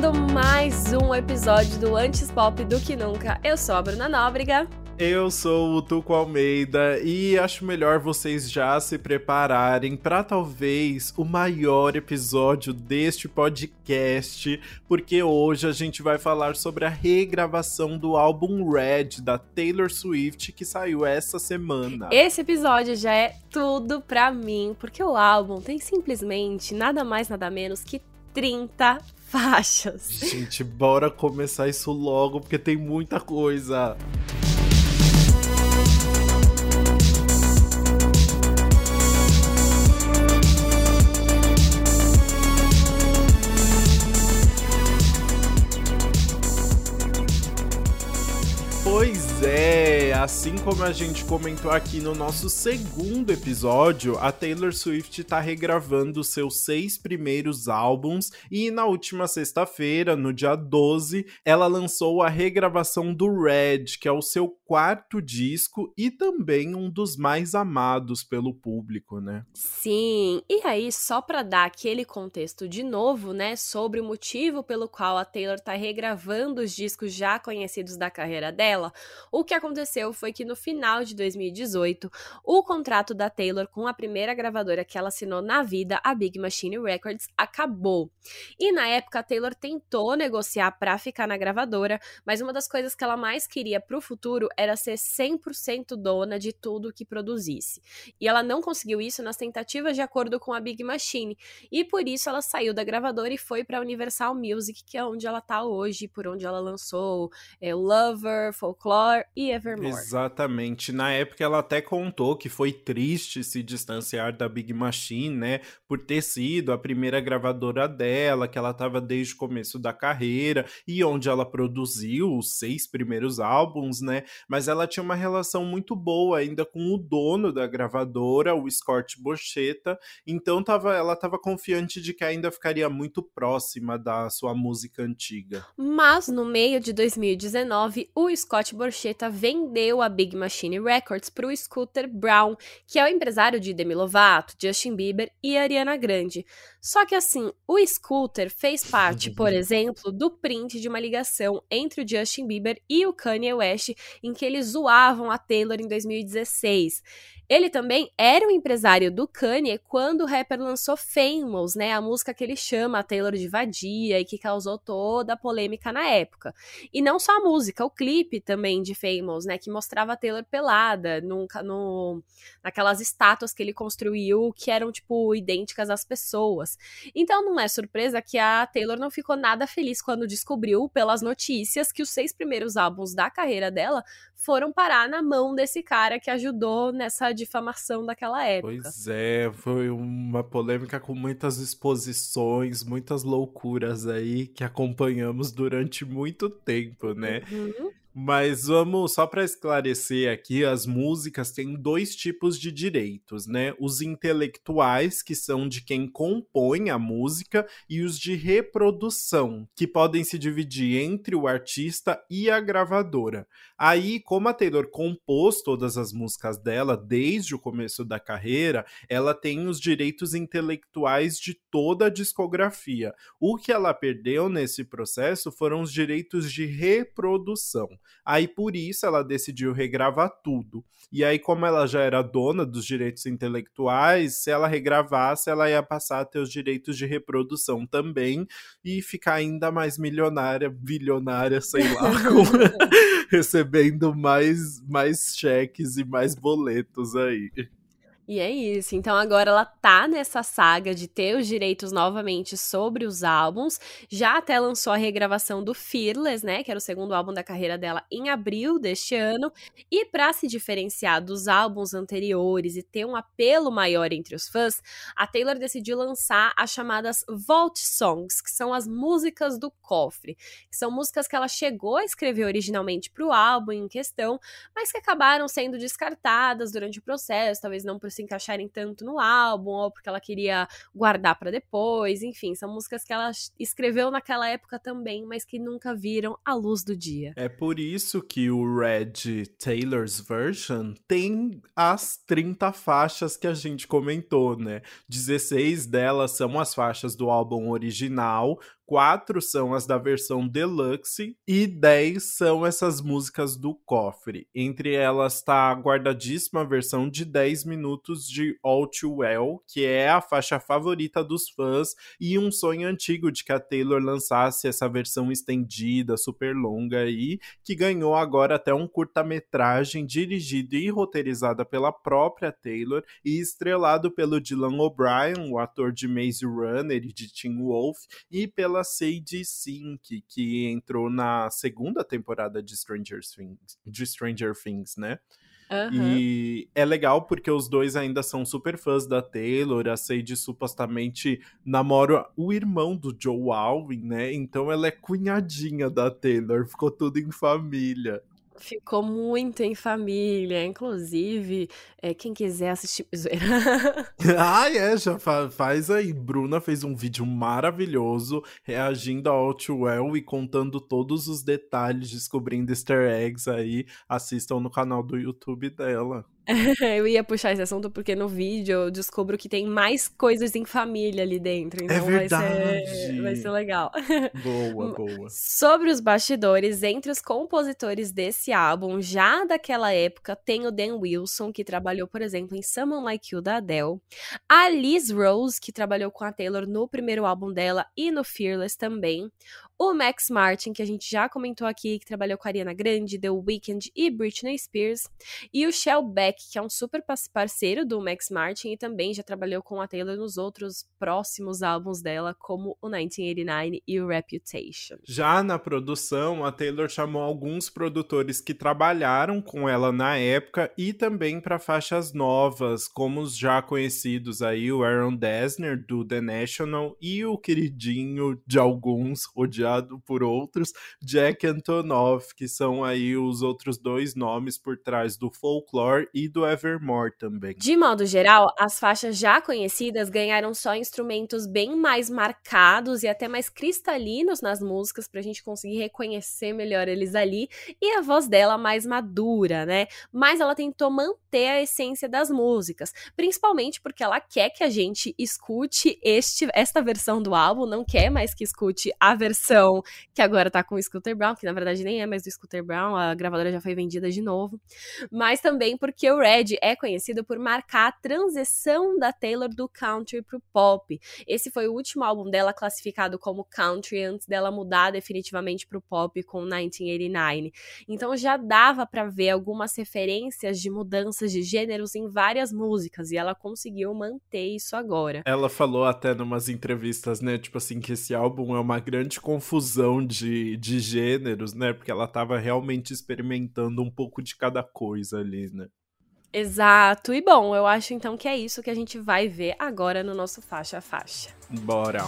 começando mais um episódio do Antes Pop do que Nunca. Eu sou a Bruna Nóbrega. Eu sou o Tuco Almeida e acho melhor vocês já se prepararem para talvez o maior episódio deste podcast, porque hoje a gente vai falar sobre a regravação do álbum Red da Taylor Swift que saiu essa semana. Esse episódio já é tudo pra mim, porque o álbum tem simplesmente nada mais nada menos que 30 faixas. Gente, bora começar isso logo porque tem muita coisa. Assim como a gente comentou aqui no nosso segundo episódio, a Taylor Swift está regravando seus seis primeiros álbuns e na última sexta-feira, no dia 12, ela lançou a regravação do Red, que é o seu quarto disco e também um dos mais amados pelo público, né? Sim, e aí só para dar aquele contexto de novo, né, sobre o motivo pelo qual a Taylor está regravando os discos já conhecidos da carreira dela, dela, o que aconteceu foi que no final de 2018, o contrato da Taylor com a primeira gravadora que ela assinou na vida, a Big Machine Records, acabou. E na época a Taylor tentou negociar para ficar na gravadora, mas uma das coisas que ela mais queria para o futuro era ser 100% dona de tudo que produzisse. E ela não conseguiu isso nas tentativas de acordo com a Big Machine, e por isso ela saiu da gravadora e foi para Universal Music, que é onde ela tá hoje, por onde ela lançou é, Lover, Folklore e Evermore. Exatamente. Na época ela até contou que foi triste se distanciar da Big Machine, né? Por ter sido a primeira gravadora dela, que ela estava desde o começo da carreira e onde ela produziu os seis primeiros álbuns, né? Mas ela tinha uma relação muito boa ainda com o dono da gravadora, o Scott Borchetta. Então tava, ela estava confiante de que ainda ficaria muito próxima da sua música antiga. Mas no meio de 2019, o Scott Scott Borchetta vendeu a Big Machine Records para o Scooter Brown, que é o empresário de Demi Lovato, Justin Bieber e Ariana Grande. Só que assim, o Scooter fez parte, por exemplo, do print de uma ligação entre o Justin Bieber e o Kanye West, em que eles zoavam a Taylor em 2016. Ele também era um empresário do Kanye quando o rapper lançou Famous, né, a música que ele chama a Taylor de vadia e que causou toda a polêmica na época. E não só a música, o clipe também de Famous, né, que mostrava a Taylor pelada num, no, naquelas estátuas que ele construiu que eram, tipo, idênticas às pessoas. Então não é surpresa que a Taylor não ficou nada feliz quando descobriu, pelas notícias, que os seis primeiros álbuns da carreira dela foram parar na mão desse cara que ajudou nessa difamação daquela época. Pois é, foi uma polêmica com muitas exposições, muitas loucuras aí que acompanhamos durante muito tempo, né? Uhum. Mas vamos só para esclarecer aqui, as músicas têm dois tipos de direitos, né? Os intelectuais, que são de quem compõe a música, e os de reprodução, que podem se dividir entre o artista e a gravadora. Aí, como a Taylor compôs todas as músicas dela desde o começo da carreira, ela tem os direitos intelectuais de toda a discografia. O que ela perdeu nesse processo foram os direitos de reprodução. Aí por isso ela decidiu regravar tudo. E aí, como ela já era dona dos direitos intelectuais, se ela regravasse, ela ia passar a ter os direitos de reprodução também e ficar ainda mais milionária, bilionária, sei lá. recebendo mais, mais cheques e mais boletos aí. E é isso. Então agora ela tá nessa saga de ter os direitos novamente sobre os álbuns. Já até lançou a regravação do Fearless, né, que era o segundo álbum da carreira dela em abril deste ano. E para se diferenciar dos álbuns anteriores e ter um apelo maior entre os fãs, a Taylor decidiu lançar as chamadas Vault Songs, que são as músicas do cofre, que são músicas que ela chegou a escrever originalmente para o álbum em questão, mas que acabaram sendo descartadas durante o processo, talvez não por se encaixarem tanto no álbum, ou porque ela queria guardar para depois, enfim, são músicas que ela escreveu naquela época também, mas que nunca viram a luz do dia. É por isso que o Red Taylor's Version tem as 30 faixas que a gente comentou, né? 16 delas são as faixas do álbum original, quatro são as da versão deluxe e dez são essas músicas do cofre. Entre elas está a guardadíssima versão de 10 minutos de All Too Well, que é a faixa favorita dos fãs e um sonho antigo de que a Taylor lançasse essa versão estendida, super longa aí, que ganhou agora até um curta-metragem dirigido e roteirizada pela própria Taylor e estrelado pelo Dylan O'Brien, o ator de Maze Runner e de Teen Wolf, e pela Sadie Sink, que entrou na segunda temporada de Stranger Things, de Stranger Things, né? Uhum. E é legal porque os dois ainda são super fãs da Taylor. A Sadie supostamente namora o irmão do Joe Alvin, né? Então ela é cunhadinha da Taylor. Ficou tudo em família. Ficou muito em família. Inclusive, é, quem quiser assistir. ah, é, já fa faz aí. Bruna fez um vídeo maravilhoso reagindo ao Outwell e contando todos os detalhes, descobrindo easter eggs aí. Assistam no canal do YouTube dela. eu ia puxar esse assunto porque no vídeo eu descubro que tem mais coisas em família ali dentro. É então é verdade. Vai ser, vai ser legal. Boa, boa. Sobre os bastidores, entre os compositores desse álbum, já daquela época, tem o Dan Wilson, que trabalhou, por exemplo, em Someone Like You da Adele. A Liz Rose, que trabalhou com a Taylor no primeiro álbum dela e no Fearless também o Max Martin, que a gente já comentou aqui, que trabalhou com a Ariana Grande, The Weeknd e Britney Spears, e o Shell Beck, que é um super parceiro do Max Martin e também já trabalhou com a Taylor nos outros próximos álbuns dela, como o 1989 e o Reputation. Já na produção, a Taylor chamou alguns produtores que trabalharam com ela na época e também para faixas novas, como os já conhecidos aí, o Aaron Dessner do The National e o queridinho de alguns, por outros, Jack Antonoff, que são aí os outros dois nomes por trás do Folklore e do Evermore também. De modo geral, as faixas já conhecidas ganharam só instrumentos bem mais marcados e até mais cristalinos nas músicas pra gente conseguir reconhecer melhor eles ali, e a voz dela mais madura, né? Mas ela tentou manter a essência das músicas, principalmente porque ela quer que a gente escute este esta versão do álbum, não quer mais que escute a versão versão que agora tá com o Scooter Brown, que na verdade nem é mais do Scooter Brown, a gravadora já foi vendida de novo. Mas também porque o Red é conhecido por marcar a transição da Taylor do country pro pop. Esse foi o último álbum dela classificado como country antes dela mudar definitivamente pro pop com 1989. Então já dava para ver algumas referências de mudanças de gêneros em várias músicas e ela conseguiu manter isso agora. Ela falou até numas entrevistas, né, tipo assim, que esse álbum é uma grande confusão de, de gêneros, né? Porque ela estava realmente experimentando um pouco de cada coisa ali, né? Exato. E bom, eu acho então que é isso que a gente vai ver agora no nosso faixa a faixa. Bora.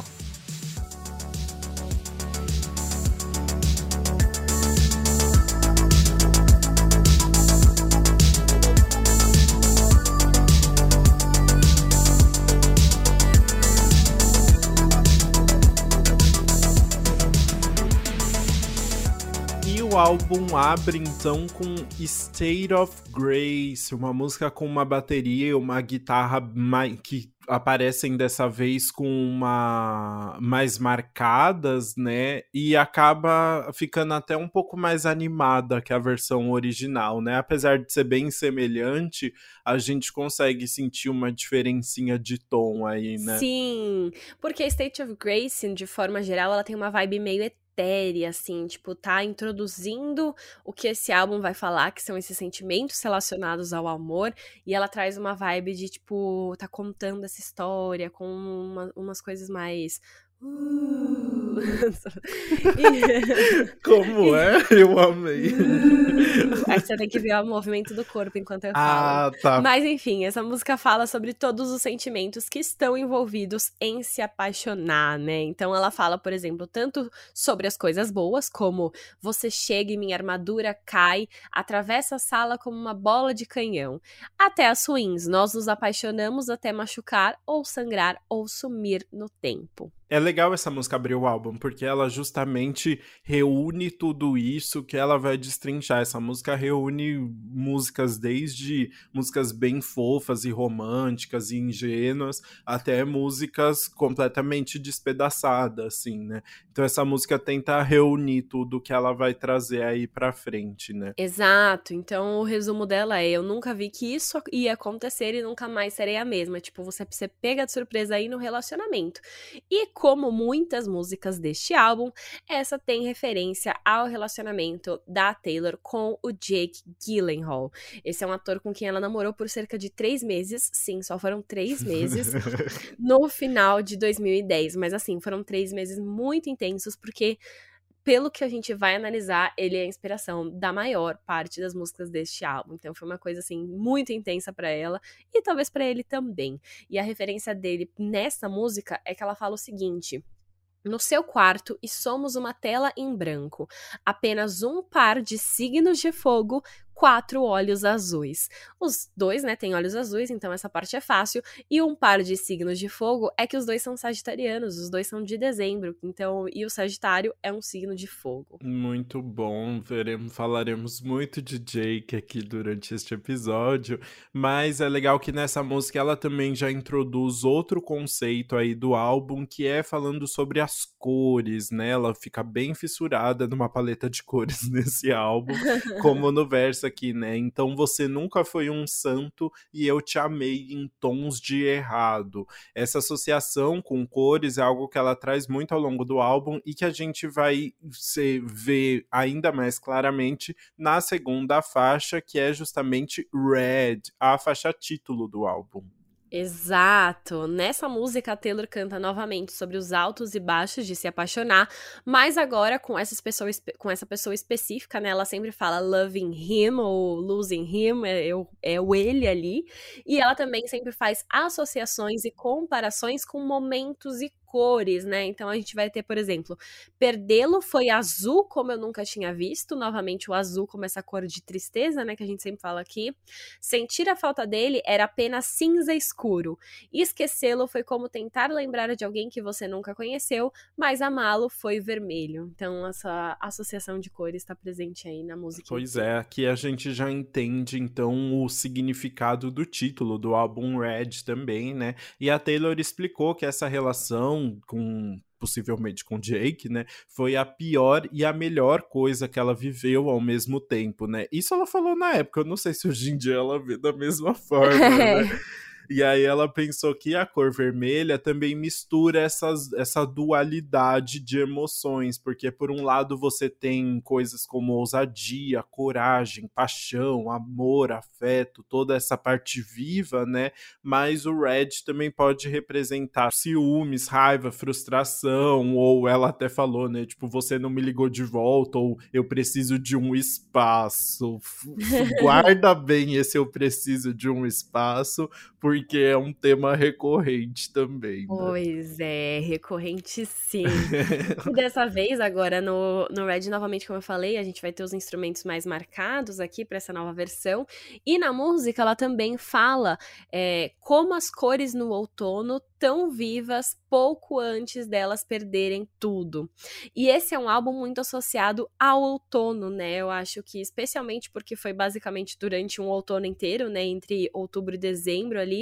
O álbum abre então com State of Grace, uma música com uma bateria e uma guitarra que aparecem dessa vez com uma mais marcadas, né? E acaba ficando até um pouco mais animada que a versão original, né? Apesar de ser bem semelhante, a gente consegue sentir uma diferencinha de tom aí, né? Sim, porque State of Grace, de forma geral, ela tem uma vibe meio matéria, assim, tipo, tá introduzindo o que esse álbum vai falar, que são esses sentimentos relacionados ao amor, e ela traz uma vibe de, tipo, tá contando essa história com uma, umas coisas mais Uh. Como é? Eu amei. Aí você tem que ver o movimento do corpo enquanto eu ah, falo. Tá. Mas enfim, essa música fala sobre todos os sentimentos que estão envolvidos em se apaixonar, né? Então ela fala, por exemplo, tanto sobre as coisas boas, como você chega e minha armadura cai, atravessa a sala como uma bola de canhão, até as ruins, nós nos apaixonamos até machucar ou sangrar ou sumir no tempo. É legal essa música abrir o álbum, porque ela justamente reúne tudo isso que ela vai destrinchar. Essa música reúne músicas desde músicas bem fofas e românticas e ingênuas, até músicas completamente despedaçadas, assim, né? Então essa música tenta reunir tudo que ela vai trazer aí pra frente, né? Exato. Então o resumo dela é: eu nunca vi que isso ia acontecer e nunca mais serei a mesma. Tipo, você, pega de surpresa aí no relacionamento. E como muitas músicas deste álbum, essa tem referência ao relacionamento da Taylor com o Jake Gyllenhaal. Esse é um ator com quem ela namorou por cerca de três meses. Sim, só foram três meses no final de 2010. Mas assim, foram três meses muito intensos, porque pelo que a gente vai analisar, ele é a inspiração da maior parte das músicas deste álbum. Então foi uma coisa assim muito intensa para ela e talvez para ele também. E a referência dele nessa música é que ela fala o seguinte: no seu quarto e somos uma tela em branco. Apenas um par de signos de fogo quatro olhos azuis. Os dois, né, têm olhos azuis, então essa parte é fácil. E um par de signos de fogo é que os dois são sagitarianos, os dois são de dezembro, então e o Sagitário é um signo de fogo. Muito bom, veremos, falaremos muito de Jake aqui durante este episódio, mas é legal que nessa música ela também já introduz outro conceito aí do álbum, que é falando sobre as cores, né? Ela fica bem fissurada numa paleta de cores nesse álbum, como no verso aqui, né? Então você nunca foi um santo e eu te amei em tons de errado. Essa associação com cores é algo que ela traz muito ao longo do álbum e que a gente vai ver ainda mais claramente na segunda faixa, que é justamente Red, a faixa título do álbum. Exato. Nessa música, a Taylor canta novamente sobre os altos e baixos de se apaixonar, mas agora com, essas pessoas, com essa pessoa específica, né? Ela sempre fala loving him ou losing him, é, é o ele ali. E ela também sempre faz associações e comparações com momentos e cores, né? Então a gente vai ter, por exemplo, perdê-lo foi azul, como eu nunca tinha visto, novamente o azul como essa cor de tristeza, né, que a gente sempre fala aqui. Sentir a falta dele era apenas cinza escuro. Esquecê-lo foi como tentar lembrar de alguém que você nunca conheceu, mas amá-lo foi vermelho. Então essa associação de cores está presente aí na música. Pois é, aqui a gente já entende então o significado do título do álbum Red também, né? E a Taylor explicou que essa relação com possivelmente com Jake, né? Foi a pior e a melhor coisa que ela viveu ao mesmo tempo, né? Isso ela falou na época, eu não sei se hoje em dia ela vê da mesma forma, né? E aí ela pensou que a cor vermelha também mistura essas, essa dualidade de emoções, porque por um lado você tem coisas como ousadia, coragem, paixão, amor, afeto, toda essa parte viva, né? Mas o red também pode representar ciúmes, raiva, frustração, ou ela até falou, né? Tipo, você não me ligou de volta, ou eu preciso de um espaço. Guarda bem esse eu preciso de um espaço, porque é um tema recorrente também. Né? Pois é, recorrente sim. e dessa vez, agora no, no Red, novamente, como eu falei, a gente vai ter os instrumentos mais marcados aqui para essa nova versão. E na música, ela também fala é, como as cores no outono tão vivas pouco antes delas perderem tudo. E esse é um álbum muito associado ao outono, né? Eu acho que especialmente porque foi basicamente durante um outono inteiro, né, entre outubro e dezembro ali,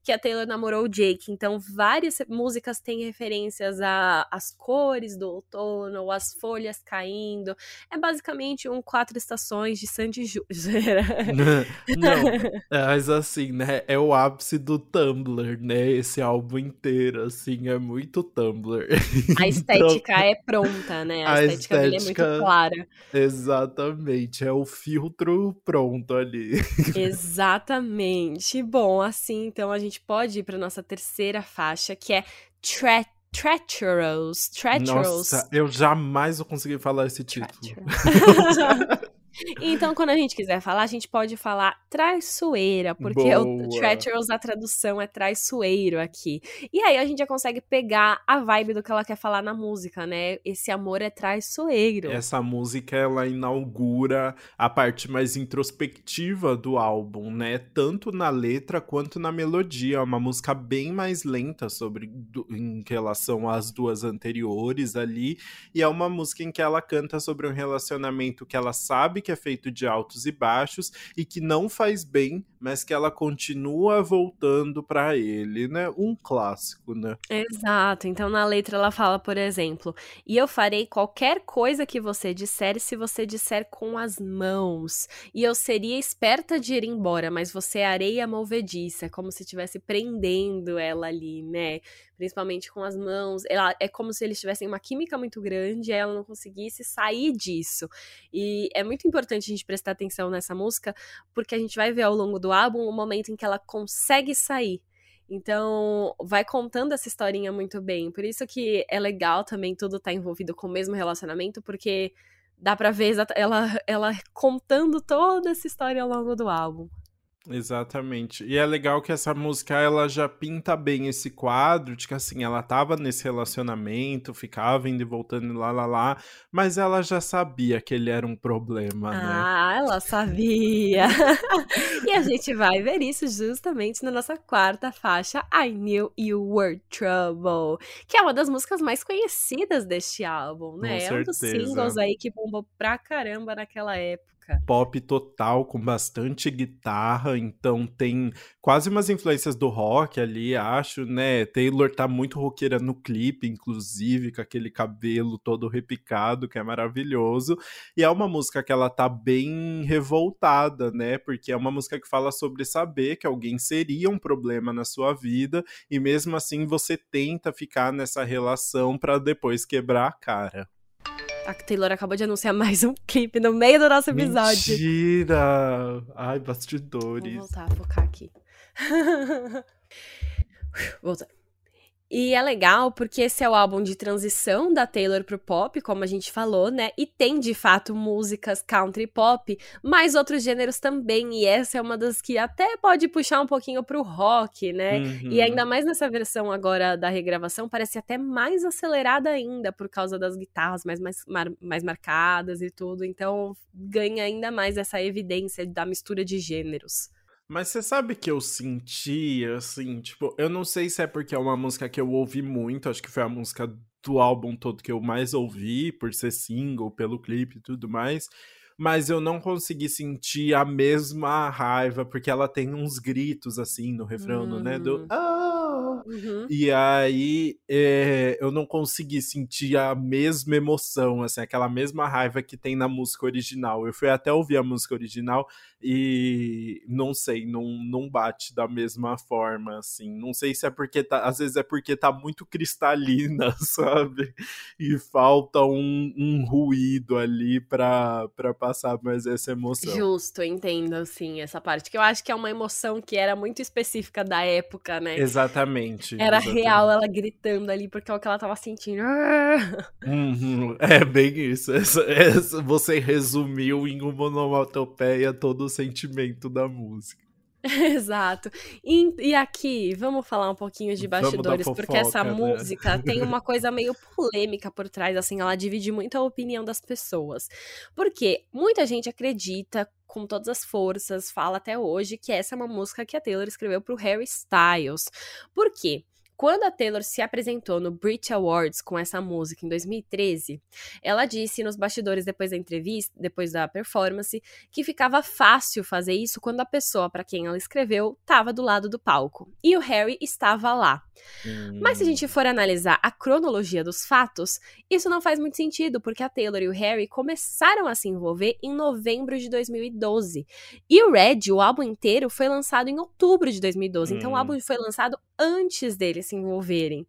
que a Taylor namorou o Jake. Então, várias músicas têm referências às cores do outono, as folhas caindo. É basicamente um quatro estações de Sandy Júnior. Não, mas assim, né? É o ápice do Tumblr, né? Esse álbum inteira, assim, é muito Tumblr. A estética então, é pronta, né? A, a estética, estética dele é muito clara. Exatamente, é o filtro pronto ali. Exatamente. Bom, assim, então a gente pode ir para nossa terceira faixa, que é Tre Treacherous. Treacherous. Nossa, eu jamais vou conseguir falar esse título. Então, quando a gente quiser falar, a gente pode falar traiçoeira, porque Boa. o treacherous, a tradução é traiçoeiro aqui. E aí a gente já consegue pegar a vibe do que ela quer falar na música, né? Esse amor é traiçoeiro. Essa música, ela inaugura a parte mais introspectiva do álbum, né? Tanto na letra quanto na melodia. É uma música bem mais lenta sobre em relação às duas anteriores ali. E é uma música em que ela canta sobre um relacionamento que ela sabe que é feito de altos e baixos e que não faz bem, mas que ela continua voltando para ele, né? Um clássico, né? Exato. Então na letra ela fala, por exemplo, e eu farei qualquer coisa que você disser se você disser com as mãos. E eu seria esperta de ir embora, mas você é areia movediça, como se estivesse prendendo ela ali, né? Principalmente com as mãos. Ela, é como se eles tivessem uma química muito grande e ela não conseguisse sair disso. E é muito importante a gente prestar atenção nessa música, porque a gente vai ver ao longo do álbum o momento em que ela consegue sair. Então, vai contando essa historinha muito bem. Por isso que é legal também tudo tá envolvido com o mesmo relacionamento, porque dá pra ver ela, ela contando toda essa história ao longo do álbum. Exatamente. E é legal que essa música ela já pinta bem esse quadro de que assim, ela tava nesse relacionamento, ficava indo e voltando lá lá lá, mas ela já sabia que ele era um problema, né? Ah, ela sabia. e a gente vai ver isso justamente na nossa quarta faixa, I Knew You Were Trouble, que é uma das músicas mais conhecidas deste álbum, né? Com é um dos singles aí que bombou pra caramba naquela época Pop total, com bastante guitarra, então tem quase umas influências do rock ali, acho, né? Taylor tá muito roqueira no clipe, inclusive, com aquele cabelo todo repicado, que é maravilhoso. E é uma música que ela tá bem revoltada, né? Porque é uma música que fala sobre saber que alguém seria um problema na sua vida e mesmo assim você tenta ficar nessa relação para depois quebrar a cara. A Taylor acabou de anunciar mais um clipe no meio do nosso episódio. Mentira! Ai, bastidores. Vou voltar a focar aqui. Voltar. E é legal porque esse é o álbum de transição da Taylor pro pop, como a gente falou, né? E tem de fato músicas country pop, mas outros gêneros também. E essa é uma das que até pode puxar um pouquinho pro rock, né? Uhum. E ainda mais nessa versão agora da regravação, parece até mais acelerada ainda por causa das guitarras mais, mais, mar, mais marcadas e tudo. Então ganha ainda mais essa evidência da mistura de gêneros. Mas você sabe que eu senti, assim, tipo, eu não sei se é porque é uma música que eu ouvi muito, acho que foi a música do álbum todo que eu mais ouvi, por ser single, pelo clipe e tudo mais, mas eu não consegui sentir a mesma raiva, porque ela tem uns gritos, assim, no refrão, hum. né, do... Oh! Uhum. E aí é, eu não consegui sentir a mesma emoção, assim, aquela mesma raiva que tem na música original. Eu fui até ouvir a música original e não sei, não, não bate da mesma forma, assim. Não sei se é porque tá, às vezes é porque tá muito cristalina, sabe? E falta um, um ruído ali pra, pra passar mais essa emoção. Justo, entendo, assim, essa parte. Que eu acho que é uma emoção que era muito específica da época, né? Exatamente. Era exatamente. real ela gritando ali, porque é o que ela tava sentindo. Uhum, é bem isso. Essa, essa, você resumiu em uma onomatopeia todo sentimento da música. Exato. E, e, aqui, vamos falar um pouquinho de bastidores, fofoca, porque essa né? música tem uma coisa meio polêmica por trás, assim, ela divide muito a opinião das pessoas. Porque muita gente acredita com todas as forças, fala até hoje que essa é uma música que a Taylor escreveu pro Harry Styles. Por quê? Quando a Taylor se apresentou no Brit Awards com essa música em 2013, ela disse nos bastidores depois da entrevista, depois da performance, que ficava fácil fazer isso quando a pessoa para quem ela escreveu estava do lado do palco. E o Harry estava lá. Hum. Mas se a gente for analisar a cronologia dos fatos, isso não faz muito sentido, porque a Taylor e o Harry começaram a se envolver em novembro de 2012. E o Red, o álbum inteiro, foi lançado em outubro de 2012. Hum. Então o hum. álbum foi lançado antes deles se envolverem.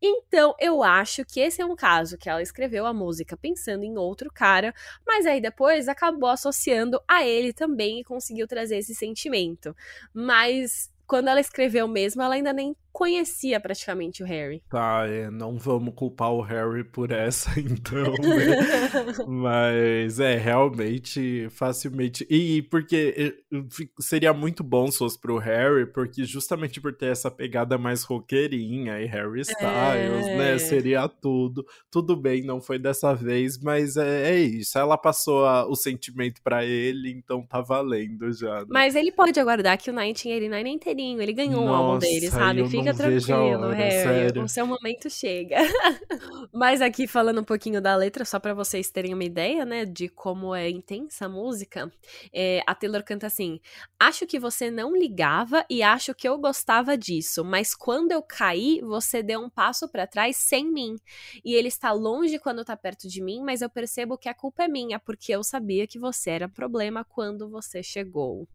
Então, eu acho que esse é um caso que ela escreveu a música pensando em outro cara, mas aí depois acabou associando a ele também e conseguiu trazer esse sentimento. Mas quando ela escreveu mesmo, ela ainda nem conhecia praticamente o Harry. Tá, é, não vamos culpar o Harry por essa, então, né? Mas é, realmente, facilmente. E porque seria muito bom se fosse pro Harry, porque justamente por ter essa pegada mais roqueirinha e Harry Styles, é... né? Seria tudo. Tudo bem, não foi dessa vez, mas é, é isso. Ela passou a, o sentimento para ele, então tá valendo já. Né? Mas ele pode aguardar que o 1989 é inteirinho, ele ganhou Nossa, um álbum dele, sabe? Fica tranquilo, hora, Harry. O seu momento chega. mas aqui falando um pouquinho da letra, só para vocês terem uma ideia, né, de como é intensa a música, é, a Taylor canta assim: Acho que você não ligava e acho que eu gostava disso, mas quando eu caí, você deu um passo para trás sem mim. E ele está longe quando tá perto de mim, mas eu percebo que a culpa é minha, porque eu sabia que você era problema quando você chegou.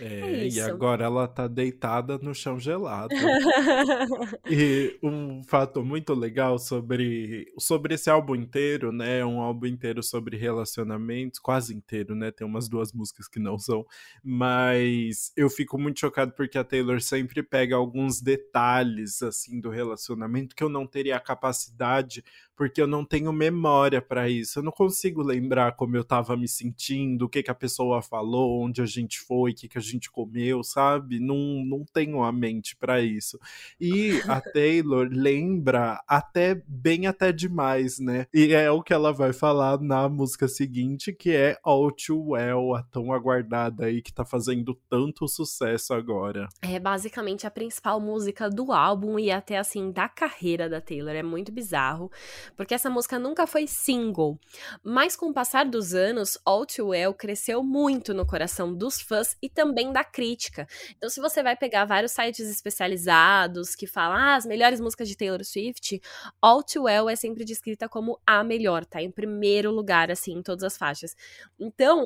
É, é e agora ela tá deitada no chão gelado. e um fato muito legal sobre, sobre esse álbum inteiro, né? Um álbum inteiro sobre relacionamentos, quase inteiro, né? Tem umas duas músicas que não são. Mas eu fico muito chocado porque a Taylor sempre pega alguns detalhes, assim, do relacionamento que eu não teria a capacidade porque eu não tenho memória para isso. Eu não consigo lembrar como eu tava me sentindo, o que que a pessoa falou, onde a gente foi, o que que a gente comeu, sabe? Não, não tenho a mente para isso. E a Taylor lembra até bem até demais, né? E é o que ela vai falar na música seguinte, que é All Too Well, a tão aguardada aí que tá fazendo tanto sucesso agora. É basicamente a principal música do álbum e até assim da carreira da Taylor. É muito bizarro porque essa música nunca foi single. Mas com o passar dos anos, All Too Well cresceu muito no coração dos fãs e também da crítica. Então, se você vai pegar vários sites especializados que falam ah, as melhores músicas de Taylor Swift, All Too Well é sempre descrita como a melhor, tá? Em primeiro lugar, assim, em todas as faixas. Então,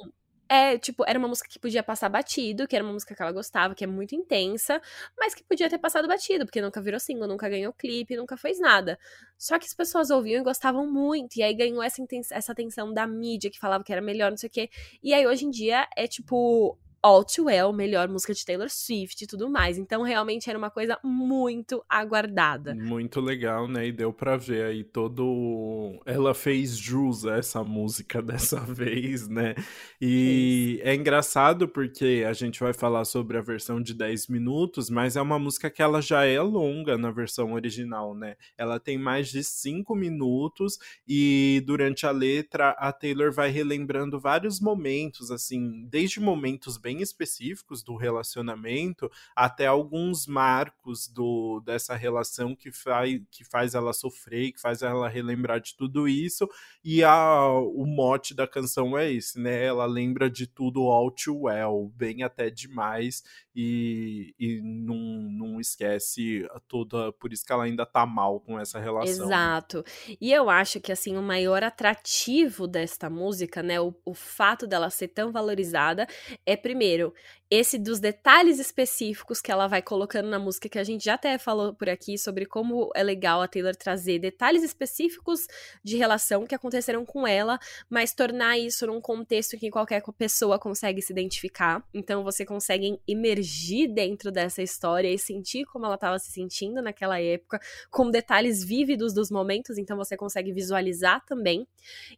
é, tipo, era uma música que podia passar batido, que era uma música que ela gostava, que é muito intensa, mas que podia ter passado batido, porque nunca virou single, nunca ganhou clipe, nunca fez nada. Só que as pessoas ouviam e gostavam muito, e aí ganhou essa, essa atenção da mídia que falava que era melhor, não sei o quê. E aí hoje em dia é tipo All Too Well, melhor música de Taylor Swift e tudo mais. Então, realmente era uma coisa muito aguardada. Muito legal, né? E deu pra ver aí todo. Ela fez jus a essa música dessa vez, né? E é, é engraçado porque a gente vai falar sobre a versão de 10 minutos, mas é uma música que ela já é longa na versão original, né? Ela tem mais de 5 minutos e durante a letra a Taylor vai relembrando vários momentos, assim, desde momentos bem bem específicos do relacionamento, até alguns marcos do, dessa relação que faz, que faz ela sofrer, que faz ela relembrar de tudo isso, e a, o mote da canção é esse, né? Ela lembra de tudo all too well, bem até demais, e, e não, não esquece toda. Por isso que ela ainda tá mal com essa relação. Exato. E eu acho que assim, o maior atrativo desta música, né? O, o fato dela ser tão valorizada é primeiro primeiro, esse dos detalhes específicos que ela vai colocando na música, que a gente já até falou por aqui sobre como é legal a Taylor trazer detalhes específicos de relação que aconteceram com ela, mas tornar isso num contexto que qualquer pessoa consegue se identificar. Então você consegue emergir dentro dessa história e sentir como ela estava se sentindo naquela época, com detalhes vívidos dos momentos, então você consegue visualizar também.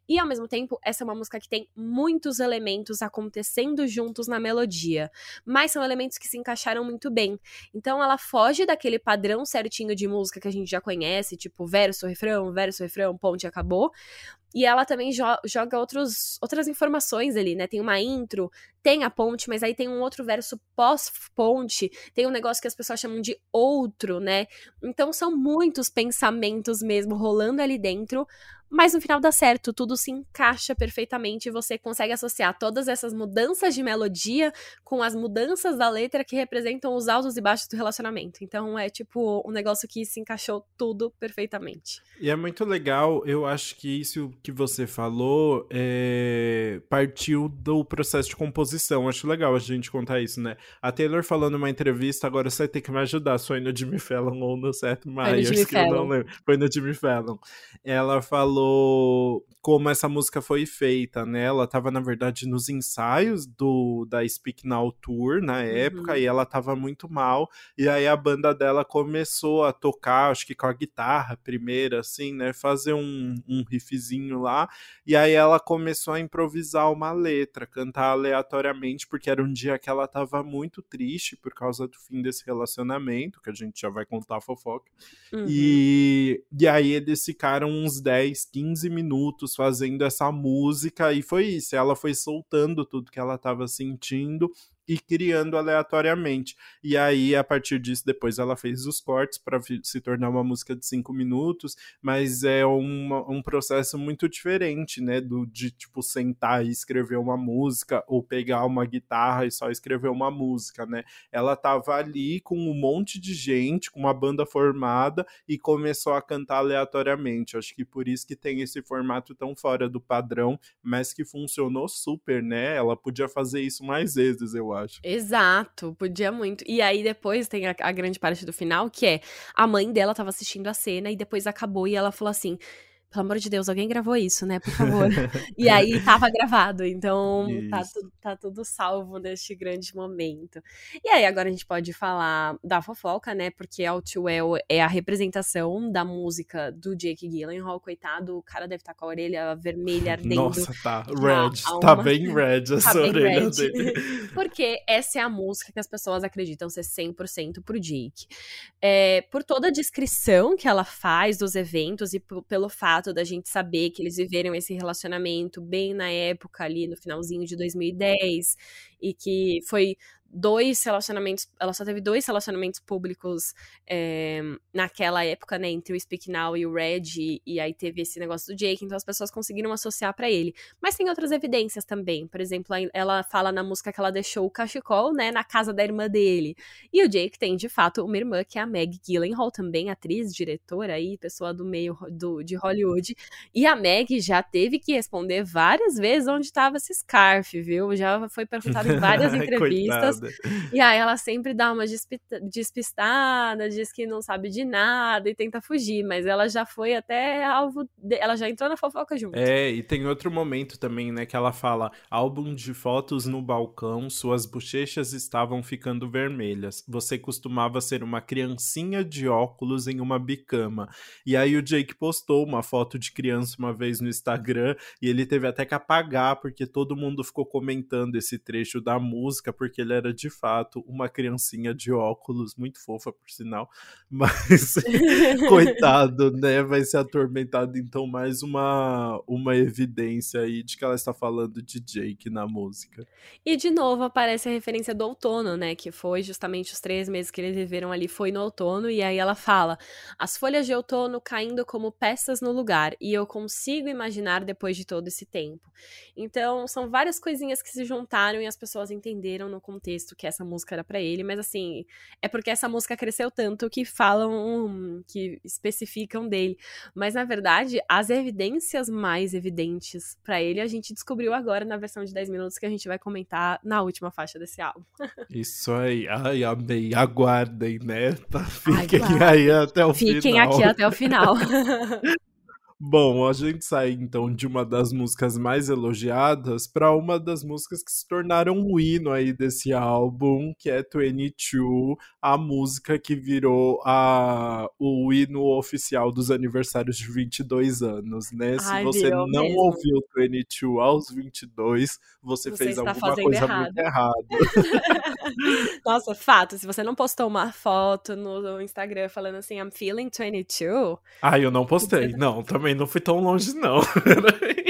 E ao mesmo tempo, essa é uma música que tem muitos elementos acontecendo juntos na melodia mas são elementos que se encaixaram muito bem. Então ela foge daquele padrão certinho de música que a gente já conhece, tipo verso, refrão, verso, refrão, ponte, acabou. E ela também jo joga outros, outras informações ali, né? Tem uma intro, tem a ponte, mas aí tem um outro verso pós-ponte, tem um negócio que as pessoas chamam de outro, né? Então são muitos pensamentos mesmo rolando ali dentro, mas no final dá certo, tudo se encaixa perfeitamente e você consegue associar todas essas mudanças de melodia com as mudanças da letra que representam os altos e baixos do relacionamento. Então é tipo um negócio que se encaixou tudo perfeitamente. E é muito legal, eu acho que isso que você falou é, partiu do processo de composição. Acho legal a gente contar isso, né? A Taylor falou numa entrevista, agora você vai ter que me ajudar, foi no Jimmy Fallon ou no Seth Meyers, que eu não lembro. Foi no Jimmy Fallon. Ela falou como essa música foi feita, né? Ela tava, na verdade, nos ensaios do da Speak Now Tour na época, uhum. e ela tava muito mal. E aí a banda dela começou a tocar, acho que com a guitarra primeira, assim, né? Fazer um, um riffzinho lá. E aí ela começou a improvisar uma letra, cantar aleatoriamente, porque era um dia que ela tava muito triste por causa do fim desse relacionamento, que a gente já vai contar a fofoca. Uhum. E, e aí eles ficaram uns 10, 15 minutos minutos fazendo essa música e foi isso. Ela foi soltando tudo que ela estava sentindo e criando aleatoriamente. E aí, a partir disso, depois ela fez os cortes para se tornar uma música de cinco minutos, mas é uma, um processo muito diferente, né? Do, de, tipo, sentar e escrever uma música, ou pegar uma guitarra e só escrever uma música, né? Ela tava ali com um monte de gente, com uma banda formada, e começou a cantar aleatoriamente. Acho que por isso que tem esse formato tão fora do padrão, mas que funcionou super, né? Ela podia fazer isso mais vezes, eu acho acho. Exato, podia muito. E aí depois tem a, a grande parte do final, que é a mãe dela tava assistindo a cena e depois acabou e ela falou assim: pelo amor de Deus, alguém gravou isso, né? Por favor. e aí tava gravado, então tá, tu, tá, tudo salvo neste grande momento. E aí agora a gente pode falar da fofoca, né? Porque Outwell é a representação da música do Jake Gyllenhaal, coitado, o cara deve estar tá com a orelha vermelha ardendo. Nossa, tá red, tá bem red essa tá orelha red. dele. Porque essa é a música que as pessoas acreditam ser 100% pro Jake. É, por toda a descrição que ela faz dos eventos e pelo fato fato da gente saber que eles viveram esse relacionamento bem na época ali, no finalzinho de 2010, e que foi dois relacionamentos, ela só teve dois relacionamentos públicos é, naquela época, né, entre o Speak Now e o Red, e, e, aí teve esse negócio do Jake, então as pessoas conseguiram associar para ele. Mas tem outras evidências também, por exemplo, ela fala na música que ela deixou o cachecol, né, na casa da irmã dele. E o Jake tem, de fato, uma irmã que é a Meg Gyllenhaal, também atriz, diretora aí, pessoa do meio do, de Hollywood, e a Meg já teve que responder várias vezes onde estava esse scarf, viu? Já foi perguntado em várias entrevistas e aí ela sempre dá uma despistada, diz que não sabe de nada e tenta fugir, mas ela já foi até alvo. De... Ela já entrou na fofoca junto. É, e tem outro momento também, né, que ela fala: álbum de fotos no balcão, suas bochechas estavam ficando vermelhas. Você costumava ser uma criancinha de óculos em uma bicama. E aí o Jake postou uma foto de criança uma vez no Instagram e ele teve até que apagar porque todo mundo ficou comentando esse trecho da música porque ele era era de fato uma criancinha de óculos, muito fofa, por sinal, mas coitado, né? Vai ser atormentado, então, mais uma, uma evidência aí de que ela está falando de Jake na música. E de novo aparece a referência do outono, né? Que foi justamente os três meses que eles viveram ali, foi no outono, e aí ela fala: as folhas de outono caindo como peças no lugar, e eu consigo imaginar depois de todo esse tempo. Então, são várias coisinhas que se juntaram e as pessoas entenderam no contexto contexto que essa música era para ele, mas assim, é porque essa música cresceu tanto que falam, que especificam dele. Mas na verdade, as evidências mais evidentes para ele a gente descobriu agora na versão de 10 minutos que a gente vai comentar na última faixa desse álbum. Isso aí, ai, amei. Aguardem, né? Fiquem Aguardem. aí até o Fiquem final. Fiquem aqui até o final. Bom, a gente sai então de uma das músicas mais elogiadas para uma das músicas que se tornaram um hino aí desse álbum, que é 22, a música que virou a, o hino oficial dos aniversários de 22 anos, né? Se Ai, você não mesmo. ouviu 22 aos 22, você, você fez alguma coisa errado. muito errada. Nossa, fato, se você não postou uma foto no Instagram falando assim, I'm feeling 22. Ah, eu não postei. Não, também também não fui tão longe, não.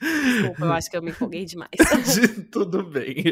Desculpa, eu acho que eu me empolguei demais. Tudo bem.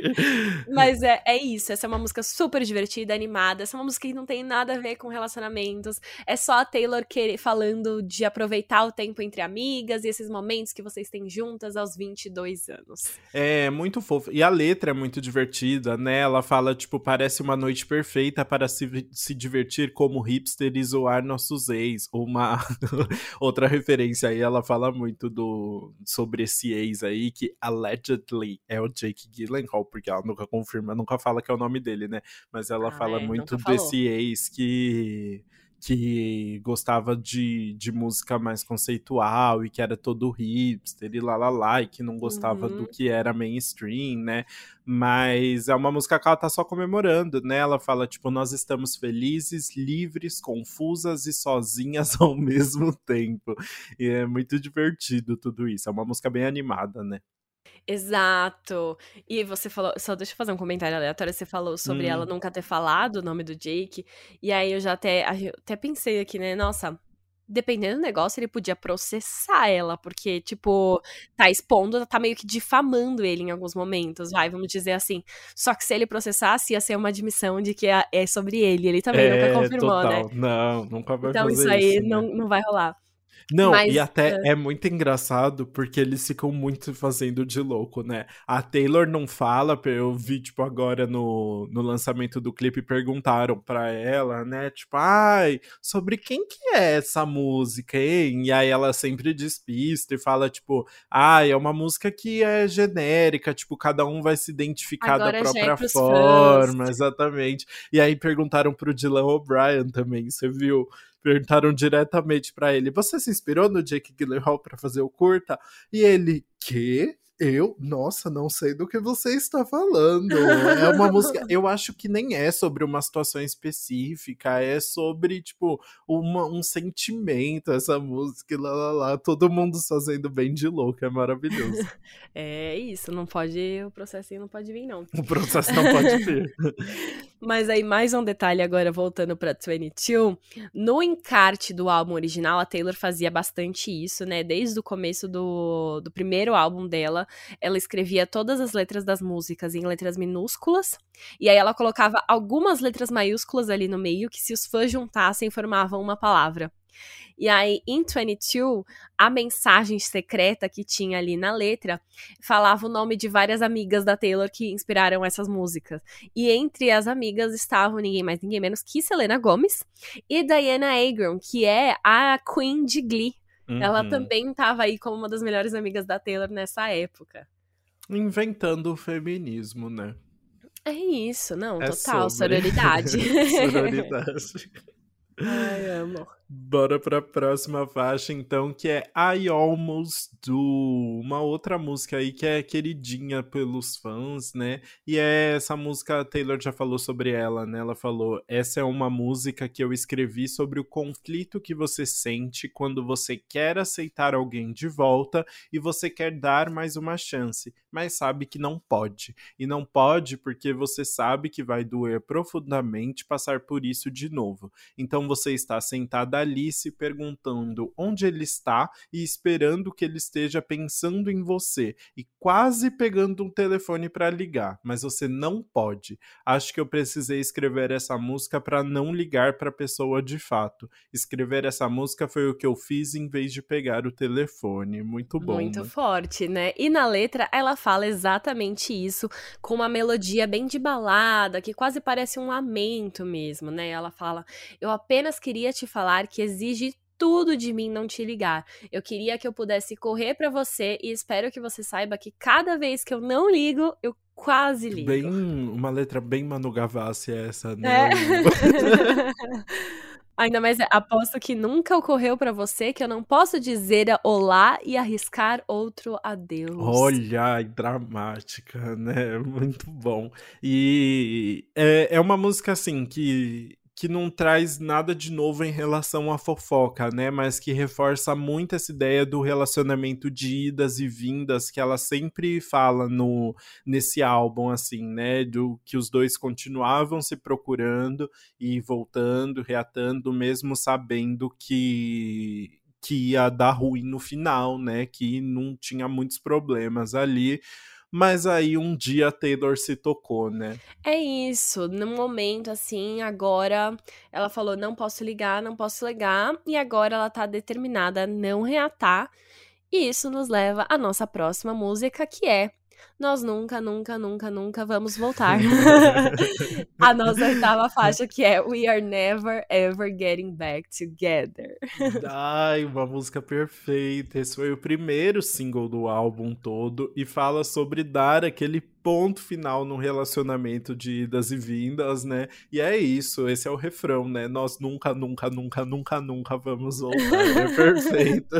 Mas é, é isso. Essa é uma música super divertida, animada. Essa é uma música que não tem nada a ver com relacionamentos. É só a Taylor querer, falando de aproveitar o tempo entre amigas e esses momentos que vocês têm juntas aos 22 anos. É muito fofo. E a letra é muito divertida, né? Ela fala, tipo, parece uma noite perfeita para se, se divertir como hipster e zoar nossos ex. Uma outra referência aí, ela fala muito do sobre esse ex aí, que allegedly é o Jake Gyllenhaal, porque ela nunca confirma, nunca fala que é o nome dele, né? Mas ela ah, fala é, muito desse ex que que gostava de, de música mais conceitual e que era todo hipster e lá lá lá, e que não gostava uhum. do que era mainstream, né? Mas é uma música que ela tá só comemorando, né? Ela fala, tipo, nós estamos felizes, livres, confusas e sozinhas ao mesmo tempo. E é muito divertido tudo isso. É uma música bem animada, né? Exato. E você falou, só deixa eu fazer um comentário aleatório, você falou sobre hum. ela nunca ter falado o nome do Jake, e aí eu já até, até pensei aqui, né, nossa, dependendo do negócio, ele podia processar ela, porque, tipo, tá expondo, tá meio que difamando ele em alguns momentos, vai, vamos dizer assim. Só que se ele processasse, ia ser uma admissão de que é, é sobre ele. Ele também é, nunca confirmou, né? total. né? Não, nunca vai então, fazer isso. Então isso aí né? não, não vai rolar. Não, Mas, e até é... é muito engraçado porque eles ficam muito fazendo de louco, né? A Taylor não fala, eu vi, tipo, agora no, no lançamento do clipe, perguntaram pra ela, né? Tipo, ai, sobre quem que é essa música, hein? E aí ela sempre despista e fala, tipo, ai, é uma música que é genérica, tipo, cada um vai se identificar agora da é própria é forma, fãs. exatamente. E aí perguntaram pro Dylan O'Brien também, você viu? Perguntaram diretamente para ele: Você se inspirou no Jake Gyllenhaal para fazer o curta? E ele: Que? Eu, nossa, não sei do que você está falando. É uma música. Eu acho que nem é sobre uma situação específica, é sobre, tipo, uma, um sentimento, essa música, lá, lá, lá. Todo mundo fazendo bem de louco, é maravilhoso. É isso, não pode. O processinho não pode vir, não. O processo não pode vir. Mas aí, mais um detalhe agora, voltando pra 22. No encarte do álbum original, a Taylor fazia bastante isso, né? Desde o começo do, do primeiro álbum dela, ela escrevia todas as letras das músicas em letras minúsculas. E aí ela colocava algumas letras maiúsculas ali no meio, que se os fãs juntassem, formavam uma palavra. E aí, em 22, a mensagem secreta que tinha ali na letra falava o nome de várias amigas da Taylor que inspiraram essas músicas. E entre as amigas estavam ninguém mais, ninguém menos que Selena Gomez e Diana Agron, que é a Queen de Glee. Uhum. Ela também estava aí como uma das melhores amigas da Taylor nessa época. Inventando o feminismo, né? É isso, não, é total, sobre... sororidade. sororidade. Ai, amo. Bora pra próxima faixa, então, que é I Almost Do, uma outra música aí que é queridinha pelos fãs, né? E é essa música, a Taylor já falou sobre ela, né? Ela falou: essa é uma música que eu escrevi sobre o conflito que você sente quando você quer aceitar alguém de volta e você quer dar mais uma chance, mas sabe que não pode. E não pode porque você sabe que vai doer profundamente passar por isso de novo. Então você está sentada ali se perguntando onde ele está e esperando que ele esteja pensando em você e quase pegando um telefone para ligar, mas você não pode. Acho que eu precisei escrever essa música para não ligar para a pessoa de fato. Escrever essa música foi o que eu fiz em vez de pegar o telefone. Muito bom. Muito né? forte, né? E na letra ela fala exatamente isso, com uma melodia bem de balada, que quase parece um lamento mesmo, né? Ela fala: "Eu apenas queria te falar que exige tudo de mim não te ligar. Eu queria que eu pudesse correr para você e espero que você saiba que cada vez que eu não ligo, eu quase ligo. Bem, uma letra bem Manu Gavassi essa, né? É. Ainda mais aposto que nunca ocorreu para você que eu não posso dizer olá e arriscar outro adeus. Olha, dramática, né? Muito bom. E é, é uma música assim que que não traz nada de novo em relação à fofoca, né? Mas que reforça muito essa ideia do relacionamento de idas e vindas que ela sempre fala no nesse álbum, assim, né? Do que os dois continuavam se procurando e voltando, reatando, mesmo sabendo que que ia dar ruim no final, né? Que não tinha muitos problemas ali. Mas aí um dia a Taylor se tocou, né? É isso. No momento, assim, agora ela falou: não posso ligar, não posso ligar. E agora ela tá determinada a não reatar. E isso nos leva à nossa próxima música, que é nós nunca, nunca, nunca, nunca vamos voltar. a nossa oitava faixa, que é We Are Never Ever Getting Back Together. Ai, uma música perfeita. Esse foi o primeiro single do álbum todo e fala sobre dar aquele ponto final no relacionamento de idas e vindas, né? E é isso, esse é o refrão, né? Nós nunca, nunca, nunca, nunca, nunca vamos voltar. É perfeito.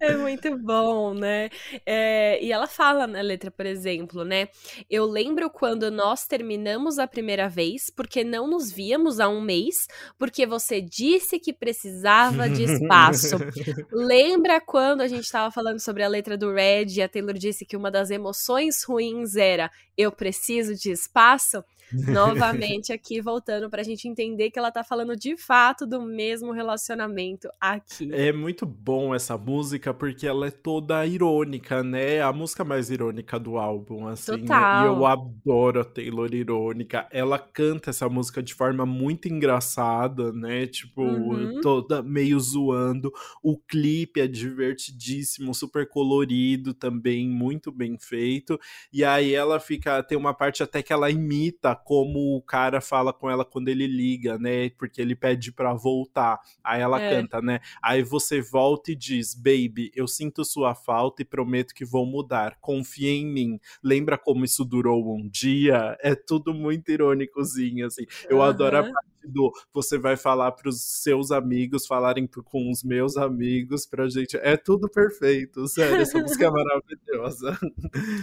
é muito bom, né? É, e ela fala na letra, por exemplo, né? Eu lembro quando nós terminamos a primeira vez, porque não nos víamos há um mês, porque você disse que precisava de espaço. Lembra quando a gente estava falando sobre a letra do Red e a Taylor disse que uma das emoções ruins era era eu preciso de espaço, novamente aqui voltando para a gente entender que ela tá falando de fato do mesmo relacionamento aqui. É muito bom essa música porque ela é toda irônica, né? A música mais irônica do álbum, assim. Né? Total. E eu adoro a Taylor irônica. Ela canta essa música de forma muito engraçada, né? Tipo, uhum. toda meio zoando. O clipe é divertidíssimo, super colorido também, muito bem feito. E aí ela fica tem uma parte até que ela imita como o cara fala com ela quando ele liga, né? Porque ele pede para voltar. Aí ela é. canta, né? Aí você volta e diz: Baby, eu sinto sua falta e prometo que vou mudar. Confia em mim. Lembra como isso durou um dia? É tudo muito irônicozinho, assim. Eu uhum. adoro a parte do você vai falar para os seus amigos falarem com os meus amigos pra gente. É tudo perfeito, sério. Essa música é maravilhosa.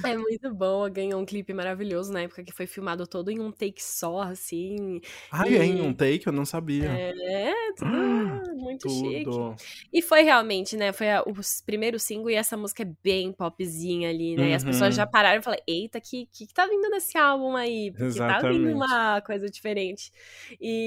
É muito boa, ganhou um clipe maravilhoso na época que foi filmado todo em um take só, assim. Ai, e... é em um take? Eu não sabia. É, tudo muito tudo. chique. E foi realmente, né? Foi a, o primeiro single e essa música é bem popzinha ali, né? Uhum. E as pessoas já uhum. pararam e falaram: Eita, que, que, que tá vindo nesse álbum aí? Porque Exatamente. tá vindo uma coisa diferente. E,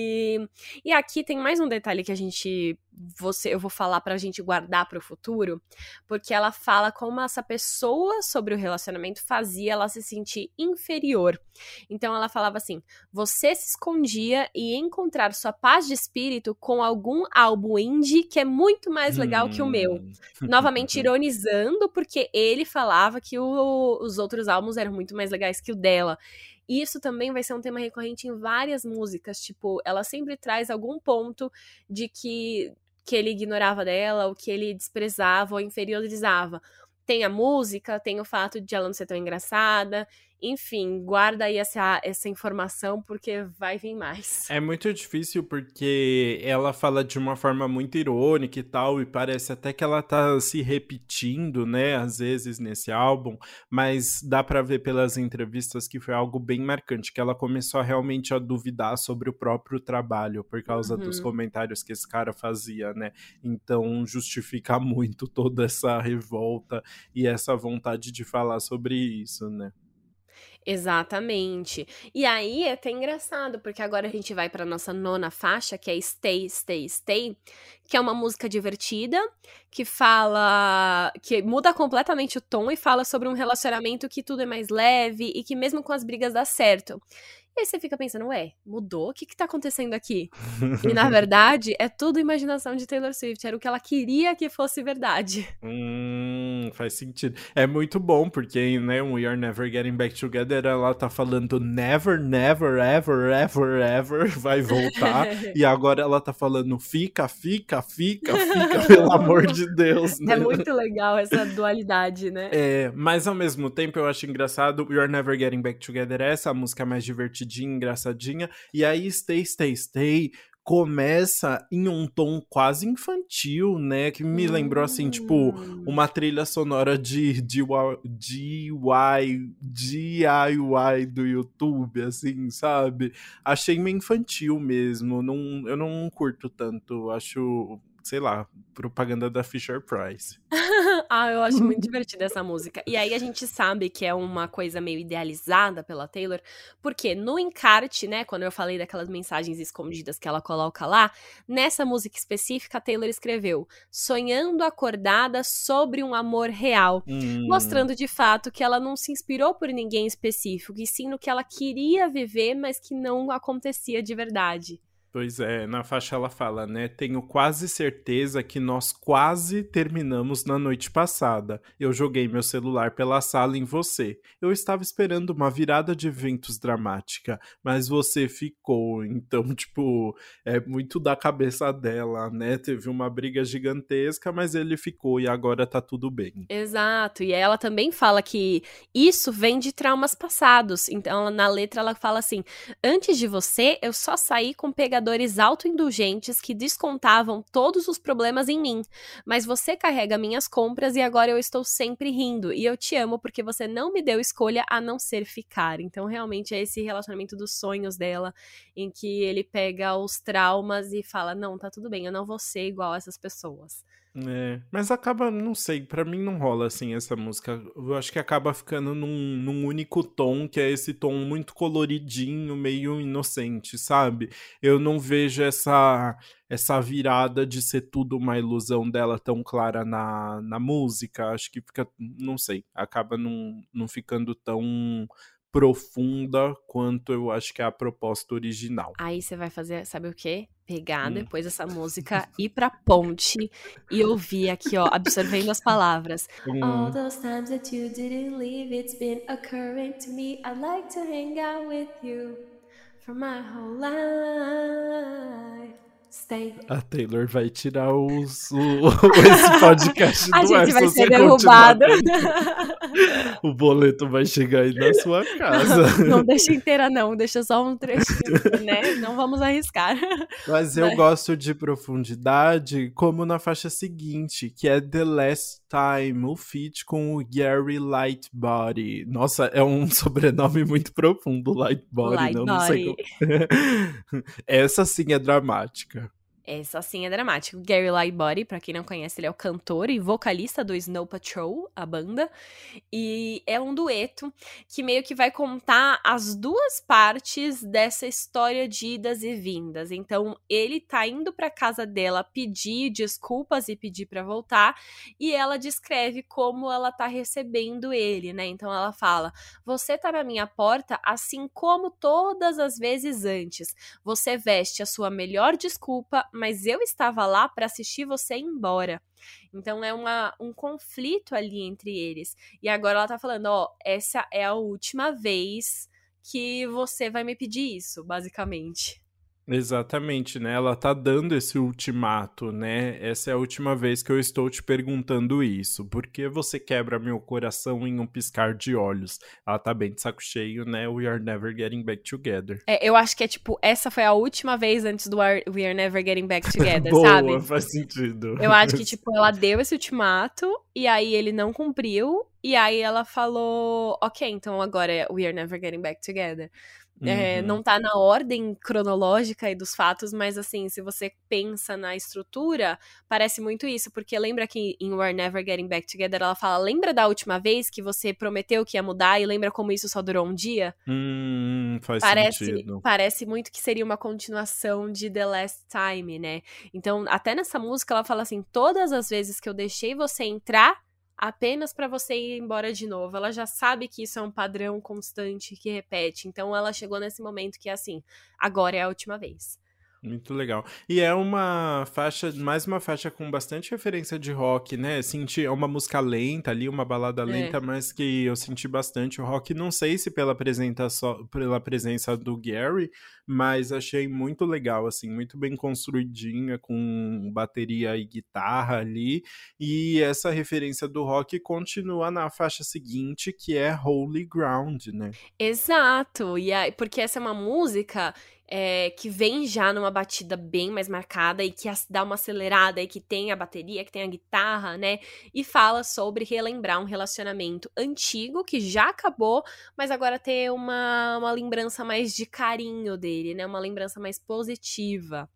e aqui tem mais um detalhe que a gente você, eu vou falar pra gente guardar para o futuro, porque ela fala como essa pessoa sobre o relacionamento fazia ela se sentir inferior. Então ela falava assim: você se escondia e encontrar sua paz de espírito com algum álbum indie que é muito mais legal hum. que o meu. Hum. Novamente ironizando, porque ele falava que o, os outros álbuns eram muito mais legais que o dela. E isso também vai ser um tema recorrente em várias músicas. Tipo, ela sempre traz algum ponto de que que ele ignorava dela, o que ele desprezava ou inferiorizava. Tem a música, tem o fato de ela não ser tão engraçada, enfim, guarda aí essa, essa informação porque vai vir mais. É muito difícil porque ela fala de uma forma muito irônica e tal, e parece até que ela tá se repetindo, né, às vezes nesse álbum, mas dá para ver pelas entrevistas que foi algo bem marcante, que ela começou realmente a duvidar sobre o próprio trabalho por causa uhum. dos comentários que esse cara fazia, né? Então justifica muito toda essa revolta e essa vontade de falar sobre isso, né? Exatamente. E aí é até engraçado, porque agora a gente vai para nossa nona faixa, que é Stay, Stay, Stay, que é uma música divertida, que fala. que muda completamente o tom e fala sobre um relacionamento que tudo é mais leve e que mesmo com as brigas dá certo. E aí você fica pensando, ué, mudou? O que que tá acontecendo aqui? e na verdade, é tudo imaginação de Taylor Swift. Era o que ela queria que fosse verdade. Hum, faz sentido. É muito bom, porque, né, We Are Never Getting Back Together, ela tá falando never, never, ever, ever, ever vai voltar. e agora ela tá falando fica, fica, fica, fica, pelo amor de Deus, né? É muito legal essa dualidade, né? É, mas ao mesmo tempo eu acho engraçado We Are Never Getting Back Together, essa música mais divertida divertidinha, engraçadinha. E aí, Stay, Stay, Stay começa em um tom quase infantil, né? Que me lembrou, assim, tipo, hum. uma trilha sonora de, de, de DIY, DIY do YouTube, assim, sabe? Achei meio infantil mesmo. Não, eu não curto tanto. Acho sei lá, propaganda da Fisher Price. ah, eu acho muito divertida essa música. E aí a gente sabe que é uma coisa meio idealizada pela Taylor, porque no encarte, né, quando eu falei daquelas mensagens escondidas que ela coloca lá, nessa música específica a Taylor escreveu: "Sonhando acordada sobre um amor real", hum. mostrando de fato que ela não se inspirou por ninguém específico, e sim no que ela queria viver, mas que não acontecia de verdade. Pois é, na faixa ela fala, né? Tenho quase certeza que nós quase terminamos na noite passada. Eu joguei meu celular pela sala em você. Eu estava esperando uma virada de eventos dramática, mas você ficou. Então, tipo, é muito da cabeça dela, né? Teve uma briga gigantesca, mas ele ficou e agora tá tudo bem. Exato. E ela também fala que isso vem de traumas passados. Então, na letra ela fala assim: Antes de você, eu só saí com pegadores pagadores autoindulgentes que descontavam todos os problemas em mim. Mas você carrega minhas compras e agora eu estou sempre rindo. E eu te amo porque você não me deu escolha a não ser ficar. Então, realmente, é esse relacionamento dos sonhos dela, em que ele pega os traumas e fala: Não, tá tudo bem, eu não vou ser igual a essas pessoas. É, mas acaba, não sei, para mim não rola assim essa música. Eu acho que acaba ficando num, num, único tom, que é esse tom muito coloridinho, meio inocente, sabe? Eu não vejo essa essa virada de ser tudo uma ilusão dela tão clara na, na música. Acho que fica, não sei, acaba não, não ficando tão profunda quanto eu acho que é a proposta original. Aí você vai fazer, sabe o quê? Pegar hum. depois essa música, ir pra ponte e ouvir aqui, ó, absorvendo as palavras. Hum. All those times that you didn't leave, it's been occurring to me. I'd like to hang out with you for my whole life. Stay. A Taylor vai tirar os, o, esse podcast do A gente vai ser derrubado. o boleto vai chegar aí na sua casa. Não, não deixa inteira, não. Deixa só um trechinho, né? Não vamos arriscar. Mas eu Mas... gosto de profundidade, como na faixa seguinte, que é The Last Time, o feat com o Gary Lightbody. Nossa, é um sobrenome muito profundo, Lightbody. Light não, não sei como... Essa sim é dramática. Essa sim é dramática. Gary Lightbody, para quem não conhece, ele é o cantor e vocalista do Snow Patrol, a banda. E é um dueto que meio que vai contar as duas partes dessa história de idas e vindas. Então, ele tá indo para casa dela pedir desculpas e pedir para voltar, e ela descreve como ela tá recebendo ele, né? Então ela fala: "Você tá na minha porta assim como todas as vezes antes. Você veste a sua melhor desculpa, mas eu estava lá para assistir você ir embora. Então é uma, um conflito ali entre eles. E agora ela tá falando: ó, essa é a última vez que você vai me pedir isso, basicamente. Exatamente, né? Ela tá dando esse ultimato, né? Essa é a última vez que eu estou te perguntando isso. Por que você quebra meu coração em um piscar de olhos? Ela tá bem de saco cheio, né? We are never getting back together. É, eu acho que é tipo, essa foi a última vez antes do We are never getting back together, Boa, sabe? faz sentido. Eu acho que, tipo, ela deu esse ultimato e aí ele não cumpriu. E aí ela falou, ok, então agora we are never getting back together. É, uhum. não tá na ordem cronológica aí dos fatos, mas assim, se você pensa na estrutura, parece muito isso, porque lembra que em We're Never Getting Back Together ela fala: lembra da última vez que você prometeu que ia mudar e lembra como isso só durou um dia? Hum, faz parece, sentido. Parece muito que seria uma continuação de The Last Time, né? Então, até nessa música ela fala assim: todas as vezes que eu deixei você entrar apenas para você ir embora de novo. Ela já sabe que isso é um padrão constante que repete. Então ela chegou nesse momento que é assim, agora é a última vez. Muito legal. E é uma faixa, mais uma faixa com bastante referência de rock, né? Senti, é uma música lenta ali, uma balada é. lenta, é. mas que eu senti bastante o rock. Não sei se pela presença, só, pela presença do Gary, mas achei muito legal, assim, muito bem construidinha, com bateria e guitarra ali. E essa referência do rock continua na faixa seguinte, que é Holy Ground, né? Exato. E aí, porque essa é uma música é, que vem já numa batida bem mais marcada e que dá uma acelerada e que tem a bateria, que tem a guitarra, né? E fala sobre relembrar um relacionamento antigo que já acabou, mas agora ter uma, uma lembrança mais de carinho dele, né? Uma lembrança mais positiva.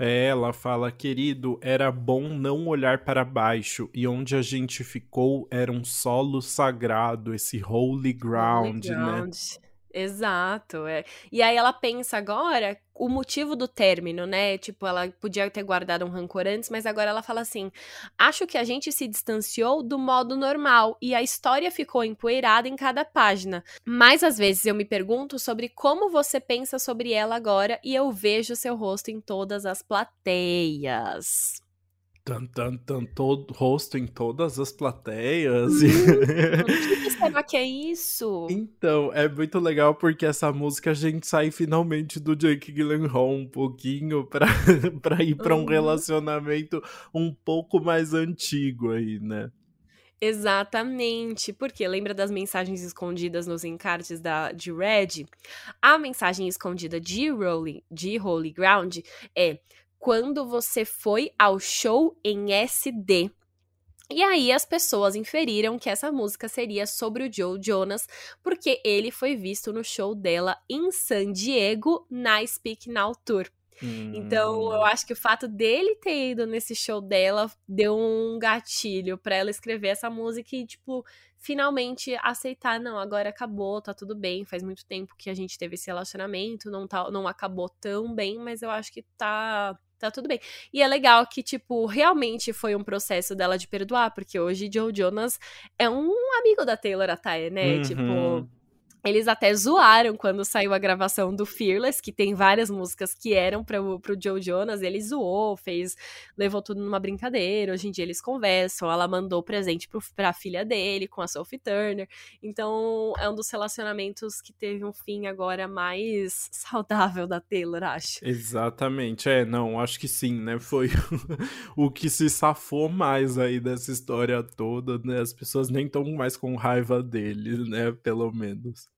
É, ela fala, querido, era bom não olhar para baixo, e onde a gente ficou era um solo sagrado, esse holy ground, holy ground. né? Exato, é. E aí ela pensa agora o motivo do término, né? Tipo, ela podia ter guardado um rancor antes, mas agora ela fala assim: acho que a gente se distanciou do modo normal e a história ficou empoeirada em cada página. Mas às vezes eu me pergunto sobre como você pensa sobre ela agora e eu vejo seu rosto em todas as plateias. Tan, tan, tan, todo, rosto em todas as plateias. Hum, o que será que é isso? Então, é muito legal porque essa música a gente sai finalmente do Jake Gyllenhaal um pouquinho pra, pra ir pra um uhum. relacionamento um pouco mais antigo aí, né? Exatamente, porque lembra das mensagens escondidas nos encartes da, de Red? A mensagem escondida de, Rolling, de Holy Ground é quando você foi ao show em SD. E aí as pessoas inferiram que essa música seria sobre o Joe Jonas, porque ele foi visto no show dela em San Diego na Speak Now Tour. Hum. Então, eu acho que o fato dele ter ido nesse show dela deu um gatilho para ela escrever essa música e, tipo, finalmente aceitar, não, agora acabou, tá tudo bem, faz muito tempo que a gente teve esse relacionamento, não, tá, não acabou tão bem, mas eu acho que tá tá tudo bem. E é legal que, tipo, realmente foi um processo dela de perdoar, porque hoje Joe Jonas é um amigo da Taylor Ataia, né? Uhum. Tipo, eles até zoaram quando saiu a gravação do Fearless, que tem várias músicas que eram pro, pro Joe Jonas. Ele zoou, fez, levou tudo numa brincadeira. Hoje em dia eles conversam. Ela mandou presente pro, pra filha dele com a Sophie Turner. Então é um dos relacionamentos que teve um fim agora mais saudável da Taylor, acho. Exatamente. É, não, acho que sim, né? Foi o que se safou mais aí dessa história toda, né? As pessoas nem estão mais com raiva dele, né? Pelo menos.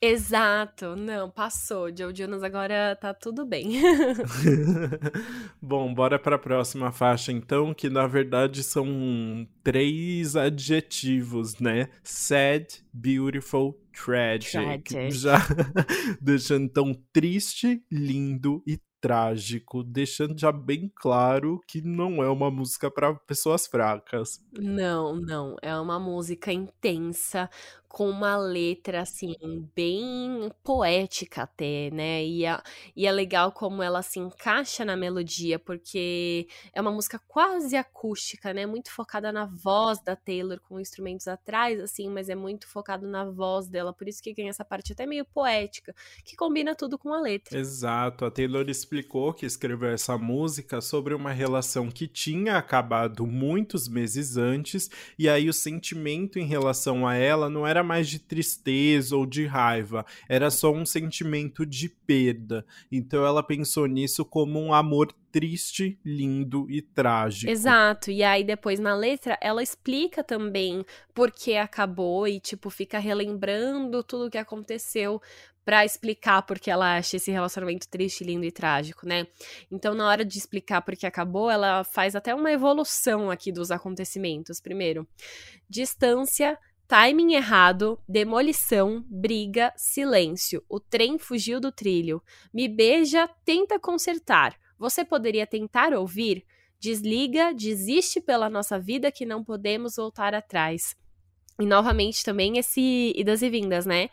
Exato, não, passou. Joe Jonas agora tá tudo bem. Bom, bora para a próxima faixa então, que na verdade são três adjetivos, né? Sad, beautiful, tragic. tragic. Já deixando tão triste, lindo e trágico, deixando já bem claro que não é uma música para pessoas fracas. Não, não, é uma música intensa, com uma letra, assim, bem poética até, né? E é, e é legal como ela se encaixa na melodia, porque é uma música quase acústica, né? Muito focada na voz da Taylor, com instrumentos atrás, assim, mas é muito focado na voz dela, por isso que ganha essa parte até meio poética, que combina tudo com a letra. Exato, a Taylor explicou que escreveu essa música sobre uma relação que tinha acabado muitos meses antes, e aí o sentimento em relação a ela não era mais de tristeza ou de raiva, era só um sentimento de perda. Então ela pensou nisso como um amor triste, lindo e trágico. Exato. E aí depois na letra ela explica também por que acabou e tipo fica relembrando tudo o que aconteceu para explicar porque ela acha esse relacionamento triste, lindo e trágico, né? Então, na hora de explicar por que acabou, ela faz até uma evolução aqui dos acontecimentos. Primeiro, distância, Timing errado, demolição, briga, silêncio. O trem fugiu do trilho. Me beija, tenta consertar. Você poderia tentar ouvir? Desliga, desiste pela nossa vida que não podemos voltar atrás. E novamente também esse idas e vindas, né?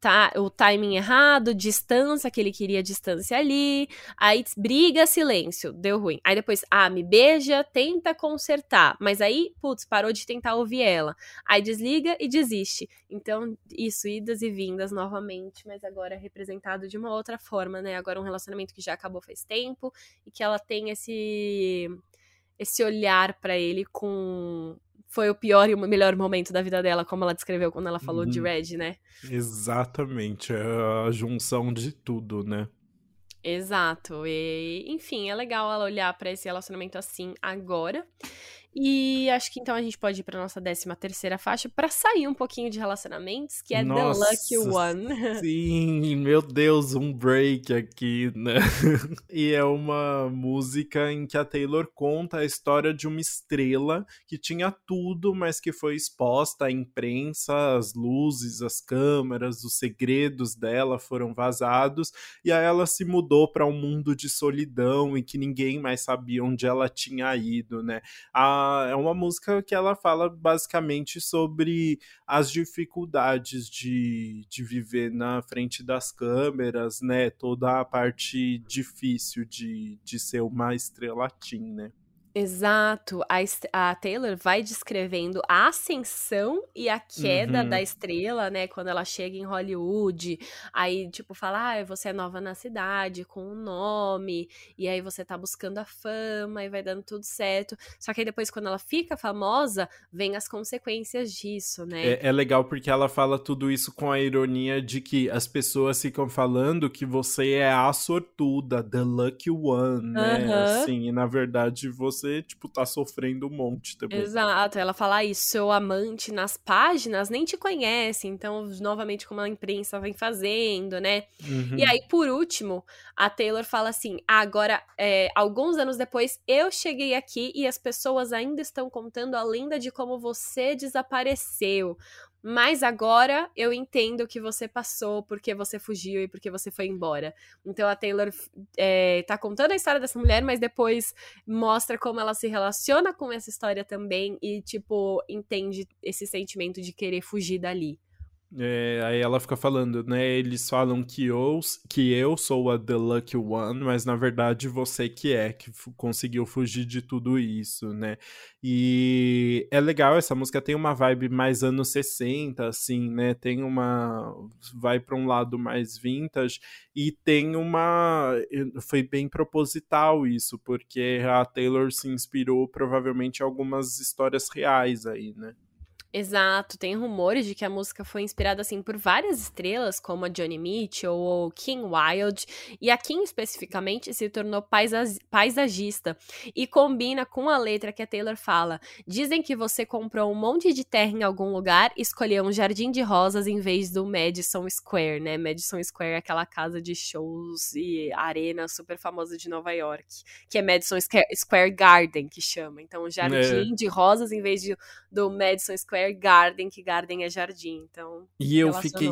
Tá, o timing errado, distância, que ele queria distância ali, aí briga, silêncio, deu ruim. Aí depois, ah, me beija, tenta consertar, mas aí, putz, parou de tentar ouvir ela. Aí desliga e desiste. Então, isso, idas e vindas novamente, mas agora representado de uma outra forma, né? Agora um relacionamento que já acabou faz tempo e que ela tem esse esse olhar para ele com foi o pior e o melhor momento da vida dela, como ela descreveu quando ela falou de uhum. Red, né? Exatamente, é a junção de tudo, né? Exato. E, enfim, é legal ela olhar para esse relacionamento assim agora. E acho que então a gente pode ir pra nossa décima terceira faixa para sair um pouquinho de relacionamentos, que é nossa, The Lucky One. Sim, meu Deus, um break aqui, né? e é uma música em que a Taylor conta a história de uma estrela que tinha tudo, mas que foi exposta à imprensa, as luzes, as câmeras, os segredos dela foram vazados, e aí ela se mudou para um mundo de solidão em que ninguém mais sabia onde ela tinha ido, né? A, é uma música que ela fala basicamente sobre as dificuldades de, de viver na frente das câmeras, né? Toda a parte difícil de, de ser uma estrela teen, né? Exato. A, a, Taylor vai descrevendo a ascensão e a queda uhum. da estrela, né? Quando ela chega em Hollywood. Aí, tipo, fala: ah, você é nova na cidade, com um nome. E aí você tá buscando a fama e vai dando tudo certo. Só que aí depois, quando ela fica famosa, vem as consequências disso, né? É, é legal porque ela fala tudo isso com a ironia de que as pessoas ficam falando que você é a sortuda, the lucky one, né? Uhum. Assim, e na verdade você você, tipo, tá sofrendo um monte também. Exato, ela fala isso, seu amante nas páginas nem te conhece, então, novamente, como a imprensa vem fazendo, né? Uhum. E aí, por último, a Taylor fala assim: agora, é, alguns anos depois, eu cheguei aqui e as pessoas ainda estão contando a lenda de como você desapareceu. Mas agora eu entendo o que você passou, porque você fugiu e porque você foi embora. Então a Taylor é, tá contando a história dessa mulher, mas depois mostra como ela se relaciona com essa história também e, tipo, entende esse sentimento de querer fugir dali. É, aí ela fica falando, né? Eles falam que eu, que eu sou a The Lucky One, mas na verdade você que é, que conseguiu fugir de tudo isso, né? E é legal, essa música tem uma vibe mais anos 60, assim, né? Tem uma. Vai para um lado mais vintage e tem uma. Foi bem proposital isso, porque a Taylor se inspirou provavelmente em algumas histórias reais aí, né? Exato, tem rumores de que a música foi inspirada assim por várias estrelas, como a Johnny Mitchell ou King Wild, e a Kim especificamente se tornou paisagista e combina com a letra que a Taylor fala: "Dizem que você comprou um monte de terra em algum lugar e escolheu um jardim de rosas em vez do Madison Square, né? Madison Square é aquela casa de shows e arena super famosa de Nova York, que é Madison Square Garden que chama. Então, um jardim é. de rosas em vez de, do Madison Square Square Garden, que Garden é jardim, então. E eu fiquei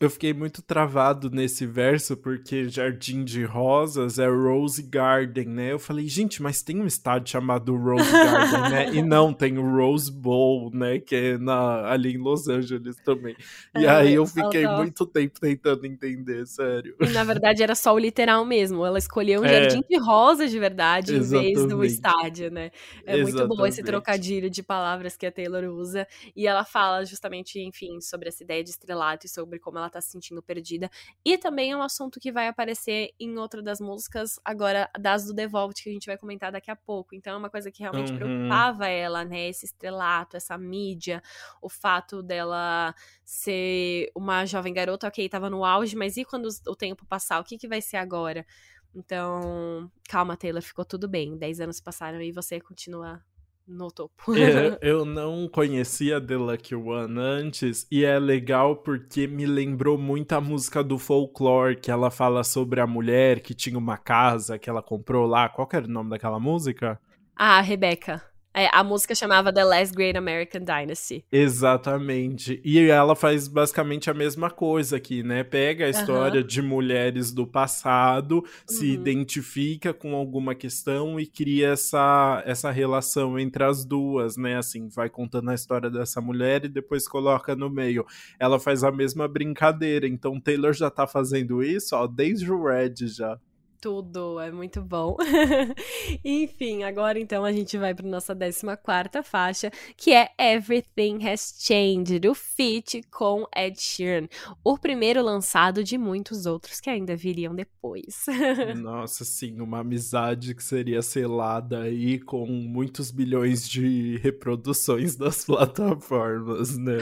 eu fiquei muito travado nesse verso, porque Jardim de Rosas é Rose Garden, né? Eu falei, gente, mas tem um estádio chamado Rose Garden, né? E não, tem o Rose Bowl, né? Que é na, ali em Los Angeles também. E é, aí eu fiquei muito tempo tentando entender, sério. E, na verdade era só o literal mesmo. Ela escolheu um é. Jardim de Rosas de verdade Exatamente. em vez do estádio, né? É Exatamente. muito bom esse trocadilho de palavras que a Taylor usa. E ela fala justamente, enfim, sobre essa ideia de estrelato e sobre como ela tá se sentindo perdida. E também é um assunto que vai aparecer em outra das músicas, agora das do Devolve, que a gente vai comentar daqui a pouco. Então é uma coisa que realmente uhum. preocupava ela, né? Esse estrelato, essa mídia, o fato dela ser uma jovem garota, ok, tava no auge, mas e quando o tempo passar? O que, que vai ser agora? Então, calma, Taylor, ficou tudo bem. Dez anos passaram e você continua no topo. É, eu não conhecia The Lucky One antes, e é legal porque me lembrou muito a música do folklore, que ela fala sobre a mulher que tinha uma casa que ela comprou lá. Qual era o nome daquela música? Ah, Rebeca. É, a música chamava The Last Great American Dynasty. Exatamente. E ela faz basicamente a mesma coisa aqui, né? Pega a história uhum. de mulheres do passado, uhum. se identifica com alguma questão e cria essa, essa relação entre as duas, né? Assim, vai contando a história dessa mulher e depois coloca no meio. Ela faz a mesma brincadeira. Então Taylor já tá fazendo isso, ó, desde o Red já tudo, é muito bom. Enfim, agora então a gente vai para nossa 14 faixa, que é Everything Has Changed, o feat com Ed Sheeran, o primeiro lançado de muitos outros que ainda viriam depois. Nossa, sim, uma amizade que seria selada aí com muitos bilhões de reproduções das plataformas, né?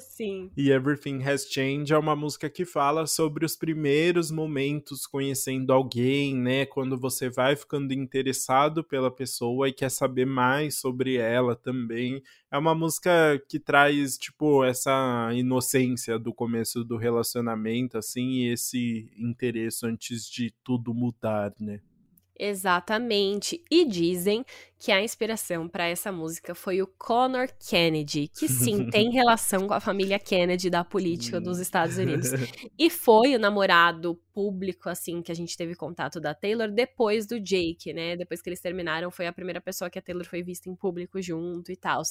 sim. E Everything Has Changed é uma música que fala sobre os primeiros momentos conhecendo alguém né? Quando você vai ficando interessado pela pessoa e quer saber mais sobre ela também. É uma música que traz, tipo, essa inocência do começo do relacionamento, assim, e esse interesse antes de tudo mudar, né? Exatamente. E dizem que a inspiração para essa música foi o Conor Kennedy, que sim, tem relação com a família Kennedy da política dos Estados Unidos. E foi o namorado público, assim, que a gente teve contato da Taylor depois do Jake, né? Depois que eles terminaram, foi a primeira pessoa que a Taylor foi vista em público junto e tal.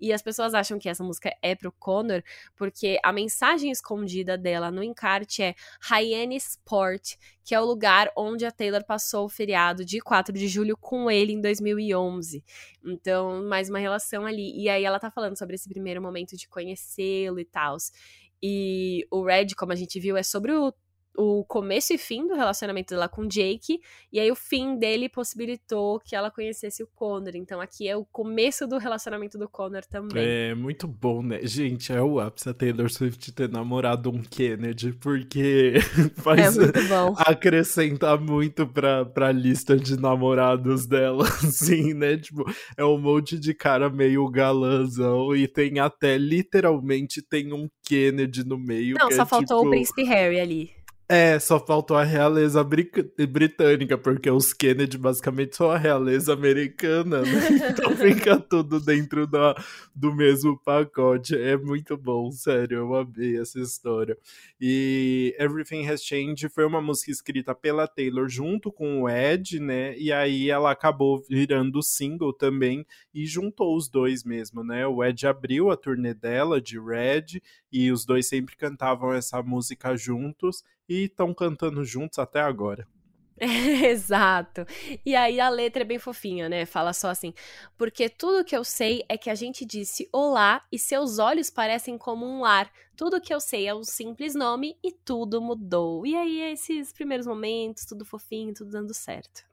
E as pessoas acham que essa música é pro Conor, porque a mensagem escondida dela no encarte é Hyannis Sport, que é o lugar onde a Taylor passou o feriado de 4 de julho com ele em 2011. 11. Então, mais uma relação ali. E aí ela tá falando sobre esse primeiro momento de conhecê-lo e tal. E o Red, como a gente viu, é sobre o o começo e fim do relacionamento dela com Jake, e aí o fim dele possibilitou que ela conhecesse o Connor. Então aqui é o começo do relacionamento do Connor também. É muito bom, né? Gente, é o ápice a Taylor Swift ter namorado um Kennedy, porque faz é acrescentar muito pra, pra lista de namorados dela, assim, né? Tipo, é um monte de cara meio galãzão e tem até, literalmente, tem um Kennedy no meio. Não, só é, faltou tipo... o príncipe Harry ali. É, só faltou a realeza britânica, porque os Kennedy basicamente são a realeza americana, né? Então fica tudo dentro da, do mesmo pacote. É muito bom, sério, eu amei essa história. E Everything Has Changed foi uma música escrita pela Taylor junto com o Ed, né? E aí ela acabou virando single também e juntou os dois mesmo, né? O Ed abriu a turnê dela de Red e os dois sempre cantavam essa música juntos e estão cantando juntos até agora. Exato. E aí a letra é bem fofinha, né? Fala só assim: porque tudo que eu sei é que a gente disse olá e seus olhos parecem como um lar. Tudo que eu sei é um simples nome e tudo mudou. E aí esses primeiros momentos, tudo fofinho, tudo dando certo.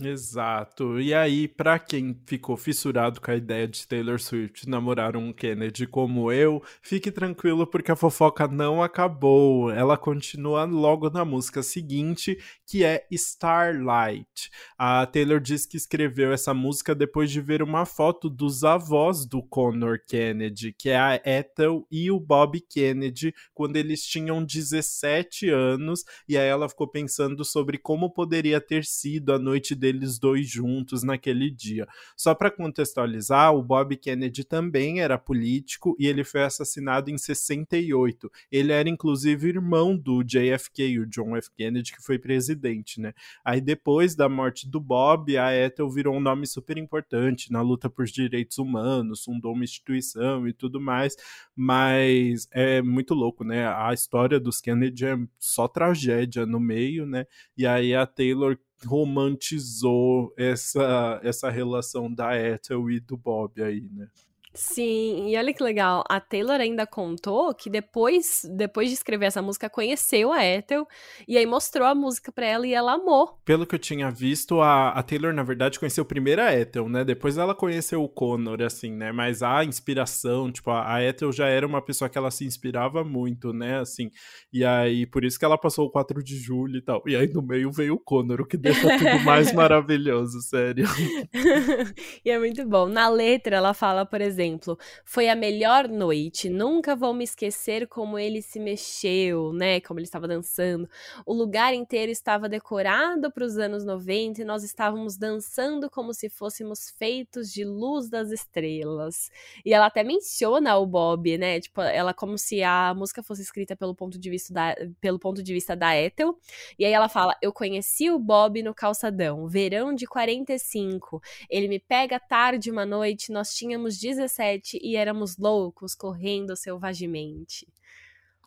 Exato. E aí, para quem ficou fissurado com a ideia de Taylor Swift namorar um Kennedy como eu, fique tranquilo porque a fofoca não acabou. Ela continua logo na música seguinte, que é Starlight. A Taylor diz que escreveu essa música depois de ver uma foto dos avós do Connor Kennedy, que é a Ethel e o Bob Kennedy, quando eles tinham 17 anos, e aí ela ficou pensando sobre como poderia ter sido a noite deles dois juntos naquele dia. Só para contextualizar, o Bob Kennedy também era político e ele foi assassinado em 68. Ele era inclusive irmão do JFK, o John F. Kennedy, que foi presidente, né? Aí depois da morte do Bob, a Ethel virou um nome super importante na luta por direitos humanos, fundou uma instituição e tudo mais, mas é muito louco, né? A história dos Kennedy é só tragédia no meio, né? E aí a Taylor romantizou essa, essa relação da Ethel e do Bob aí, né? Sim, e olha que legal, a Taylor ainda contou que depois, depois de escrever essa música, conheceu a Ethel e aí mostrou a música pra ela e ela amou. Pelo que eu tinha visto, a, a Taylor, na verdade, conheceu primeiro a Ethel, né? Depois ela conheceu o Connor, assim, né? Mas a inspiração, tipo, a, a Ethel já era uma pessoa que ela se inspirava muito, né? Assim, e aí, por isso que ela passou o 4 de julho e tal. E aí no meio veio o Connor, o que deixa tudo mais maravilhoso, sério. e é muito bom. Na letra, ela fala, por exemplo, exemplo, foi a melhor noite, nunca vou me esquecer como ele se mexeu, né? Como ele estava dançando. O lugar inteiro estava decorado para os anos 90 e nós estávamos dançando como se fôssemos feitos de luz das estrelas. E ela até menciona o Bob, né? Tipo, ela como se a música fosse escrita pelo ponto de vista da, pelo ponto de vista da Ethel. E aí ela fala: Eu conheci o Bob no calçadão, verão de 45. Ele me pega tarde uma noite, nós tínhamos 17 17 e éramos loucos correndo selvagemente.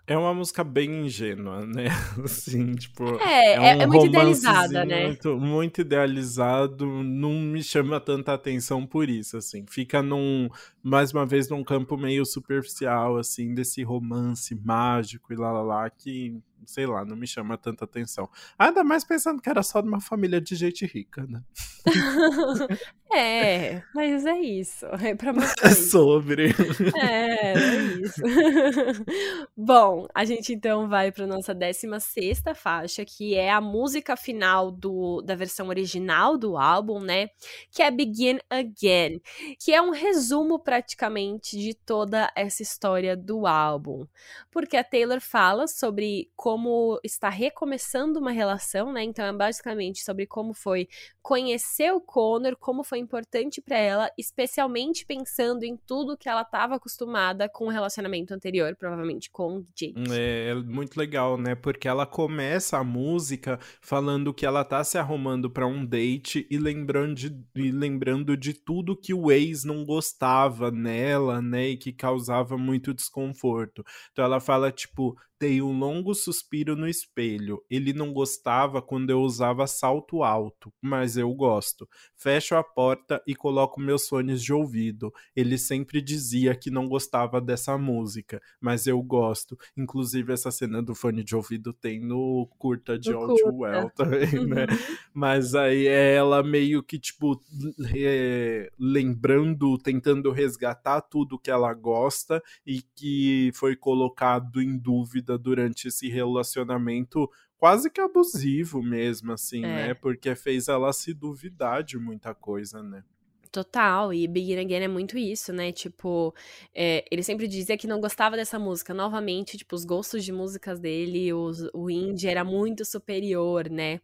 É uma música bem ingênua, né? Assim, tipo. É, é, um é, é muito idealizada, né? Muito, muito idealizado, não me chama tanta atenção por isso, assim. Fica num, mais uma vez, num campo meio superficial, assim, desse romance mágico e lá lá lá, que sei lá, não me chama tanta atenção. Ainda mais pensando que era só de uma família de gente rica, né? é, mas é isso. É pra É sobre. É, é isso. Bom, a gente então vai para nossa 16 faixa, que é a música final do, da versão original do álbum, né? Que é Begin Again, que é um resumo praticamente de toda essa história do álbum. Porque a Taylor fala sobre como está recomeçando uma relação, né? Então é basicamente sobre como foi conhecer o Connor, como foi importante para ela, especialmente pensando em tudo que ela estava acostumada com o relacionamento anterior, provavelmente com o Jake. É, é, muito legal, né? Porque ela começa a música falando que ela tá se arrumando para um date e lembrando de, e lembrando de tudo que o ex não gostava nela, né? E que causava muito desconforto. Então ela fala, tipo, Dei um longo suspiro no espelho. Ele não gostava quando eu usava salto alto, mas eu gosto. Fecho a porta e coloco meus fones de ouvido. Ele sempre dizia que não gostava dessa música, mas eu gosto. Inclusive, essa cena do fone de ouvido tem no curta de All Too Well também, né? Uhum. Mas aí é ela meio que, tipo, é, lembrando, tentando resgatar tudo que ela gosta e que foi colocado em dúvida vida durante esse relacionamento quase que abusivo mesmo, assim, é. né? Porque fez ela se duvidar de muita coisa, né? Total, e Begin Again é muito isso, né? Tipo, é, ele sempre dizia que não gostava dessa música. Novamente, tipo, os gostos de músicas dele, os, o indie era muito superior, né?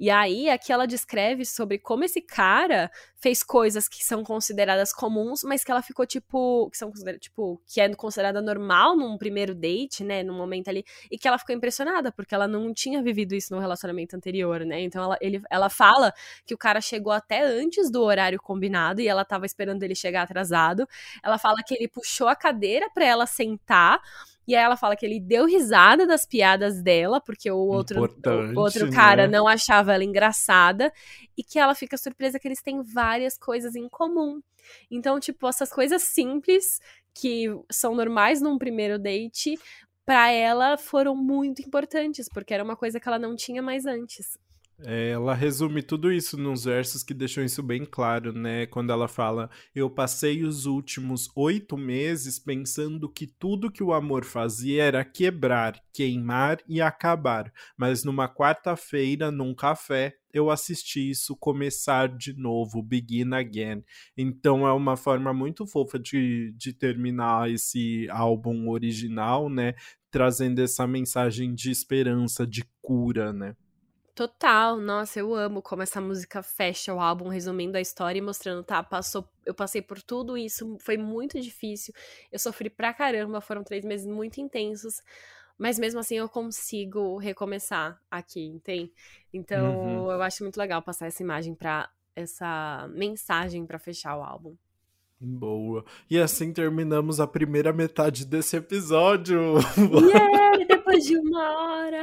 E aí, aqui ela descreve sobre como esse cara fez coisas que são consideradas comuns, mas que ela ficou, tipo, que são consideradas, tipo, que é considerada normal num primeiro date, né? Num momento ali, e que ela ficou impressionada, porque ela não tinha vivido isso no relacionamento anterior, né? Então ela, ele, ela fala que o cara chegou até antes do horário combinado e ela tava esperando ele chegar atrasado. Ela fala que ele puxou a cadeira para ela sentar. E aí ela fala que ele deu risada das piadas dela, porque o outro, o outro cara né? não achava ela engraçada. E que ela fica surpresa que eles têm várias coisas em comum. Então, tipo, essas coisas simples que são normais num primeiro date, para ela foram muito importantes, porque era uma coisa que ela não tinha mais antes. É, ela resume tudo isso nos versos que deixam isso bem claro, né? Quando ela fala: Eu passei os últimos oito meses pensando que tudo que o amor fazia era quebrar, queimar e acabar. Mas numa quarta-feira, num café, eu assisti isso começar de novo, begin again. Então é uma forma muito fofa de, de terminar esse álbum original, né? Trazendo essa mensagem de esperança, de cura, né? Total, nossa, eu amo como essa música fecha o álbum, resumindo a história e mostrando, tá, passou, eu passei por tudo isso, foi muito difícil, eu sofri pra caramba, foram três meses muito intensos, mas mesmo assim eu consigo recomeçar aqui, entende? Então uhum. eu acho muito legal passar essa imagem pra, essa mensagem para fechar o álbum. Boa. E assim terminamos a primeira metade desse episódio. Yeah, depois de uma hora!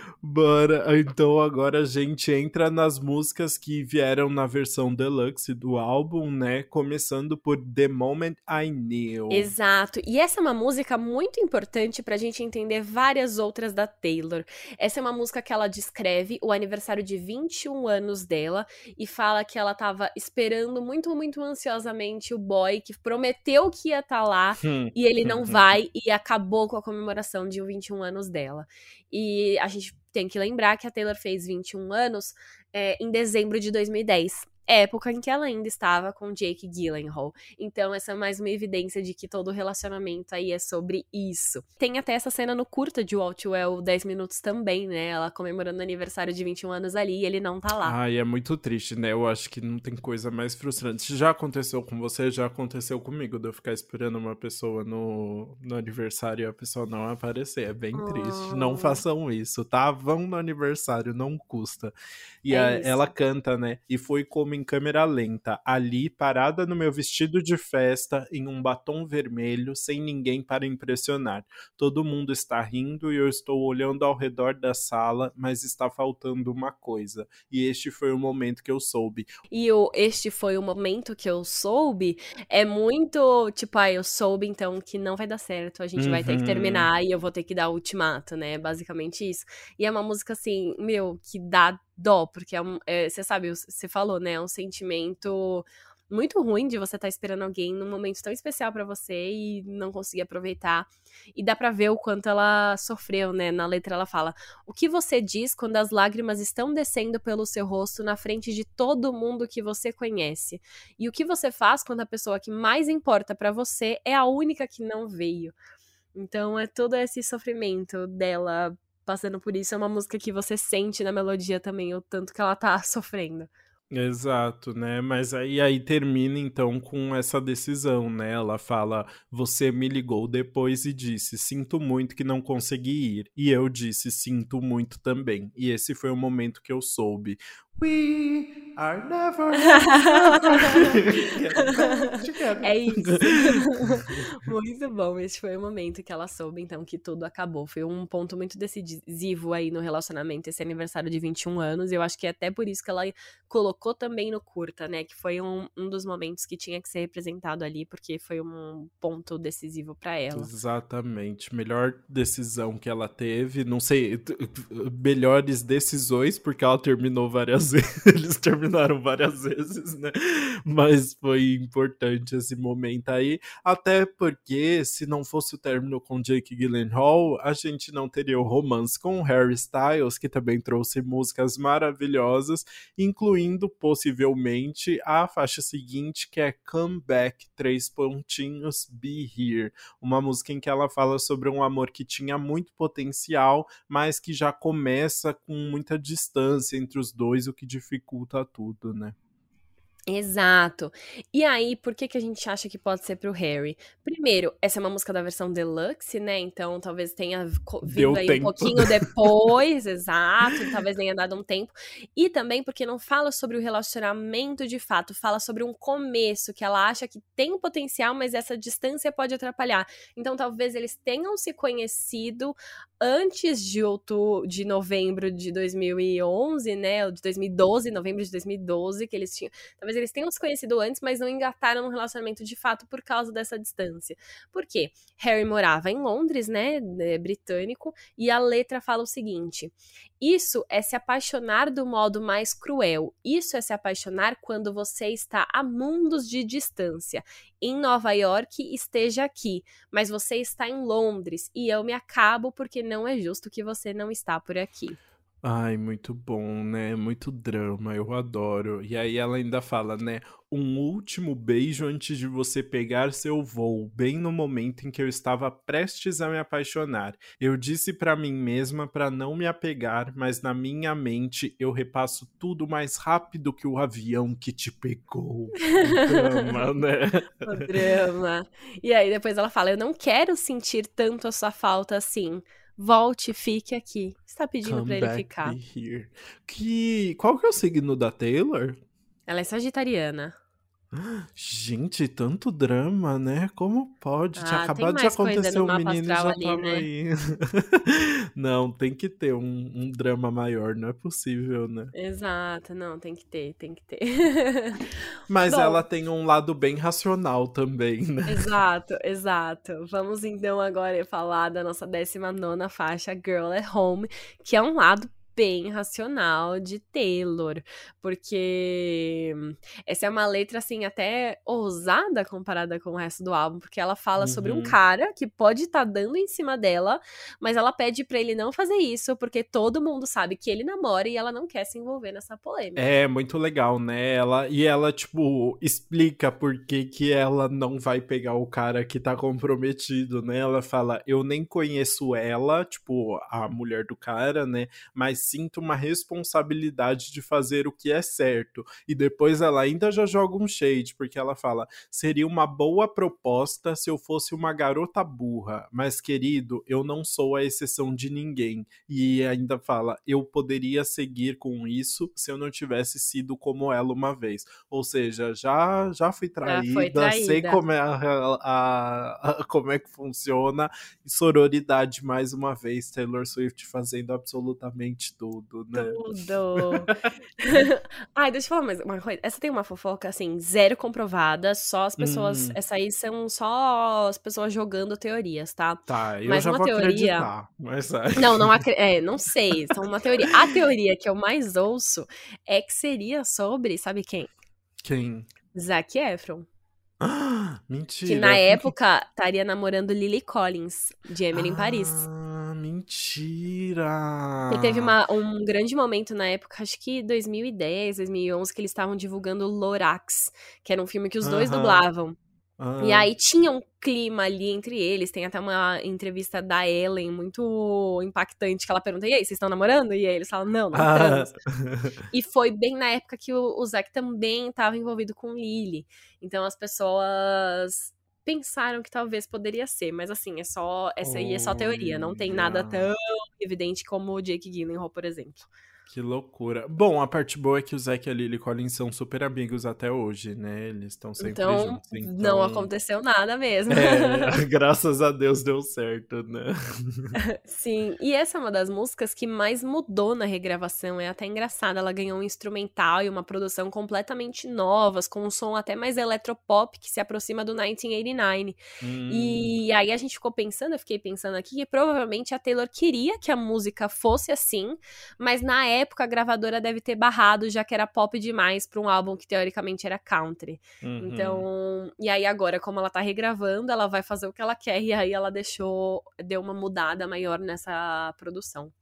Bora, então agora a gente entra nas músicas que vieram na versão deluxe do álbum, né? Começando por The Moment I Knew. Exato. E essa é uma música muito importante pra gente entender várias outras da Taylor. Essa é uma música que ela descreve o aniversário de 21 anos dela e fala que ela tava esperando muito, muito ansiosamente o boy que prometeu que ia estar tá lá hum. e ele não vai e acabou com a comemoração de 21 anos dela. E a gente tem que lembrar que a Taylor fez 21 anos é, em dezembro de 2010 época em que ela ainda estava com Jake Gyllenhaal. Então, essa é mais uma evidência de que todo relacionamento aí é sobre isso. Tem até essa cena no curta de Walt Well 10 minutos também, né? Ela comemorando o aniversário de 21 anos ali e ele não tá lá. Ai, é muito triste, né? Eu acho que não tem coisa mais frustrante. Já aconteceu com você, já aconteceu comigo, de eu ficar esperando uma pessoa no, no aniversário e a pessoa não aparecer. É bem oh. triste. Não façam isso, tá? Vão no aniversário, não custa. E é a, ela canta, né? E foi como em câmera lenta, ali, parada no meu vestido de festa, em um batom vermelho, sem ninguém para impressionar. Todo mundo está rindo e eu estou olhando ao redor da sala, mas está faltando uma coisa. E este foi o momento que eu soube. E o este foi o momento que eu soube é muito tipo, ah, eu soube então que não vai dar certo, a gente uhum. vai ter que uhum. terminar e eu vou ter que dar o ultimato, né? Basicamente isso. E é uma música assim, meu, que dá dó, porque é, um, é você sabe, você falou, né? É um sentimento muito ruim de você estar tá esperando alguém num momento tão especial para você e não conseguir aproveitar. E dá para ver o quanto ela sofreu, né? Na letra ela fala: "O que você diz quando as lágrimas estão descendo pelo seu rosto na frente de todo mundo que você conhece? E o que você faz quando a pessoa que mais importa para você é a única que não veio?" Então é todo esse sofrimento dela passando por isso. É uma música que você sente na melodia também, o tanto que ela tá sofrendo. Exato, né? Mas aí, aí termina então com essa decisão, né? Ela fala: Você me ligou depois e disse: Sinto muito que não consegui ir. E eu disse: Sinto muito também. E esse foi o momento que eu soube. We are never É isso. muito bom. Esse foi o momento que ela soube, então, que tudo acabou. Foi um ponto muito decisivo aí no relacionamento, esse aniversário de 21 anos. Eu acho que é até por isso que ela colocou também no curta, né? Que foi um, um dos momentos que tinha que ser representado ali, porque foi um ponto decisivo para ela. Exatamente. Melhor decisão que ela teve. Não sei, melhores decisões, porque ela terminou várias vezes, eles terminaram várias vezes, né? Mas foi importante esse momento aí, até porque se não fosse o término com Jake Gyllenhaal, a gente não teria o romance com Harry Styles, que também trouxe músicas maravilhosas, incluindo possivelmente a faixa seguinte, que é Come Back, três pontinhos, Be Here, uma música em que ela fala sobre um amor que tinha muito potencial, mas que já começa com muita distância entre os dois, o que dificulta tudo, né? Exato. E aí, por que, que a gente acha que pode ser pro Harry? Primeiro, essa é uma música da versão deluxe, né? Então talvez tenha vindo Deu aí tempo. um pouquinho depois, exato. Talvez tenha dado um tempo. E também porque não fala sobre o relacionamento de fato, fala sobre um começo que ela acha que tem potencial, mas essa distância pode atrapalhar. Então talvez eles tenham se conhecido antes de outubro, de novembro de 2011, né? Ou de 2012, novembro de 2012, que eles tinham. Talvez eles tenham se conhecido antes, mas não engataram um relacionamento de fato por causa dessa distância. Por quê? Harry morava em Londres, né? É britânico, e a letra fala o seguinte: Isso é se apaixonar do modo mais cruel. Isso é se apaixonar quando você está a mundos de distância. Em Nova York, esteja aqui, mas você está em Londres e eu me acabo porque não é justo que você não está por aqui. Ai, muito bom, né? Muito drama, eu adoro. E aí ela ainda fala, né? Um último beijo antes de você pegar seu voo, bem no momento em que eu estava prestes a me apaixonar. Eu disse para mim mesma para não me apegar, mas na minha mente eu repasso tudo mais rápido que o avião que te pegou. O drama, né? O drama. E aí depois ela fala: Eu não quero sentir tanto a sua falta assim. Volte, fique aqui. Está pedindo Come pra ele ficar. Que... Qual que é o signo da Taylor? Ela é sagitariana. Gente, tanto drama, né? Como pode? Ah, Tinha acabado de acontecer um menino já ali, tava né? aí. não, tem que ter um, um, drama maior, não é possível, né? Exato, não, tem que ter, tem que ter. Mas Bom, ela tem um lado bem racional também, né? Exato, exato. Vamos então agora falar da nossa 19 faixa, Girl at Home, que é um lado bem racional de Taylor, porque essa é uma letra assim até ousada comparada com o resto do álbum, porque ela fala uhum. sobre um uhum. cara que pode estar tá dando em cima dela, mas ela pede para ele não fazer isso, porque todo mundo sabe que ele namora e ela não quer se envolver nessa polêmica. É muito legal, né? Ela e ela tipo explica por que que ela não vai pegar o cara que tá comprometido, né? Ela fala: "Eu nem conheço ela, tipo, a mulher do cara, né? Mas sinto uma responsabilidade de fazer o que é certo. E depois ela ainda já joga um shade, porque ela fala: seria uma boa proposta se eu fosse uma garota burra, mas querido, eu não sou a exceção de ninguém. E ainda fala: eu poderia seguir com isso se eu não tivesse sido como ela uma vez. Ou seja, já já fui traída, já traída. sei como é a, a, a, como é que funciona. E sororidade mais uma vez, Taylor Swift fazendo absolutamente tudo, né? Tudo. Ai, deixa eu falar mais uma coisa. Essa tem uma fofoca assim, zero comprovada, só as pessoas, hum. essa aí são só as pessoas jogando teorias, tá? Tá, eu mas já uma vou teoria. Acreditar, mas é. Não, não acre... é, não sei, são uma teoria. A teoria que eu mais ouço é que seria sobre, sabe quem? Quem? Zac Efron. mentira. Que na época estaria namorando Lily Collins, de Emily ah, em Paris. Mentira! E teve uma, um grande momento na época, acho que 2010, 2011, que eles estavam divulgando Lorax, que era um filme que os dois dublavam. E aí tinha um clima ali entre eles. Tem até uma entrevista da Ellen muito impactante que ela pergunta: E aí, vocês estão namorando? E aí eles falam: Não, não ah. e foi bem na época que o, o Zack também estava envolvido com Lily. Então as pessoas pensaram que talvez poderia ser, mas assim, é só essa aí é só teoria, não tem nada tão evidente como o Jake Gyllenhaal, por exemplo. Que loucura. Bom, a parte boa é que o Zack e a Lily Collins são super amigos até hoje, né? Eles estão sempre então, juntos. Então, não aconteceu nada mesmo. É, graças a Deus deu certo, né? Sim, e essa é uma das músicas que mais mudou na regravação. É até engraçado, ela ganhou um instrumental e uma produção completamente novas, com um som até mais eletropop que se aproxima do 1989. Hum. E aí a gente ficou pensando, eu fiquei pensando aqui, que provavelmente a Taylor queria que a música fosse assim, mas na época época a gravadora deve ter barrado, já que era pop demais para um álbum que teoricamente era country. Uhum. Então, e aí agora, como ela tá regravando, ela vai fazer o que ela quer, e aí ela deixou, deu uma mudada maior nessa produção.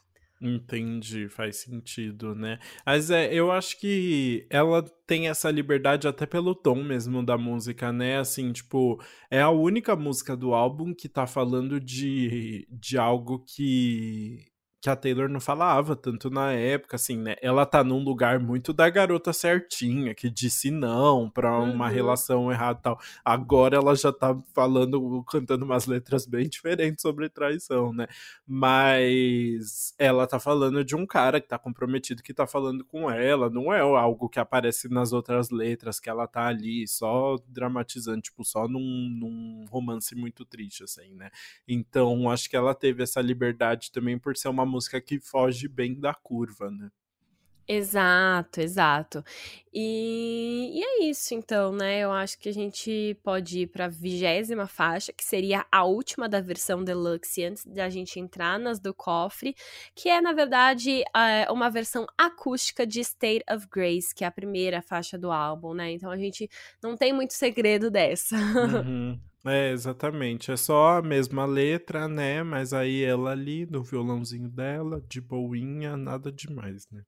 Entendi, faz sentido, né? Mas é, eu acho que ela tem essa liberdade até pelo tom mesmo da música, né? Assim, tipo, é a única música do álbum que tá falando de, de algo que que a Taylor não falava tanto na época, assim, né? Ela tá num lugar muito da garota certinha, que disse não pra uma uhum. relação errada e tal. Agora ela já tá falando, cantando umas letras bem diferentes sobre traição, né? Mas ela tá falando de um cara que tá comprometido, que tá falando com ela, não é algo que aparece nas outras letras, que ela tá ali só dramatizando, tipo, só num, num romance muito triste, assim, né? Então, acho que ela teve essa liberdade também por ser uma música que foge bem da curva, né? Exato, exato. E, e é isso, então, né? Eu acho que a gente pode ir para a vigésima faixa, que seria a última da versão deluxe, antes da gente entrar nas do cofre, que é, na verdade, uma versão acústica de State of Grace, que é a primeira faixa do álbum, né? Então a gente não tem muito segredo dessa. Uhum. É, exatamente. É só a mesma letra, né? Mas aí ela ali, no violãozinho dela, de boinha, nada demais, né?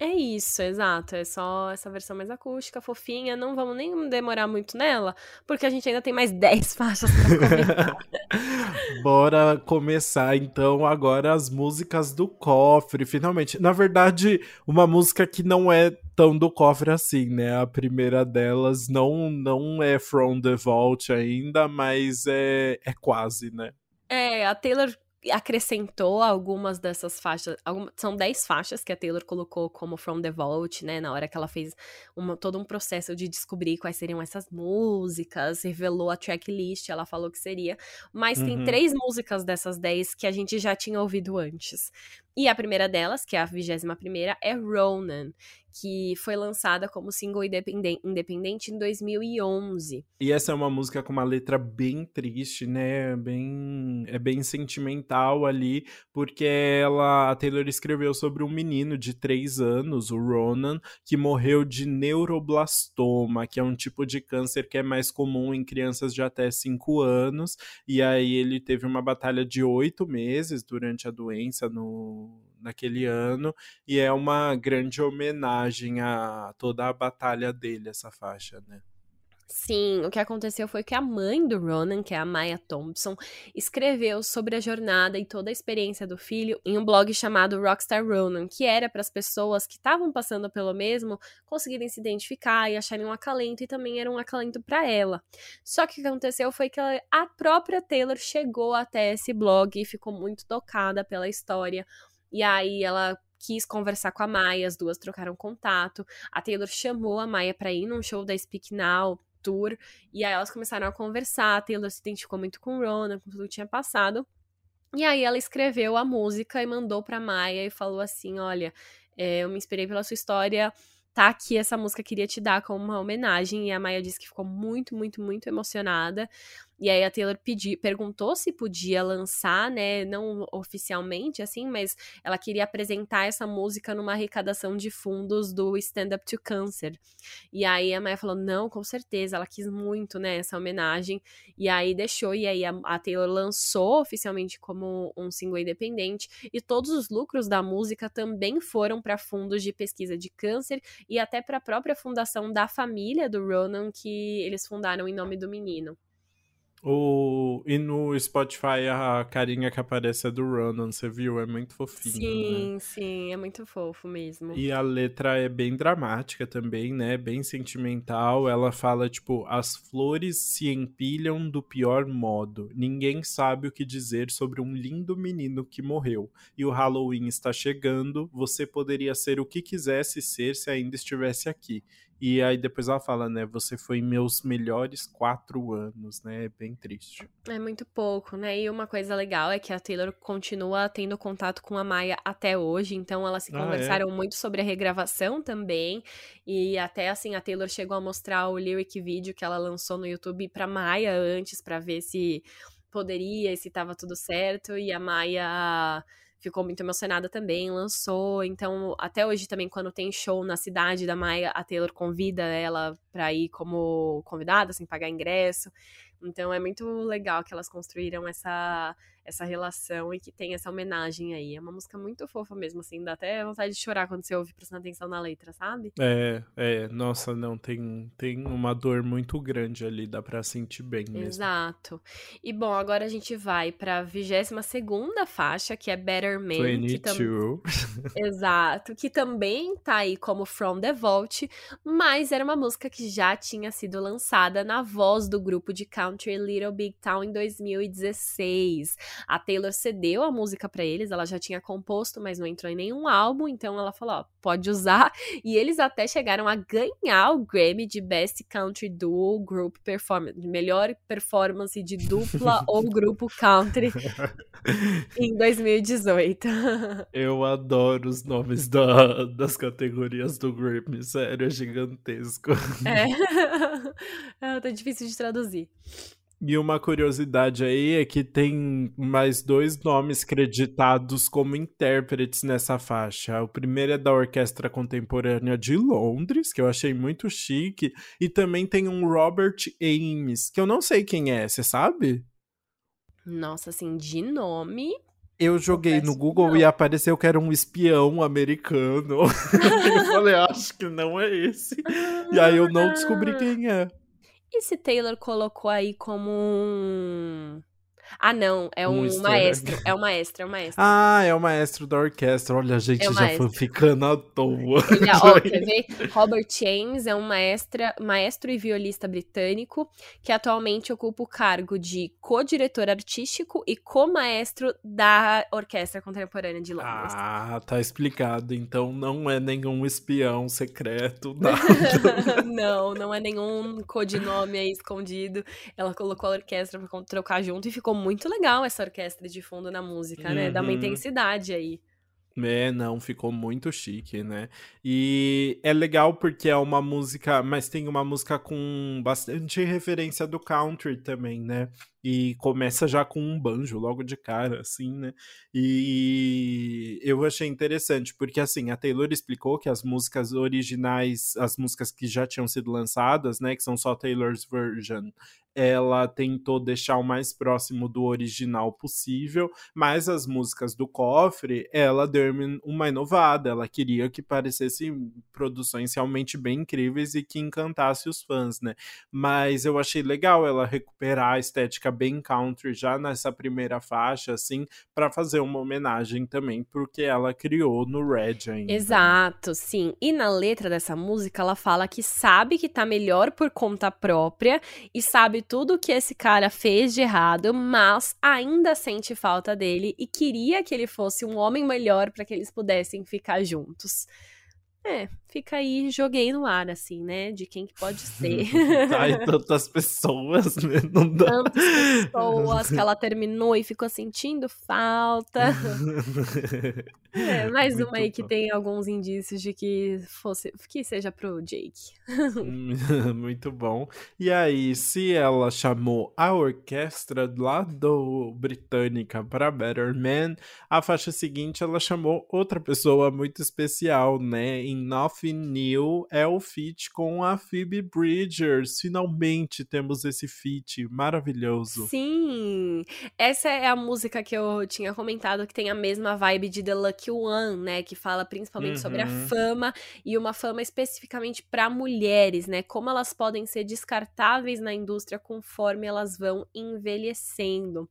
É isso, exato. É só essa versão mais acústica, fofinha. Não vamos nem demorar muito nela, porque a gente ainda tem mais 10 faixas pra comentar. Bora começar então agora as músicas do cofre, finalmente. Na verdade, uma música que não é tão do cofre assim, né? A primeira delas não não é From the Vault ainda, mas é, é quase, né? É, a Taylor acrescentou algumas dessas faixas, algumas, são 10 faixas que a Taylor colocou como From the Vault, né, na hora que ela fez uma, todo um processo de descobrir quais seriam essas músicas, revelou a tracklist, ela falou que seria, mas uhum. tem três músicas dessas 10 que a gente já tinha ouvido antes. E a primeira delas, que é a vigésima primeira, é Ronan, que foi lançada como single independente em 2011. E essa é uma música com uma letra bem triste, né? Bem, é bem sentimental ali, porque ela, a Taylor escreveu sobre um menino de 3 anos, o Ronan, que morreu de neuroblastoma, que é um tipo de câncer que é mais comum em crianças de até 5 anos. E aí ele teve uma batalha de 8 meses durante a doença no naquele ano e é uma grande homenagem a toda a batalha dele essa faixa, né? Sim, o que aconteceu foi que a mãe do Ronan, que é a Maya Thompson, escreveu sobre a jornada e toda a experiência do filho em um blog chamado Rockstar Ronan, que era para as pessoas que estavam passando pelo mesmo conseguirem se identificar e acharem um acalento, e também era um acalento para ela. Só que o que aconteceu foi que a própria Taylor chegou até esse blog e ficou muito tocada pela história. E aí ela quis conversar com a Maia, as duas trocaram contato. A Taylor chamou a Maia para ir num show da Speak Now tour. E aí elas começaram a conversar. A Taylor se identificou muito com Rona, com tudo que tinha passado. E aí ela escreveu a música e mandou pra Maia e falou assim: Olha, é, eu me inspirei pela sua história. Tá aqui essa música, queria te dar como uma homenagem. E a Maia disse que ficou muito, muito, muito emocionada. E aí a Taylor pedi, perguntou se podia lançar, né, não oficialmente assim, mas ela queria apresentar essa música numa arrecadação de fundos do Stand Up to Cancer. E aí a Maia falou: "Não, com certeza, ela quis muito, né, essa homenagem". E aí deixou e aí a, a Taylor lançou oficialmente como um single independente e todos os lucros da música também foram para fundos de pesquisa de câncer e até para a própria fundação da família do Ronan que eles fundaram em nome do menino. O... E no Spotify a carinha que aparece é do Ronan, você viu? É muito fofinho. Sim, né? sim, é muito fofo mesmo. E a letra é bem dramática também, né? Bem sentimental. Ela fala, tipo, as flores se empilham do pior modo. Ninguém sabe o que dizer sobre um lindo menino que morreu. E o Halloween está chegando. Você poderia ser o que quisesse ser se ainda estivesse aqui. E aí depois ela fala, né? Você foi meus melhores quatro anos, né? É bem triste. É muito pouco, né? E uma coisa legal é que a Taylor continua tendo contato com a Maia até hoje, então elas se ah, conversaram é? muito sobre a regravação também. E até assim, a Taylor chegou a mostrar o lyric vídeo que ela lançou no YouTube pra Maia antes, para ver se poderia e se tava tudo certo. E a Maia ficou muito emocionada também, lançou. Então, até hoje também, quando tem show na cidade da Maia, a Taylor convida ela pra ir como convidada, sem pagar ingresso. Então, é muito legal que elas construíram essa essa relação e que tem essa homenagem aí. É uma música muito fofa mesmo, assim, dá até vontade de chorar quando você ouve prestando atenção na letra, sabe? É, é, nossa, não, tem, tem uma dor muito grande ali, dá pra sentir bem mesmo. Exato. E bom, agora a gente vai pra 22 segunda faixa, que é Better Man. 22. Que tam... Exato, que também tá aí como From the Vault, mas era uma música que já tinha sido lançada na voz do grupo de country Little Big Town em 2016. A Taylor cedeu a música para eles, ela já tinha composto, mas não entrou em nenhum álbum, então ela falou: ó, pode usar. E eles até chegaram a ganhar o Grammy de Best Country Duo Group Performance, melhor performance de dupla ou grupo country em 2018. Eu adoro os nomes da, das categorias do Grammy, sério, é gigantesco. É, tá difícil de traduzir. E uma curiosidade aí é que tem mais dois nomes creditados como intérpretes nessa faixa. O primeiro é da Orquestra Contemporânea de Londres, que eu achei muito chique, e também tem um Robert Ames, que eu não sei quem é, você sabe? Nossa, assim, de nome. Eu joguei no Google não. e apareceu que era um espião americano. eu falei, acho que não é esse. E aí eu não descobri quem é. E se Taylor colocou aí como um. Ah, não, é um, um maestro. É o um maestro, é um maestro. Ah, é o maestro da orquestra. Olha, a gente é já foi ficando à toa. Ele, ó, quer ver? Robert James é um maestra, maestro e violista britânico que atualmente ocupa o cargo de co-diretor artístico e co-maestro da Orquestra Contemporânea de Londres. Ah, tá explicado. Então não é nenhum espião secreto, nada. não, não é nenhum codinome aí escondido. Ela colocou a orquestra pra trocar junto e ficou muito legal essa orquestra de fundo na música, uhum. né? Dá uma uhum. intensidade aí. É, não, ficou muito chique, né? E é legal porque é uma música, mas tem uma música com bastante referência do country também, né? E começa já com um banjo logo de cara, assim, né? E eu achei interessante, porque assim, a Taylor explicou que as músicas originais, as músicas que já tinham sido lançadas, né, que são só Taylor's version, ela tentou deixar o mais próximo do original possível, mas as músicas do cofre, ela deu uma inovada, ela queria que parecessem produções realmente bem incríveis e que encantasse os fãs, né? Mas eu achei legal ela recuperar a estética bem country já nessa primeira faixa, assim, para fazer uma homenagem também, porque ela criou no Red ainda. Exato, sim. E na letra dessa música, ela fala que sabe que tá melhor por conta própria e sabe tudo que esse cara fez de errado, mas ainda sente falta dele e queria que ele fosse um homem melhor para que eles pudessem ficar juntos. É, fica aí, joguei no ar, assim, né? De quem que pode ser. Ai, tantas pessoas, né? Não dá. Tantas pessoas que ela terminou e ficou sentindo falta. é, mais Muito uma aí que tem alguns indícios de que fosse que seja pro Jake. Muito bom. E aí, se ela chamou a orquestra lá do Britânica para Better Man, a faixa seguinte ela chamou outra pessoa muito especial, né? Em Nothing New é o feat com a Phoebe Bridgers. Finalmente temos esse feat maravilhoso. Sim! Essa é a música que eu tinha comentado que tem a mesma vibe de The Lucky One, né? Que fala principalmente uhum. sobre a uhum. fama e uma fama especificamente para mulheres, né? Como elas podem ser descartáveis na indústria conforme elas vão envelhecendo.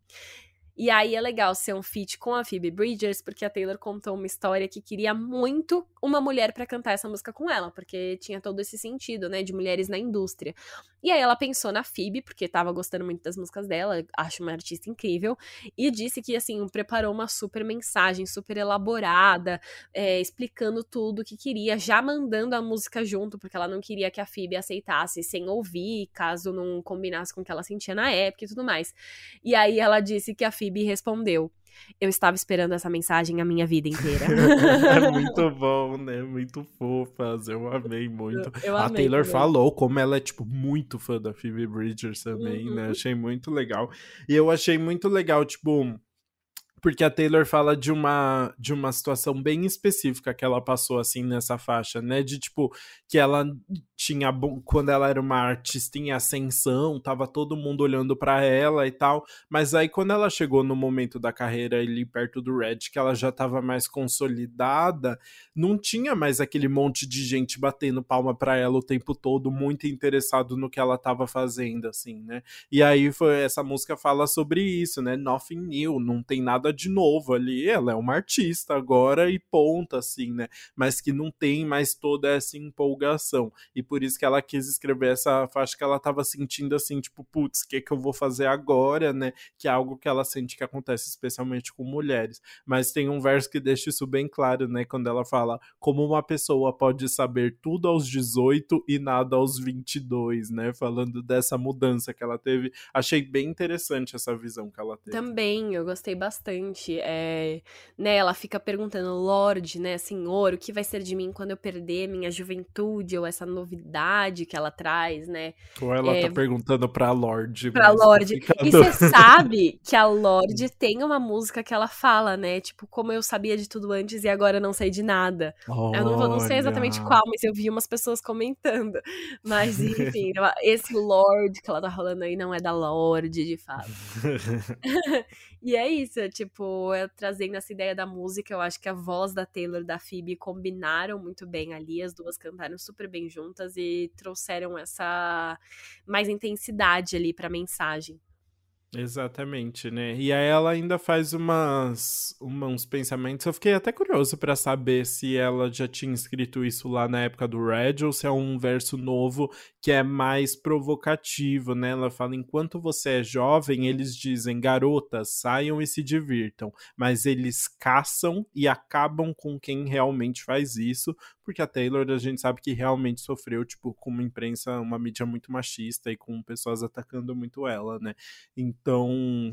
E aí é legal ser um feat com a Phoebe Bridgers, porque a Taylor contou uma história que queria muito uma mulher para cantar essa música com ela, porque tinha todo esse sentido, né, de mulheres na indústria. E aí ela pensou na Phoebe, porque tava gostando muito das músicas dela, acho uma artista incrível, e disse que, assim, preparou uma super mensagem, super elaborada, é, explicando tudo o que queria, já mandando a música junto, porque ela não queria que a Phoebe aceitasse sem ouvir, caso não combinasse com o que ela sentia na época e tudo mais. E aí ela disse que a Phoebe respondeu: Eu estava esperando essa mensagem a minha vida inteira. é muito bom, né? Muito fofas. Eu amei muito. Eu, eu a amei Taylor também. falou como ela é, tipo, muito fã da Phoebe Bridgers também, né? uhum. né? Achei muito legal. E eu achei muito legal, tipo porque a Taylor fala de uma de uma situação bem específica que ela passou assim nessa faixa, né? De tipo que ela tinha quando ela era uma artista em ascensão, tava todo mundo olhando para ela e tal, mas aí quando ela chegou no momento da carreira ali perto do Red, que ela já tava mais consolidada, não tinha mais aquele monte de gente batendo palma para ela o tempo todo, muito interessado no que ela tava fazendo assim, né? E aí foi essa música fala sobre isso, né? Nothing new, não tem nada nada de novo ali. Ela é uma artista agora e ponta, assim, né? Mas que não tem mais toda essa empolgação. E por isso que ela quis escrever essa faixa que ela tava sentindo assim, tipo, putz, o que, que eu vou fazer agora, né? Que é algo que ela sente que acontece especialmente com mulheres. Mas tem um verso que deixa isso bem claro, né? Quando ela fala como uma pessoa pode saber tudo aos 18 e nada aos 22, né? Falando dessa mudança que ela teve. Achei bem interessante essa visão que ela teve. Também, eu gostei bastante bastante. É, né, ela fica perguntando, Lorde, né, Senhor, o que vai ser de mim quando eu perder minha juventude ou essa novidade que ela traz, né? Ou ela é, tá perguntando pra Lorde. Pra Lorde. E você sabe que a Lorde tem uma música que ela fala, né? Tipo, como eu sabia de tudo antes e agora não sei de nada. Eu não, não sei exatamente qual, mas eu vi umas pessoas comentando. Mas, enfim, esse Lorde que ela tá rolando aí não é da Lorde, de fato. e é isso, tipo, tipo, trazendo essa ideia da música, eu acho que a voz da Taylor e da Phoebe combinaram muito bem ali, as duas cantaram super bem juntas e trouxeram essa mais intensidade ali pra mensagem. Exatamente, né? E aí ela ainda faz umas, uma, uns pensamentos. Eu fiquei até curioso para saber se ela já tinha escrito isso lá na época do Red ou se é um verso novo que é mais provocativo, né? Ela fala: enquanto você é jovem, eles dizem, garotas, saiam e se divirtam, mas eles caçam e acabam com quem realmente faz isso, porque a Taylor a gente sabe que realmente sofreu, tipo, com uma imprensa, uma mídia muito machista e com pessoas atacando muito ela, né?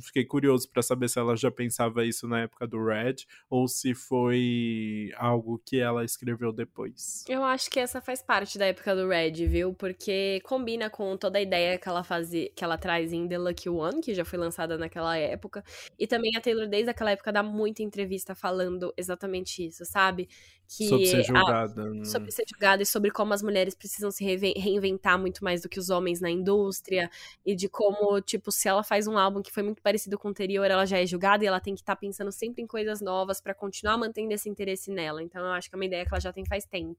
Fiquei curioso para saber se ela já pensava isso na época do Red ou se foi algo que ela escreveu depois. Eu acho que essa faz parte da época do Red, viu? Porque combina com toda a ideia que ela fazia, que ela traz em The Lucky One, que já foi lançada naquela época, e também a Taylor desde aquela época dá muita entrevista falando exatamente isso, sabe? Que sobre ser julgada. A, né? sobre ser julgada e sobre como as mulheres precisam se reinventar muito mais do que os homens na indústria. E de como, tipo, se ela faz um álbum que foi muito parecido com o anterior, ela já é julgada e ela tem que estar tá pensando sempre em coisas novas para continuar mantendo esse interesse nela. Então eu acho que é uma ideia que ela já tem faz tempo.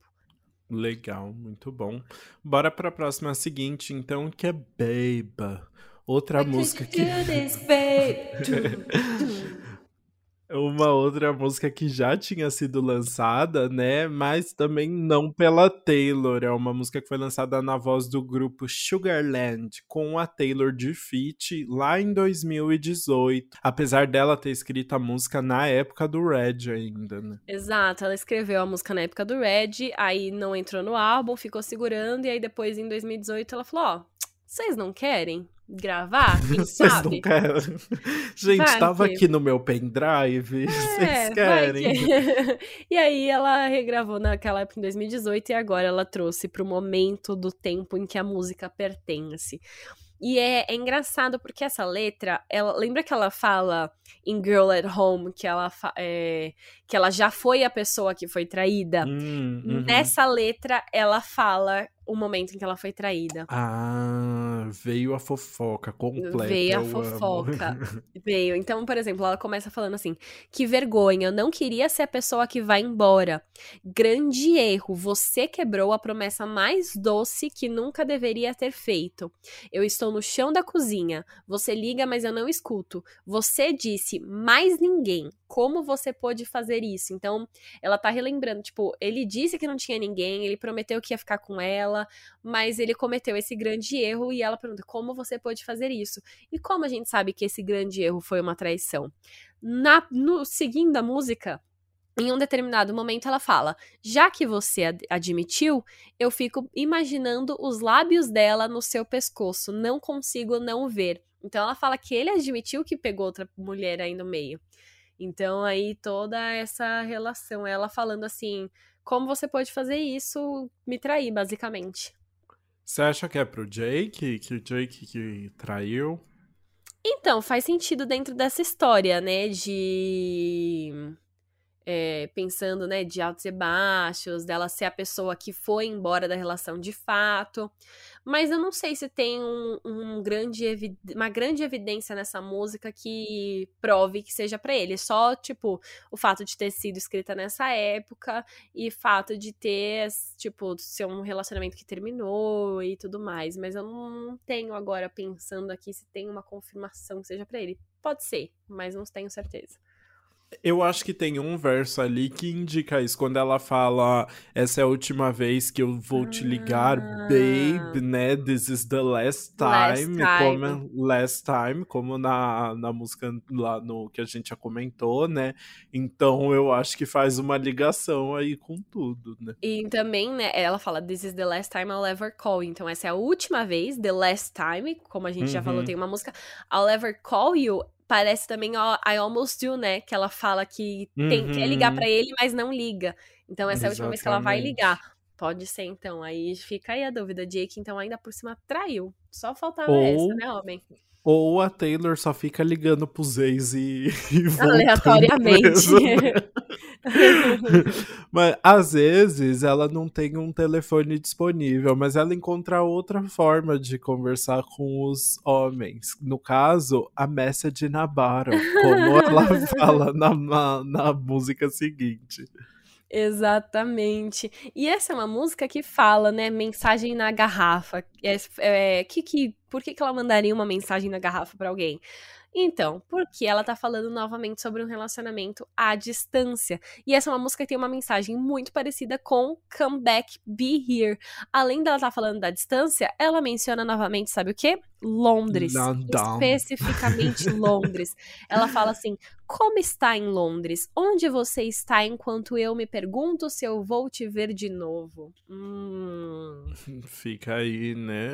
Legal, muito bom. Bora pra próxima seguinte, então, que é Babe. Outra música que. Uma outra música que já tinha sido lançada, né? Mas também não pela Taylor. É uma música que foi lançada na voz do grupo Sugarland, com a Taylor de feat lá em 2018. Apesar dela ter escrito a música na época do Red ainda, né? Exato, ela escreveu a música na época do Red, aí não entrou no álbum, ficou segurando, e aí depois em 2018 ela falou: Ó, oh, vocês não querem? gravar, quem sabe? Não quero. Gente, vai tava que... aqui no meu pendrive, é, vocês querem? Que... e aí ela regravou naquela época em 2018 e agora ela trouxe pro momento do tempo em que a música pertence. E é, é, engraçado porque essa letra, ela lembra que ela fala em Girl at Home que ela, é, que ela já foi a pessoa que foi traída? Hum, uhum. Nessa letra, ela fala o momento em que ela foi traída. Ah, veio a fofoca completa. Veio a fofoca. veio. Então, por exemplo, ela começa falando assim: Que vergonha, eu não queria ser a pessoa que vai embora. Grande erro, você quebrou a promessa mais doce que nunca deveria ter feito. Eu estou no chão da cozinha. Você liga, mas eu não escuto. Você disse mais ninguém. Como você pôde fazer isso? Então, ela tá relembrando, tipo, ele disse que não tinha ninguém, ele prometeu que ia ficar com ela, mas ele cometeu esse grande erro e ela pergunta: como você pôde fazer isso? E como a gente sabe que esse grande erro foi uma traição? Na, no, seguindo a música, em um determinado momento ela fala: Já que você ad admitiu, eu fico imaginando os lábios dela no seu pescoço, não consigo não ver. Então ela fala que ele admitiu que pegou outra mulher aí no meio. Então aí toda essa relação, ela falando assim, como você pode fazer isso, me trair, basicamente. Você acha que é pro Jake, que o Jake que traiu? Então, faz sentido dentro dessa história, né, de é, pensando, né, de altos e baixos, dela ser a pessoa que foi embora da relação de fato. Mas eu não sei se tem um, um grande uma grande evidência nessa música que prove que seja para ele. Só, tipo, o fato de ter sido escrita nessa época e fato de ter, tipo, ser um relacionamento que terminou e tudo mais. Mas eu não tenho agora pensando aqui se tem uma confirmação que seja para ele. Pode ser, mas não tenho certeza. Eu acho que tem um verso ali que indica isso. Quando ela fala, essa é a última vez que eu vou te ligar, ah. babe, né? This is the last time. Last time. Como, last time, como na, na música lá no que a gente já comentou, né? Então eu acho que faz uma ligação aí com tudo, né? E também, né, ela fala, this is the last time I'll ever call. Então essa é a última vez, the last time, como a gente uhum. já falou, uhum. tem uma música, I'll ever call you parece também ó, I Almost Do, né? Que ela fala que tem, uhum. quer ligar para ele, mas não liga. Então essa Exatamente. é a última vez que ela vai ligar. Pode ser, então. Aí fica aí a dúvida. Jake, então, ainda por cima traiu. Só faltava Ou... essa, né, homem? Ou a Taylor só fica ligando pros ex e, e Aleatoriamente. Né? mas às vezes ela não tem um telefone disponível, mas ela encontra outra forma de conversar com os homens. No caso, a message na barra, como ela fala na, na, na música seguinte. Exatamente. E essa é uma música que fala, né? Mensagem na garrafa. É, é, que, que, por que, que ela mandaria uma mensagem na garrafa para alguém? Então, porque ela tá falando novamente sobre um relacionamento à distância. E essa é uma música que tem uma mensagem muito parecida com Come Back, Be Here. Além dela tá falando da distância, ela menciona novamente, sabe o quê? Londres. London. Especificamente Londres. Ela fala assim: Como está em Londres? Onde você está enquanto eu me pergunto se eu vou te ver de novo? Hum. Fica aí, né?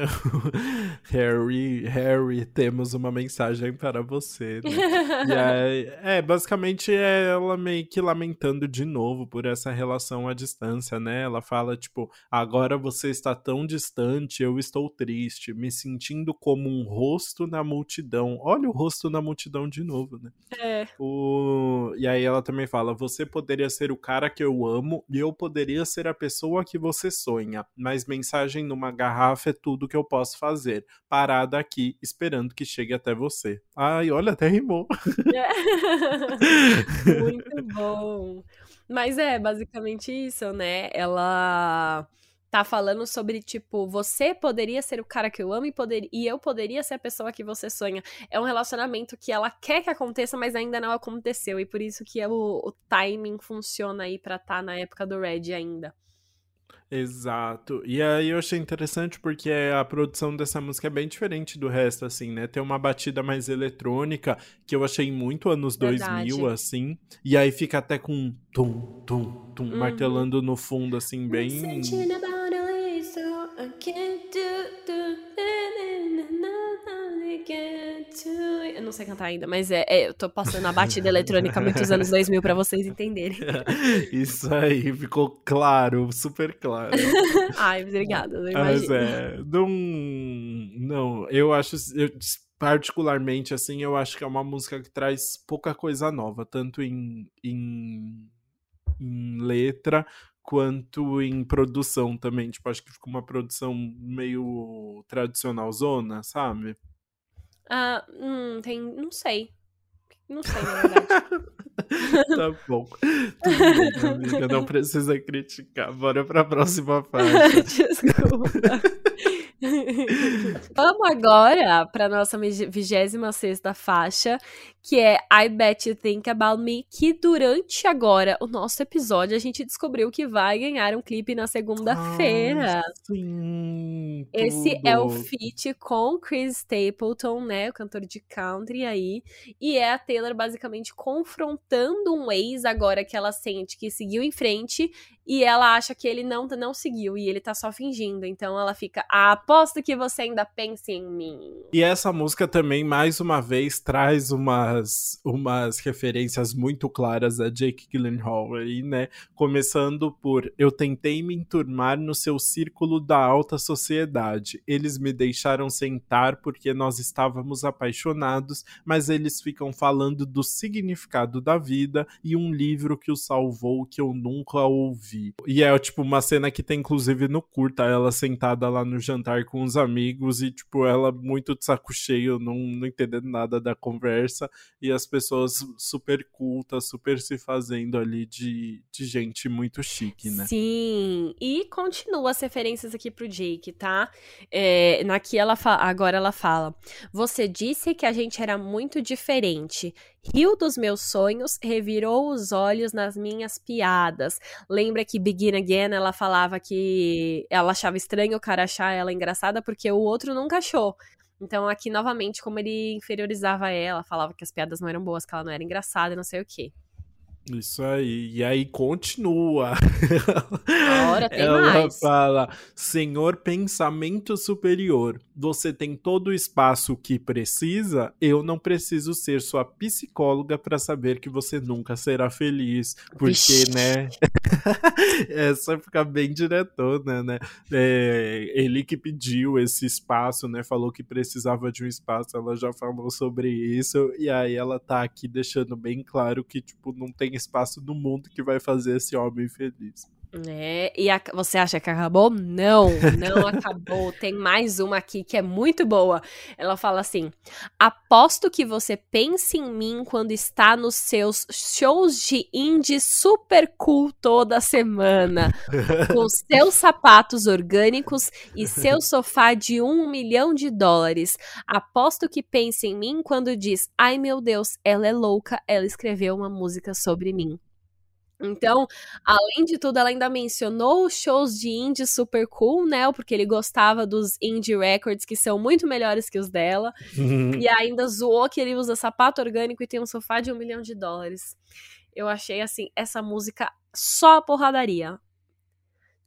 Harry, Harry, temos uma mensagem para você. Né? aí, é, basicamente é ela meio que lamentando de novo por essa relação à distância, né? Ela fala, tipo, agora você está tão distante, eu estou triste, me sentindo como como um rosto na multidão. Olha o rosto na multidão de novo, né? É. O... E aí ela também fala: Você poderia ser o cara que eu amo e eu poderia ser a pessoa que você sonha, mas mensagem numa garrafa é tudo que eu posso fazer. Parada aqui, esperando que chegue até você. Ai, olha, até rimou. É. Muito bom. Mas é basicamente isso, né? Ela tá falando sobre, tipo, você poderia ser o cara que eu amo e, poder, e eu poderia ser a pessoa que você sonha. É um relacionamento que ela quer que aconteça, mas ainda não aconteceu. E por isso que é o, o timing funciona aí pra estar tá na época do Red ainda. Exato. E aí eu achei interessante porque a produção dessa música é bem diferente do resto, assim, né? Tem uma batida mais eletrônica, que eu achei muito anos Verdade. 2000, assim. E aí fica até com tum, tum, tum, uhum. martelando no fundo, assim, bem... Eu não sei cantar ainda, mas é, é eu tô passando a batida eletrônica muitos anos 2000 para vocês entenderem. Isso aí, ficou claro, super claro. Ai, obrigada, não Mas é, não, não, eu acho, eu, particularmente, assim, eu acho que é uma música que traz pouca coisa nova, tanto em, em, em letra quanto em produção também. Tipo, acho que ficou uma produção meio tradicional zona, sabe? Ah, hum, tem. Não sei. Não sei, na verdade. tá bom. Tudo bem, amiga. Não precisa criticar. Bora pra próxima fase. Desculpa. Vamos agora para nossa 26 faixa, que é I Bet You Think About Me, que durante agora o nosso episódio a gente descobriu que vai ganhar um clipe na segunda-feira. sim! Esse é o feat com Chris Stapleton, né, o cantor de country aí, e é a Taylor basicamente confrontando um ex agora que ela sente que seguiu em frente e ela acha que ele não, não seguiu e ele tá só fingindo. Então ela fica, aposto que você ainda pensa em mim. E essa música também, mais uma vez, traz umas, umas referências muito claras a Jake Gyllenhaal aí, né? Começando por Eu tentei me enturmar no seu círculo da alta sociedade. Eles me deixaram sentar porque nós estávamos apaixonados, mas eles ficam falando do significado da vida e um livro que o salvou que eu nunca ouvi vi. E é, tipo, uma cena que tem, inclusive, no curta, ela sentada lá no jantar com os amigos e, tipo, ela muito de saco cheio, não, não entendendo nada da conversa, e as pessoas super cultas, super se fazendo ali de, de gente muito chique, né? Sim, e continua as referências aqui pro Jake, tá? É, ela agora ela fala: Você disse que a gente era muito diferente. Riu dos meus sonhos, revirou os olhos nas minhas piadas. Lembra que Begin Again ela falava que ela achava estranho o cara achar ela engraçada porque o outro nunca achou. Então aqui novamente como ele inferiorizava ela, falava que as piadas não eram boas, que ela não era engraçada, não sei o quê. Isso aí. E aí continua. Ora, tem Ela mais. fala: Senhor pensamento superior, você tem todo o espaço que precisa. Eu não preciso ser sua psicóloga para saber que você nunca será feliz. Porque, Ixi. né? Essa fica bem diretona, né? É, ele que pediu esse espaço, né? Falou que precisava de um espaço. Ela já falou sobre isso. E aí ela tá aqui deixando bem claro que, tipo, não tem espaço no mundo que vai fazer esse homem feliz. É, e a, você acha que acabou? Não, não acabou. Tem mais uma aqui que é muito boa. Ela fala assim: Aposto que você pensa em mim quando está nos seus shows de indie super cool toda semana, com seus sapatos orgânicos e seu sofá de um milhão de dólares. Aposto que pensa em mim quando diz: Ai meu Deus, ela é louca, ela escreveu uma música sobre mim. Então, além de tudo, ela ainda mencionou os shows de indie super cool, né? Porque ele gostava dos indie records, que são muito melhores que os dela. Uhum. E ainda zoou que ele usa sapato orgânico e tem um sofá de um milhão de dólares. Eu achei, assim, essa música só porradaria.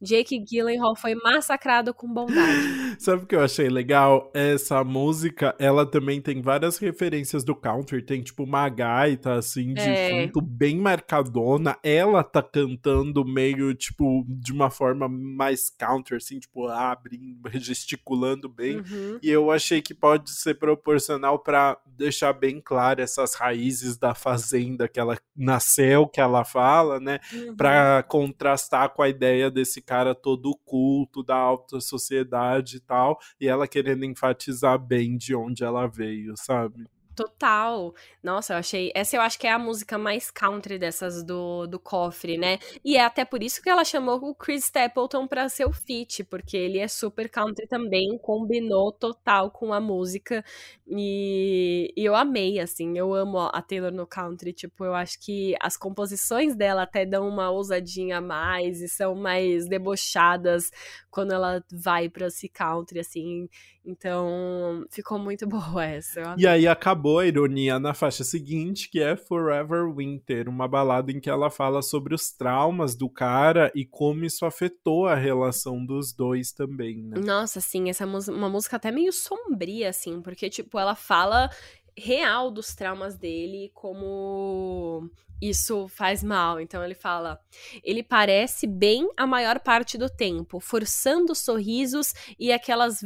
Jake Gyllenhaal foi massacrado com bondade. Sabe o que eu achei legal? Essa música, ela também tem várias referências do country. Tem tipo uma gaita, assim, de é. fundo bem marcadona. Ela tá cantando meio, tipo, de uma forma mais country, assim, tipo, abrindo, gesticulando bem. Uhum. E eu achei que pode ser proporcional para deixar bem claro essas raízes da fazenda que ela nasceu, que ela fala, né? Uhum. Pra contrastar com a ideia desse cara todo culto da alta sociedade e tal, e ela querendo enfatizar bem de onde ela veio, sabe? Total. Nossa, eu achei. Essa eu acho que é a música mais country dessas do, do cofre, né? E é até por isso que ela chamou o Chris Stapleton pra ser o feat, porque ele é super country também, combinou total com a música. E, e eu amei, assim. Eu amo a Taylor no country. Tipo, eu acho que as composições dela até dão uma ousadinha a mais e são mais debochadas quando ela vai pra esse country, assim. Então, ficou muito boa essa. E aí acabou a ironia na faixa seguinte, que é Forever Winter, uma balada em que ela fala sobre os traumas do cara e como isso afetou a relação dos dois também, né? Nossa, sim, essa é uma música até meio sombria, assim, porque, tipo, ela fala real dos traumas dele, como isso faz mal. Então ele fala: ele parece bem a maior parte do tempo, forçando sorrisos e aquelas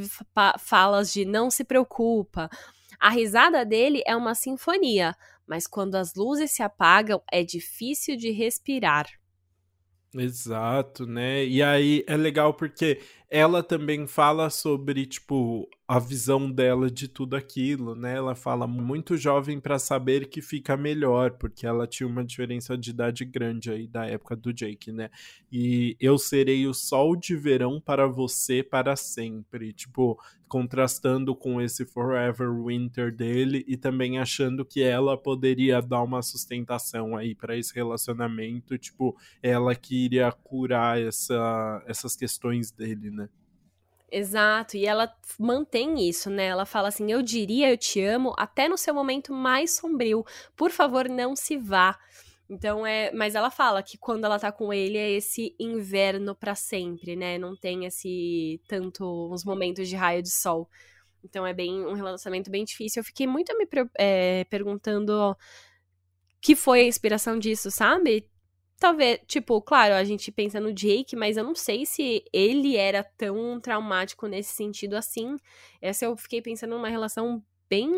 falas de não se preocupa. A risada dele é uma sinfonia, mas quando as luzes se apagam é difícil de respirar. Exato, né? E aí é legal porque ela também fala sobre, tipo, a visão dela de tudo aquilo, né? Ela fala muito jovem para saber que fica melhor, porque ela tinha uma diferença de idade grande aí da época do Jake, né? E eu serei o sol de verão para você para sempre, tipo, contrastando com esse Forever Winter dele e também achando que ela poderia dar uma sustentação aí para esse relacionamento, tipo, ela que iria curar essa, essas questões dele, né? Exato, e ela mantém isso, né? Ela fala assim: Eu diria eu te amo até no seu momento mais sombrio. Por favor, não se vá. Então é, mas ela fala que quando ela tá com ele é esse inverno para sempre, né? Não tem esse tanto uns momentos de raio de sol. Então é bem um relacionamento bem difícil. Eu fiquei muito me é, perguntando que foi a inspiração disso, sabe? Talvez, tipo, claro, a gente pensa no Jake, mas eu não sei se ele era tão traumático nesse sentido assim. Essa eu fiquei pensando numa relação bem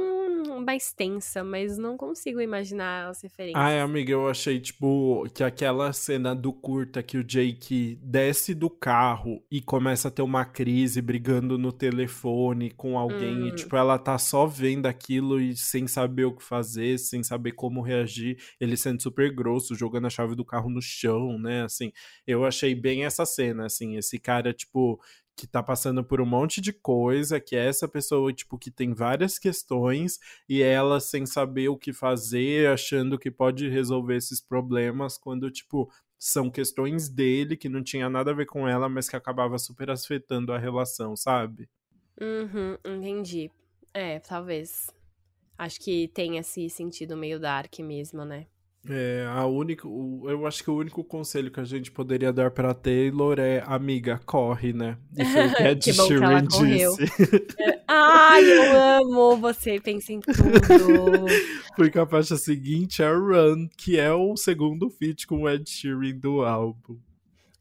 mais tensa, mas não consigo imaginar as referências. Ai, amiga, eu achei, tipo, que aquela cena do curta que o Jake desce do carro e começa a ter uma crise brigando no telefone com alguém hum. e, tipo, ela tá só vendo aquilo e sem saber o que fazer, sem saber como reagir, ele sendo super grosso, jogando a chave do carro no chão, né, assim, eu achei bem essa cena, assim, esse cara, tipo, que tá passando por um monte de coisa, que é essa pessoa, tipo, que tem várias questões e ela sem saber o que fazer, achando que pode resolver esses problemas, quando, tipo, são questões dele que não tinha nada a ver com ela, mas que acabava super afetando a relação, sabe? Uhum, entendi. É, talvez. Acho que tem esse sentido meio dark mesmo, né? É, a única, eu acho que o único conselho que a gente poderia dar pra Taylor é, amiga, corre, né? E foi o que a que Sheeran disse. Ai, eu amo você, pensa em tudo. Porque a faixa seguinte é Run, que é o segundo feat com o Ed Sheeran do álbum.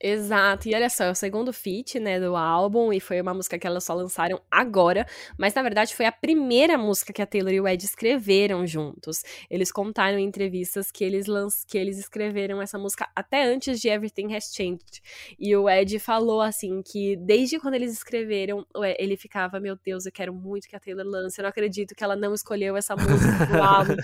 Exato, e olha só, é o segundo feat, né, do álbum, e foi uma música que elas só lançaram agora, mas na verdade foi a primeira música que a Taylor e o Ed escreveram juntos. Eles contaram em entrevistas que eles, que eles escreveram essa música até antes de Everything Has Changed. E o Ed falou assim que desde quando eles escreveram, ele ficava, meu Deus, eu quero muito que a Taylor lance, eu não acredito que ela não escolheu essa música do álbum.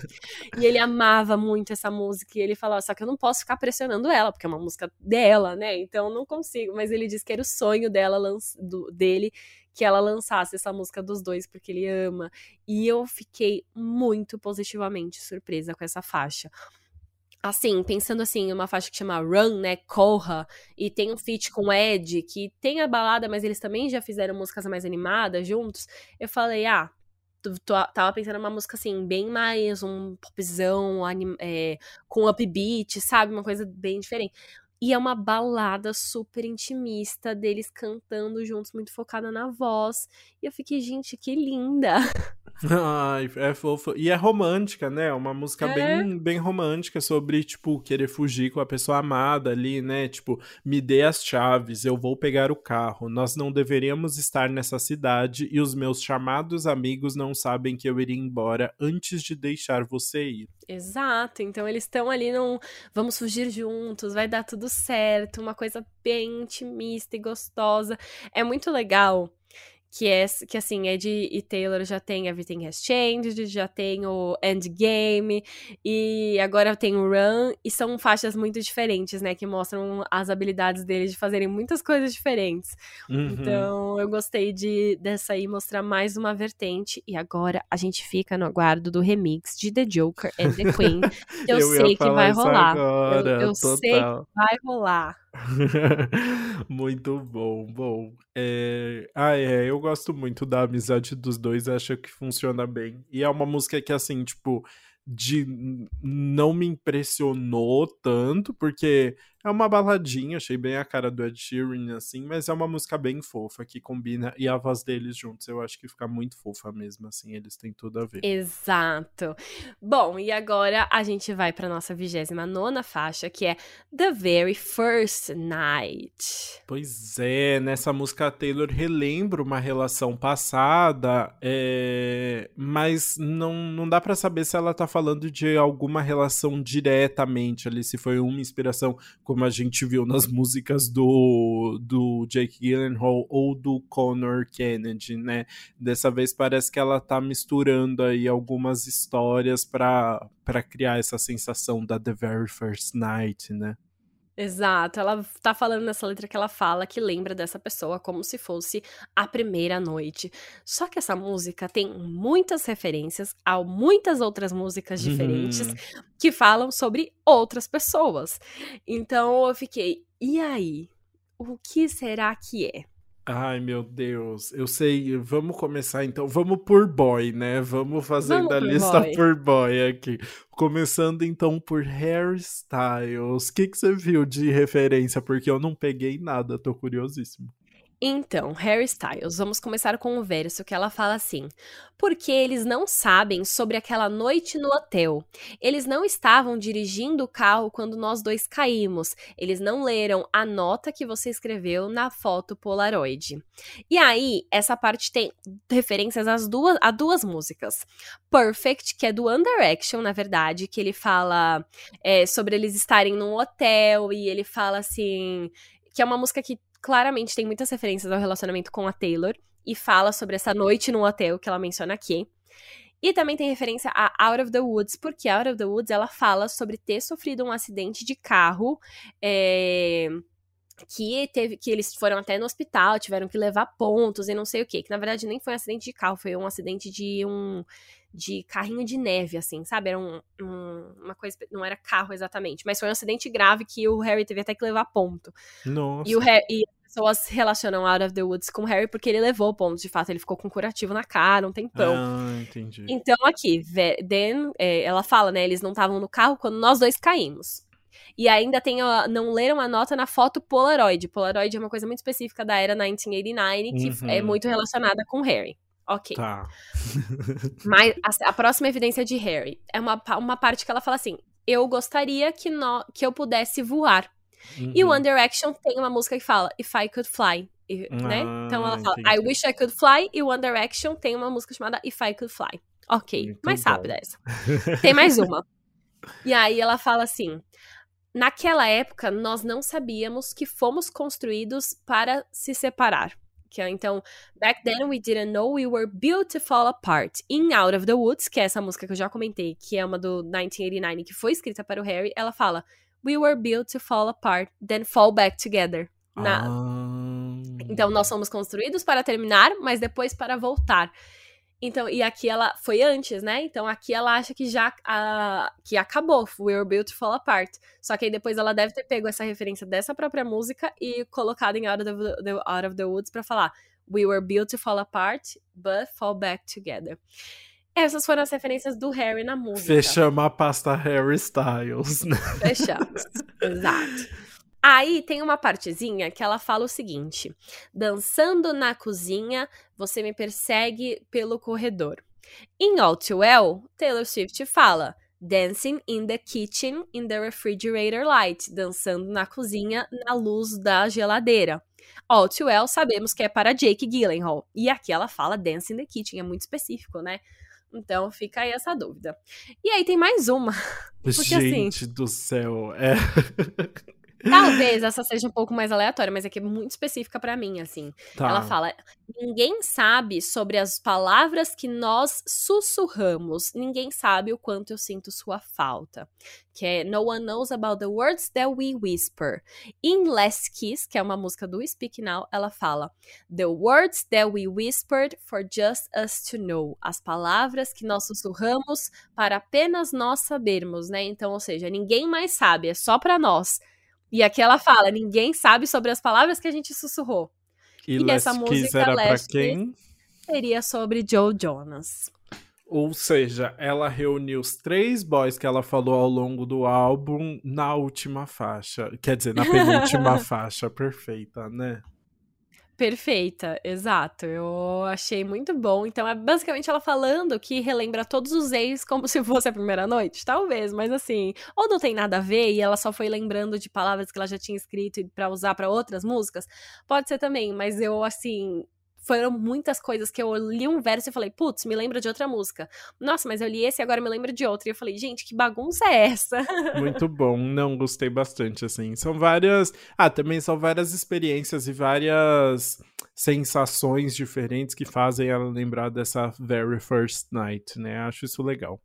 e ele amava muito essa música, e ele falou, só que eu não posso ficar pressionando ela, porque é uma música dela, né? Então não consigo. Mas ele disse que era o sonho dela, do, dele, que ela lançasse essa música dos dois, porque ele ama. E eu fiquei muito positivamente surpresa com essa faixa. Assim, pensando assim, uma faixa que chama Run, né? Corra, e tem um feat com Ed, que tem a balada, mas eles também já fizeram músicas mais animadas juntos. Eu falei, ah, tava pensando numa música assim, bem mais um popzão, é, com upbeat, sabe? Uma coisa bem diferente. E é uma balada super intimista deles cantando juntos, muito focada na voz. E eu fiquei, gente, que linda! Ai, é fofo. E é romântica, né? Uma música é. bem, bem romântica sobre, tipo, querer fugir com a pessoa amada ali, né? Tipo, me dê as chaves, eu vou pegar o carro. Nós não deveríamos estar nessa cidade e os meus chamados amigos não sabem que eu iria embora antes de deixar você ir. Exato. Então eles estão ali num vamos fugir juntos, vai dar tudo certo, uma coisa bem intimista e gostosa. É muito legal que é que assim, Ed e Taylor já tem Everything Has Changed, já tem o Endgame e agora tem o Run e são faixas muito diferentes, né, que mostram as habilidades deles de fazerem muitas coisas diferentes. Uhum. Então, eu gostei de dessa aí mostrar mais uma vertente e agora a gente fica no aguardo do remix de The Joker and the Queen. Que eu, eu sei que vai rolar. Agora, eu, eu sei que vai rolar. muito bom, bom. É... Ah, é, eu gosto muito da amizade dos dois, acho que funciona bem. E é uma música que, assim, tipo, de não me impressionou tanto, porque é uma baladinha, achei bem a cara do Ed Sheeran, assim, mas é uma música bem fofa que combina, e a voz deles juntos eu acho que fica muito fofa mesmo, assim, eles têm tudo a ver. Exato. Bom, e agora a gente vai pra nossa 29 nona faixa, que é The Very First Night. Pois é, nessa música a Taylor relembra uma relação passada, é... mas não, não dá para saber se ela tá falando de alguma relação diretamente ali, se foi uma inspiração como a gente viu nas músicas do, do Jake Gyllenhaal ou do Connor Kennedy, né? Dessa vez parece que ela tá misturando aí algumas histórias para criar essa sensação da The Very First Night, né? Exato, ela tá falando nessa letra que ela fala que lembra dessa pessoa como se fosse a primeira noite. Só que essa música tem muitas referências a muitas outras músicas diferentes uhum. que falam sobre outras pessoas. Então eu fiquei, e aí? O que será que é? Ai, meu Deus. Eu sei. Vamos começar então. Vamos por boy, né? Vamos fazendo a lista boy. por boy aqui. Começando então por Harry Styles. O que, que você viu de referência? Porque eu não peguei nada, tô curiosíssimo. Então, Harry Styles, vamos começar com o verso que ela fala assim: Porque eles não sabem sobre aquela noite no hotel. Eles não estavam dirigindo o carro quando nós dois caímos. Eles não leram a nota que você escreveu na foto Polaroid. E aí, essa parte tem referências às duas, a duas músicas. Perfect, que é do One Direction, na verdade, que ele fala é, sobre eles estarem num hotel e ele fala assim que é uma música que claramente tem muitas referências ao relacionamento com a Taylor e fala sobre essa noite no hotel que ela menciona aqui. E também tem referência a Out of the Woods, porque Out of the Woods ela fala sobre ter sofrido um acidente de carro. É, que teve que eles foram até no hospital, tiveram que levar pontos e não sei o que, que na verdade nem foi um acidente de carro, foi um acidente de um de carrinho de neve, assim, sabe? Era um, um, uma coisa. Não era carro exatamente, mas foi um acidente grave que o Harry teve até que levar ponto. Nossa. E, o Harry, e as pessoas relacionam Out of the Woods com o Harry porque ele levou ponto. De fato, ele ficou com curativo na cara um tempão. Ah, entendi. Então, aqui, then, é, ela fala, né? Eles não estavam no carro quando nós dois caímos. E ainda tem, ó, não leram a nota na foto Polaroid. Polaroid é uma coisa muito específica da era 1989, que uhum. é muito relacionada com Harry. Ok. Tá. Mas a, a, próxima evidência de Harry é uma, uma parte que ela fala assim: Eu gostaria que, no, que eu pudesse voar. Uhum. E One Direction tem uma música que fala If I Could Fly. E, né? Ah, então ela fala entendi. I Wish I Could Fly. E One Direction tem uma música chamada If I Could Fly. Ok, Muito mais bom. rápida essa. Tem mais uma. e aí ela fala assim: Naquela época, nós não sabíamos que fomos construídos para se separar. Que é, então, back then we didn't know we were built to fall apart. In Out of the Woods, que é essa música que eu já comentei, que é uma do 1989, que foi escrita para o Harry, ela fala: We were built to fall apart, then fall back together. Na... Ah. Então, nós somos construídos para terminar, mas depois para voltar. Então, e aqui ela foi antes, né? Então aqui ela acha que já a, que acabou, We Were Built to Fall Apart. Só que aí depois ela deve ter pego essa referência dessa própria música e colocado em Out of the, Out of the Woods para falar We Were Built to Fall Apart, but Fall Back Together. Essas foram as referências do Harry na música. Fechamos a pasta Harry Styles, né? Fechamos, exato. Aí tem uma partezinha que ela fala o seguinte: dançando na cozinha, você me persegue pelo corredor. Em All Too Well, Taylor Swift fala Dancing in the kitchen in the refrigerator light, dançando na cozinha na luz da geladeira. All Too Well sabemos que é para Jake Gyllenhaal. E aqui ela fala Dance in the kitchen, é muito específico, né? Então fica aí essa dúvida. E aí tem mais uma. Porque, assim, Gente assim, do céu, é. Talvez essa seja um pouco mais aleatória, mas é que é muito específica para mim, assim. Tá. Ela fala: ninguém sabe sobre as palavras que nós sussurramos. Ninguém sabe o quanto eu sinto sua falta. Que é No one knows about the words that we whisper. Em Last Kiss, que é uma música do Speak Now, ela fala: The words that we whispered for just us to know. As palavras que nós sussurramos para apenas nós sabermos, né? Então, ou seja, ninguém mais sabe, é só para nós. E aqui ela fala: ninguém sabe sobre as palavras que a gente sussurrou. E, e essa música era pra quem? seria sobre Joe Jonas. Ou seja, ela reuniu os três boys que ela falou ao longo do álbum na última faixa. Quer dizer, na penúltima faixa. Perfeita, né? Perfeita, exato. Eu achei muito bom. Então é basicamente ela falando que relembra todos os ex como se fosse a primeira noite, talvez, mas assim, ou não tem nada a ver e ela só foi lembrando de palavras que ela já tinha escrito para usar para outras músicas. Pode ser também, mas eu assim, foram muitas coisas que eu li um verso e falei, putz, me lembra de outra música. Nossa, mas eu li esse e agora me lembro de outra. E eu falei, gente, que bagunça é essa? Muito bom, não gostei bastante, assim. São várias. Ah, também são várias experiências e várias sensações diferentes que fazem ela lembrar dessa very first night, né? Acho isso legal.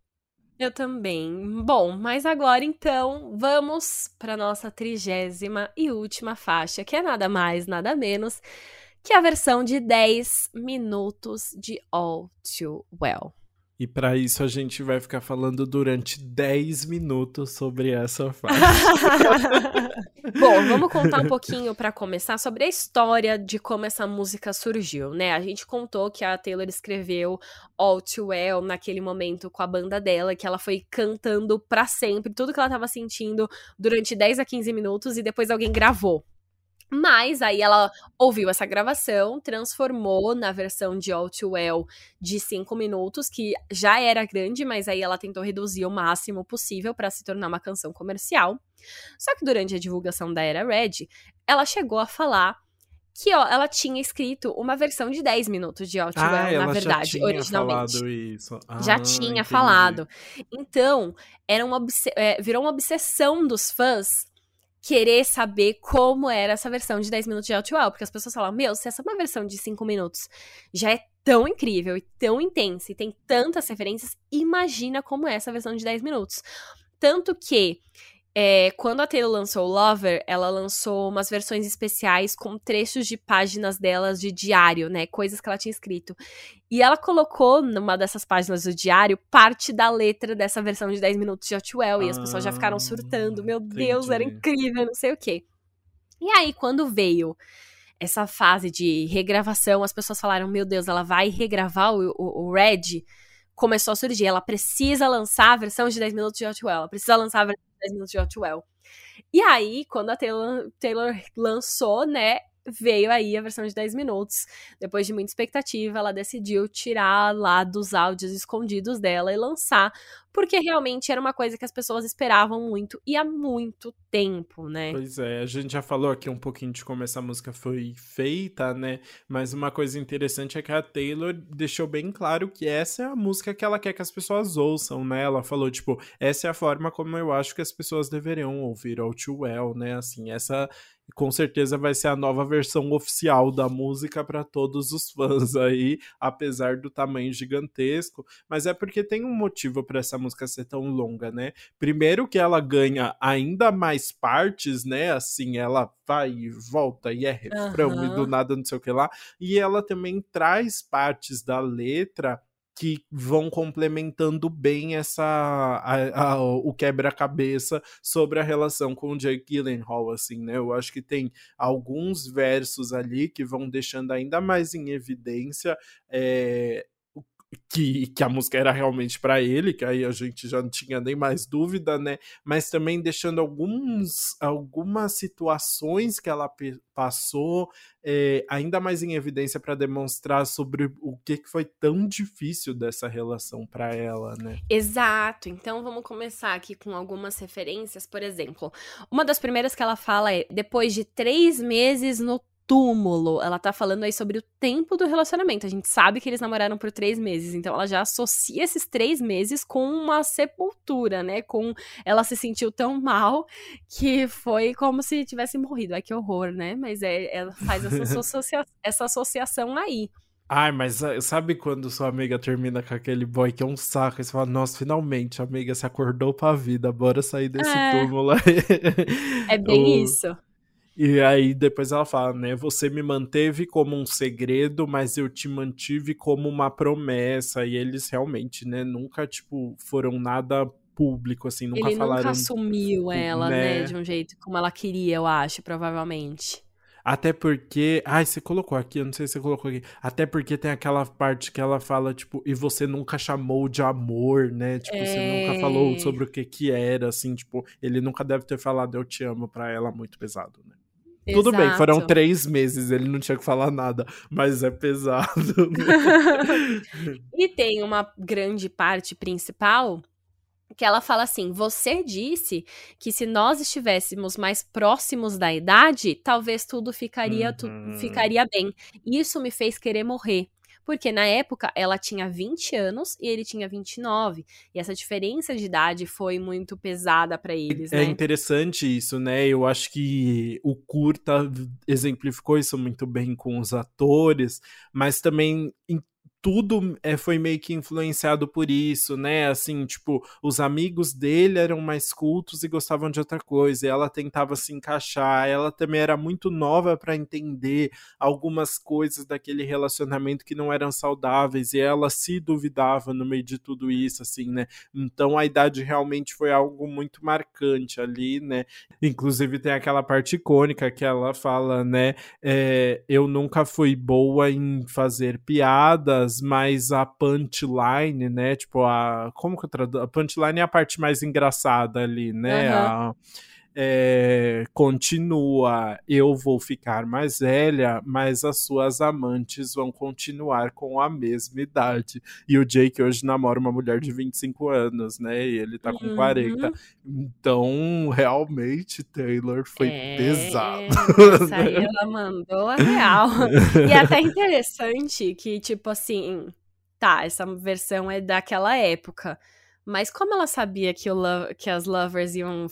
Eu também. Bom, mas agora então vamos para nossa trigésima e última faixa, que é nada mais, nada menos que é a versão de 10 minutos de All Too Well. E para isso a gente vai ficar falando durante 10 minutos sobre essa faixa. Bom, vamos contar um pouquinho para começar sobre a história de como essa música surgiu, né? A gente contou que a Taylor escreveu All Too Well naquele momento com a banda dela, que ela foi cantando para sempre tudo que ela tava sentindo durante 10 a 15 minutos e depois alguém gravou mas aí ela ouviu essa gravação, transformou na versão de All Too Well de 5 minutos, que já era grande, mas aí ela tentou reduzir o máximo possível para se tornar uma canção comercial. Só que durante a divulgação da Era Red, ela chegou a falar que ó, ela tinha escrito uma versão de 10 minutos de All Too ah, Well, na verdade, já tinha originalmente. Falado isso. Ah, já tinha entendi. falado. Então, era uma é, virou uma obsessão dos fãs querer saber como era essa versão de 10 minutos de Outwell, porque as pessoas falam, meu, se essa é uma versão de 5 minutos já é tão incrível e tão intensa e tem tantas referências, imagina como é essa versão de 10 minutos. Tanto que é, quando a Taylor lançou Lover, ela lançou umas versões especiais com trechos de páginas delas de diário, né? Coisas que ela tinha escrito. E ela colocou numa dessas páginas do diário parte da letra dessa versão de 10 minutos de Otwell. Ah, e as pessoas já ficaram surtando. Meu entendi. Deus, era incrível, não sei o quê. E aí, quando veio essa fase de regravação, as pessoas falaram: Meu Deus, ela vai regravar o, o, o Red começou a surgir. Ela precisa lançar a versão de 10 minutos de Hotwell. Ela precisa lançar a versão de 10 minutos de Hotwell. E aí, quando a Taylor, Taylor lançou, né, veio aí a versão de 10 minutos. Depois de muita expectativa, ela decidiu tirar lá dos áudios escondidos dela e lançar, porque realmente era uma coisa que as pessoas esperavam muito e há muito tempo, né? Pois é, a gente já falou aqui um pouquinho de como essa música foi feita, né? Mas uma coisa interessante é que a Taylor deixou bem claro que essa é a música que ela quer que as pessoas ouçam, né? Ela falou, tipo, essa é a forma como eu acho que as pessoas deveriam ouvir All Too Well, né? Assim, essa com certeza vai ser a nova versão oficial da música para todos os fãs aí, apesar do tamanho gigantesco, mas é porque tem um motivo para essa música ser tão longa, né? Primeiro que ela ganha ainda mais partes, né? Assim, ela vai e volta e é refrão uhum. e do nada não sei o que lá, e ela também traz partes da letra que vão complementando bem essa a, a, o quebra-cabeça sobre a relação com o Jake Gyllenhaal, assim, né? Eu acho que tem alguns versos ali que vão deixando ainda mais em evidência é, que, que a música era realmente para ele, que aí a gente já não tinha nem mais dúvida, né? Mas também deixando alguns, algumas situações que ela passou é, ainda mais em evidência para demonstrar sobre o que, que foi tão difícil dessa relação para ela, né? Exato. Então vamos começar aqui com algumas referências. Por exemplo, uma das primeiras que ela fala é depois de três meses no túmulo. Ela tá falando aí sobre o tempo do relacionamento. A gente sabe que eles namoraram por três meses, então ela já associa esses três meses com uma sepultura, né? Com ela se sentiu tão mal que foi como se tivesse morrido. Ai, que horror, né? Mas é, ela faz essa, associa essa associação aí. Ai, mas ah, sabe quando sua amiga termina com aquele boy que é um saco? E você fala, nossa, finalmente, a amiga se acordou pra vida, bora sair desse é. túmulo aí. É bem o... isso. E aí depois ela fala, né? Você me manteve como um segredo, mas eu te mantive como uma promessa. E eles realmente, né, nunca, tipo, foram nada público, assim, nunca Ele falaram. Ele nunca assumiu ela, né? né? de um jeito como ela queria, eu acho, provavelmente. Até porque. Ai, você colocou aqui, eu não sei se você colocou aqui. Até porque tem aquela parte que ela fala, tipo, e você nunca chamou de amor, né? Tipo, é... você nunca falou sobre o que que era, assim, tipo, ele nunca deve ter falado eu te amo pra ela muito pesado, né? Exato. Tudo bem, foram três meses, ele não tinha que falar nada, mas é pesado. Né? e tem uma grande parte principal que ela fala assim: Você disse que se nós estivéssemos mais próximos da idade, talvez tudo ficaria, uhum. tu, ficaria bem. Isso me fez querer morrer. Porque na época ela tinha 20 anos e ele tinha 29. E essa diferença de idade foi muito pesada para eles, é né? É interessante isso, né? Eu acho que o curta exemplificou isso muito bem com os atores, mas também tudo é, foi meio que influenciado por isso, né? Assim, tipo, os amigos dele eram mais cultos e gostavam de outra coisa, e ela tentava se encaixar. Ela também era muito nova para entender algumas coisas daquele relacionamento que não eram saudáveis, e ela se duvidava no meio de tudo isso, assim, né? Então a idade realmente foi algo muito marcante ali, né? Inclusive tem aquela parte icônica que ela fala, né? É, eu nunca fui boa em fazer piadas mas a punchline, né? Tipo, a. Como que eu traduzo? A punchline é a parte mais engraçada ali, né? Uhum. A, é, continua, eu vou ficar mais velha, mas as suas amantes vão continuar com a mesma idade. E o Jake hoje namora uma mulher de 25 anos, né? E ele tá com uhum. 40. Então, realmente, Taylor foi é, pesado. Isso aí ela mandou a real. e é até interessante que, tipo assim, tá, essa versão é daquela época. Mas como ela sabia que, o que as lovers iam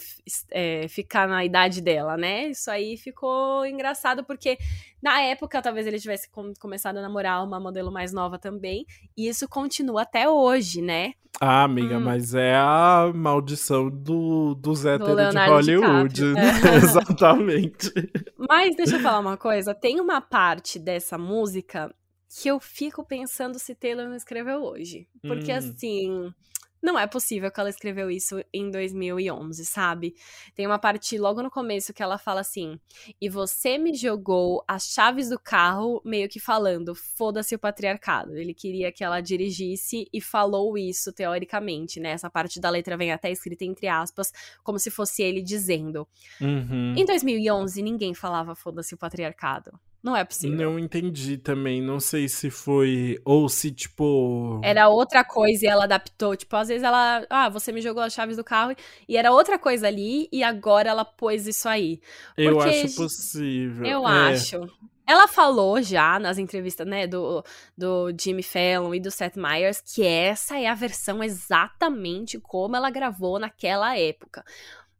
é, ficar na idade dela, né? Isso aí ficou engraçado, porque na época talvez ele tivesse com começado a namorar uma modelo mais nova também. E isso continua até hoje, né? Ah, amiga, hum. mas é a maldição do, dos héteros de Hollywood. né? Exatamente. Mas deixa eu falar uma coisa: tem uma parte dessa música que eu fico pensando se Taylor não escreveu hoje. Porque hum. assim não é possível que ela escreveu isso em 2011, sabe? Tem uma parte logo no começo que ela fala assim: E você me jogou as chaves do carro, meio que falando, foda-se o patriarcado. Ele queria que ela dirigisse e falou isso teoricamente, né? Essa parte da letra vem até escrita entre aspas, como se fosse ele dizendo. Uhum. Em 2011, ninguém falava foda-se o patriarcado. Não é possível. Não entendi também. Não sei se foi. Ou se, tipo. Era outra coisa e ela adaptou. Tipo, às vezes ela. Ah, você me jogou as chaves do carro e era outra coisa ali e agora ela pôs isso aí. Porque, eu acho possível. Eu é. acho. Ela falou já nas entrevistas, né, do, do Jimmy Fallon e do Seth Meyers que essa é a versão exatamente como ela gravou naquela época.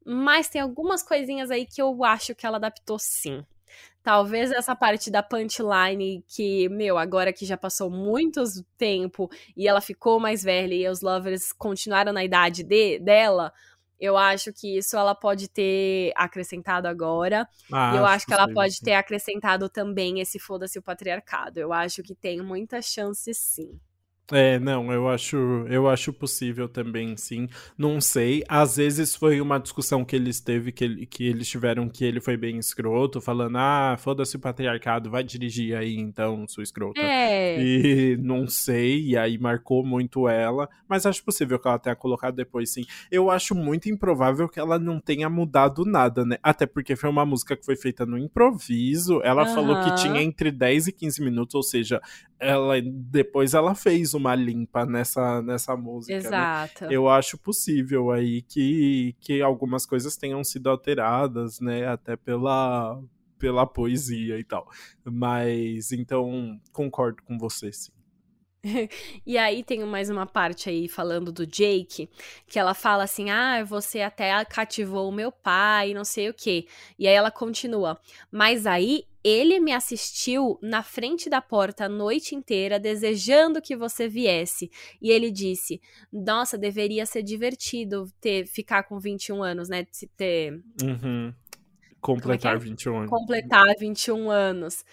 Mas tem algumas coisinhas aí que eu acho que ela adaptou sim. Talvez essa parte da punchline que, meu, agora que já passou muito tempo e ela ficou mais velha e os lovers continuaram na idade de, dela, eu acho que isso ela pode ter acrescentado agora. Ah, e eu acho que ela pode ter acrescentado também esse foda-se o patriarcado. Eu acho que tem muita chance sim. É, não, eu acho, eu acho possível também, sim. Não sei. Às vezes foi uma discussão que eles teve, que, ele, que eles tiveram que ele foi bem escroto, falando, ah, foda-se o patriarcado, vai dirigir aí então, sua escrota. É. E não sei, e aí marcou muito ela, mas acho possível que ela tenha colocado depois, sim. Eu acho muito improvável que ela não tenha mudado nada, né? Até porque foi uma música que foi feita no improviso. Ela uhum. falou que tinha entre 10 e 15 minutos, ou seja, ela depois ela fez uma limpa nessa, nessa música. Né? Exato. Né? Eu acho possível aí que, que algumas coisas tenham sido alteradas, né? Até pela, pela poesia e tal. Mas então concordo com você, sim. e aí tem mais uma parte aí falando do Jake, que ela fala assim: "Ah, você até cativou o meu pai, não sei o quê". E aí ela continua: "Mas aí ele me assistiu na frente da porta a noite inteira, desejando que você viesse. E ele disse: Nossa, deveria ser divertido ter ficar com 21 anos, né? Ter. Uhum. Completar é é? 21 anos. Completar 21 anos.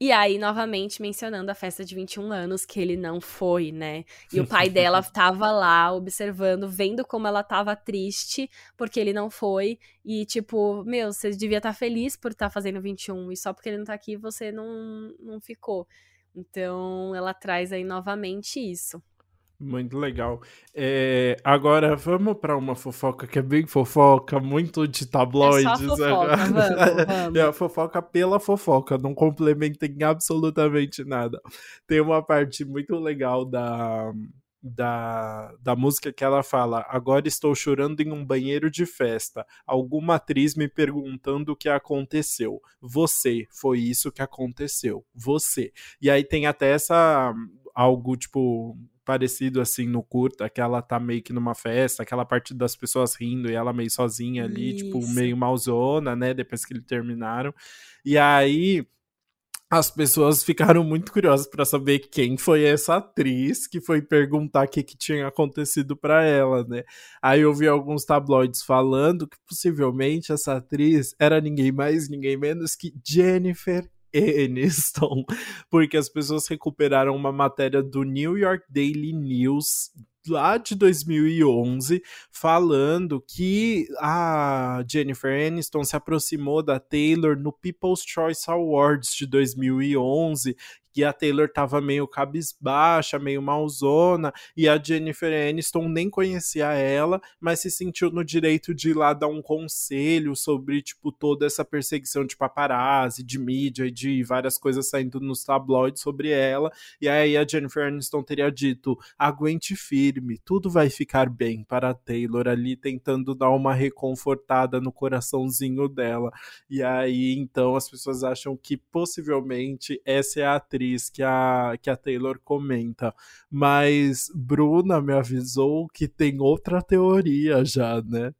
E aí, novamente, mencionando a festa de 21 anos, que ele não foi, né? E o pai dela tava lá observando, vendo como ela tava triste, porque ele não foi. E, tipo, meu, você devia estar tá feliz por estar tá fazendo 21, e só porque ele não tá aqui, você não, não ficou. Então, ela traz aí novamente isso. Muito legal. É, agora vamos para uma fofoca que é bem fofoca, muito de tabloides. É só fofoca, vamos, vamos. É a fofoca pela fofoca, não complementa em absolutamente nada. Tem uma parte muito legal da, da, da música que ela fala: Agora estou chorando em um banheiro de festa. Alguma atriz me perguntando o que aconteceu. Você, foi isso que aconteceu. Você. E aí tem até essa. Algo tipo parecido assim no curta, que ela tá meio que numa festa, aquela parte das pessoas rindo e ela meio sozinha ali, Isso. tipo, meio malzona, né? Depois que eles terminaram. E aí as pessoas ficaram muito curiosas para saber quem foi essa atriz que foi perguntar o que, que tinha acontecido para ela, né? Aí eu vi alguns tabloides falando que possivelmente essa atriz era ninguém mais, ninguém menos que Jennifer Aniston, porque as pessoas recuperaram uma matéria do New York Daily News lá de 2011, falando que a Jennifer Aniston se aproximou da Taylor no People's Choice Awards de 2011 que a Taylor tava meio cabisbaixa, meio malzona, e a Jennifer Aniston nem conhecia ela, mas se sentiu no direito de ir lá dar um conselho sobre, tipo, toda essa perseguição de paparazzi, de mídia e de várias coisas saindo nos tabloides sobre ela, e aí a Jennifer Aniston teria dito, aguente firme, tudo vai ficar bem para a Taylor ali, tentando dar uma reconfortada no coraçãozinho dela, e aí, então, as pessoas acham que possivelmente essa é a atriz atriz que a, que a Taylor comenta. Mas Bruna me avisou que tem outra teoria já, né?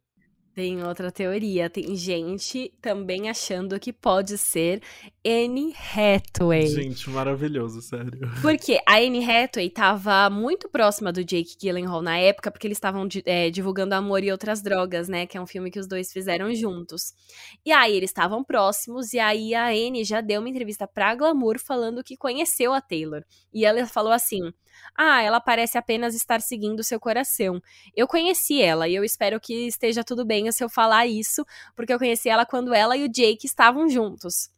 Tem outra teoria. Tem gente também achando que pode ser Anne Hathaway. Gente, maravilhoso, sério. Porque a Anne Hathaway tava muito próxima do Jake Gyllenhaal na época, porque eles estavam é, divulgando Amor e Outras Drogas, né? Que é um filme que os dois fizeram juntos. E aí eles estavam próximos, e aí a Anne já deu uma entrevista pra Glamour falando que conheceu a Taylor. E ela falou assim: ah, ela parece apenas estar seguindo seu coração. Eu conheci ela e eu espero que esteja tudo bem se eu falar isso, porque eu conheci ela quando ela e o Jake estavam juntos.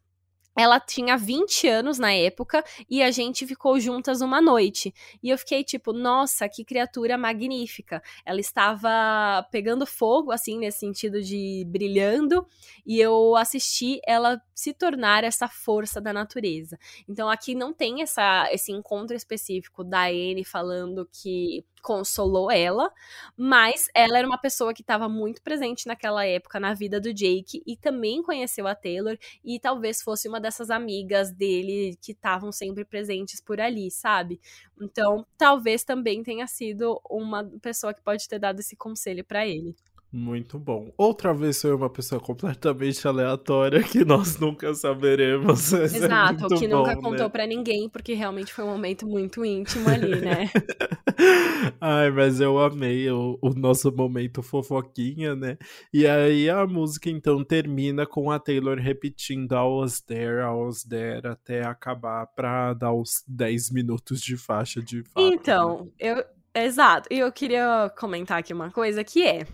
Ela tinha 20 anos na época e a gente ficou juntas uma noite. E eu fiquei tipo, nossa, que criatura magnífica. Ela estava pegando fogo, assim, nesse sentido de brilhando, e eu assisti ela se tornar essa força da natureza. Então aqui não tem essa, esse encontro específico da Anne falando que consolou ela, mas ela era uma pessoa que estava muito presente naquela época na vida do Jake e também conheceu a Taylor e talvez fosse uma dessas amigas dele que estavam sempre presentes por ali, sabe? Então, talvez também tenha sido uma pessoa que pode ter dado esse conselho para ele. Muito bom. Outra vez sou uma pessoa completamente aleatória que nós nunca saberemos. É Exato, é que bom, nunca contou né? para ninguém, porque realmente foi um momento muito íntimo ali, né? Ai, mas eu amei o, o, nosso momento fofoquinha, né? E aí a música então termina com a Taylor repetindo I was there, I was there, até acabar pra dar os 10 minutos de faixa de fato. Então, né? eu Exato. E eu queria comentar aqui uma coisa que é.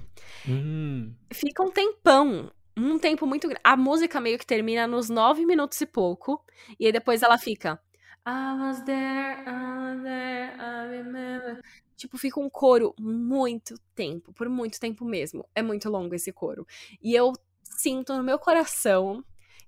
Hum. Fica um tempão. Um tempo muito grande. A música meio que termina nos nove minutos e pouco. E aí depois ela fica. I was there, I was there, I remember. Tipo, fica um coro muito tempo, por muito tempo mesmo. É muito longo esse coro. E eu sinto no meu coração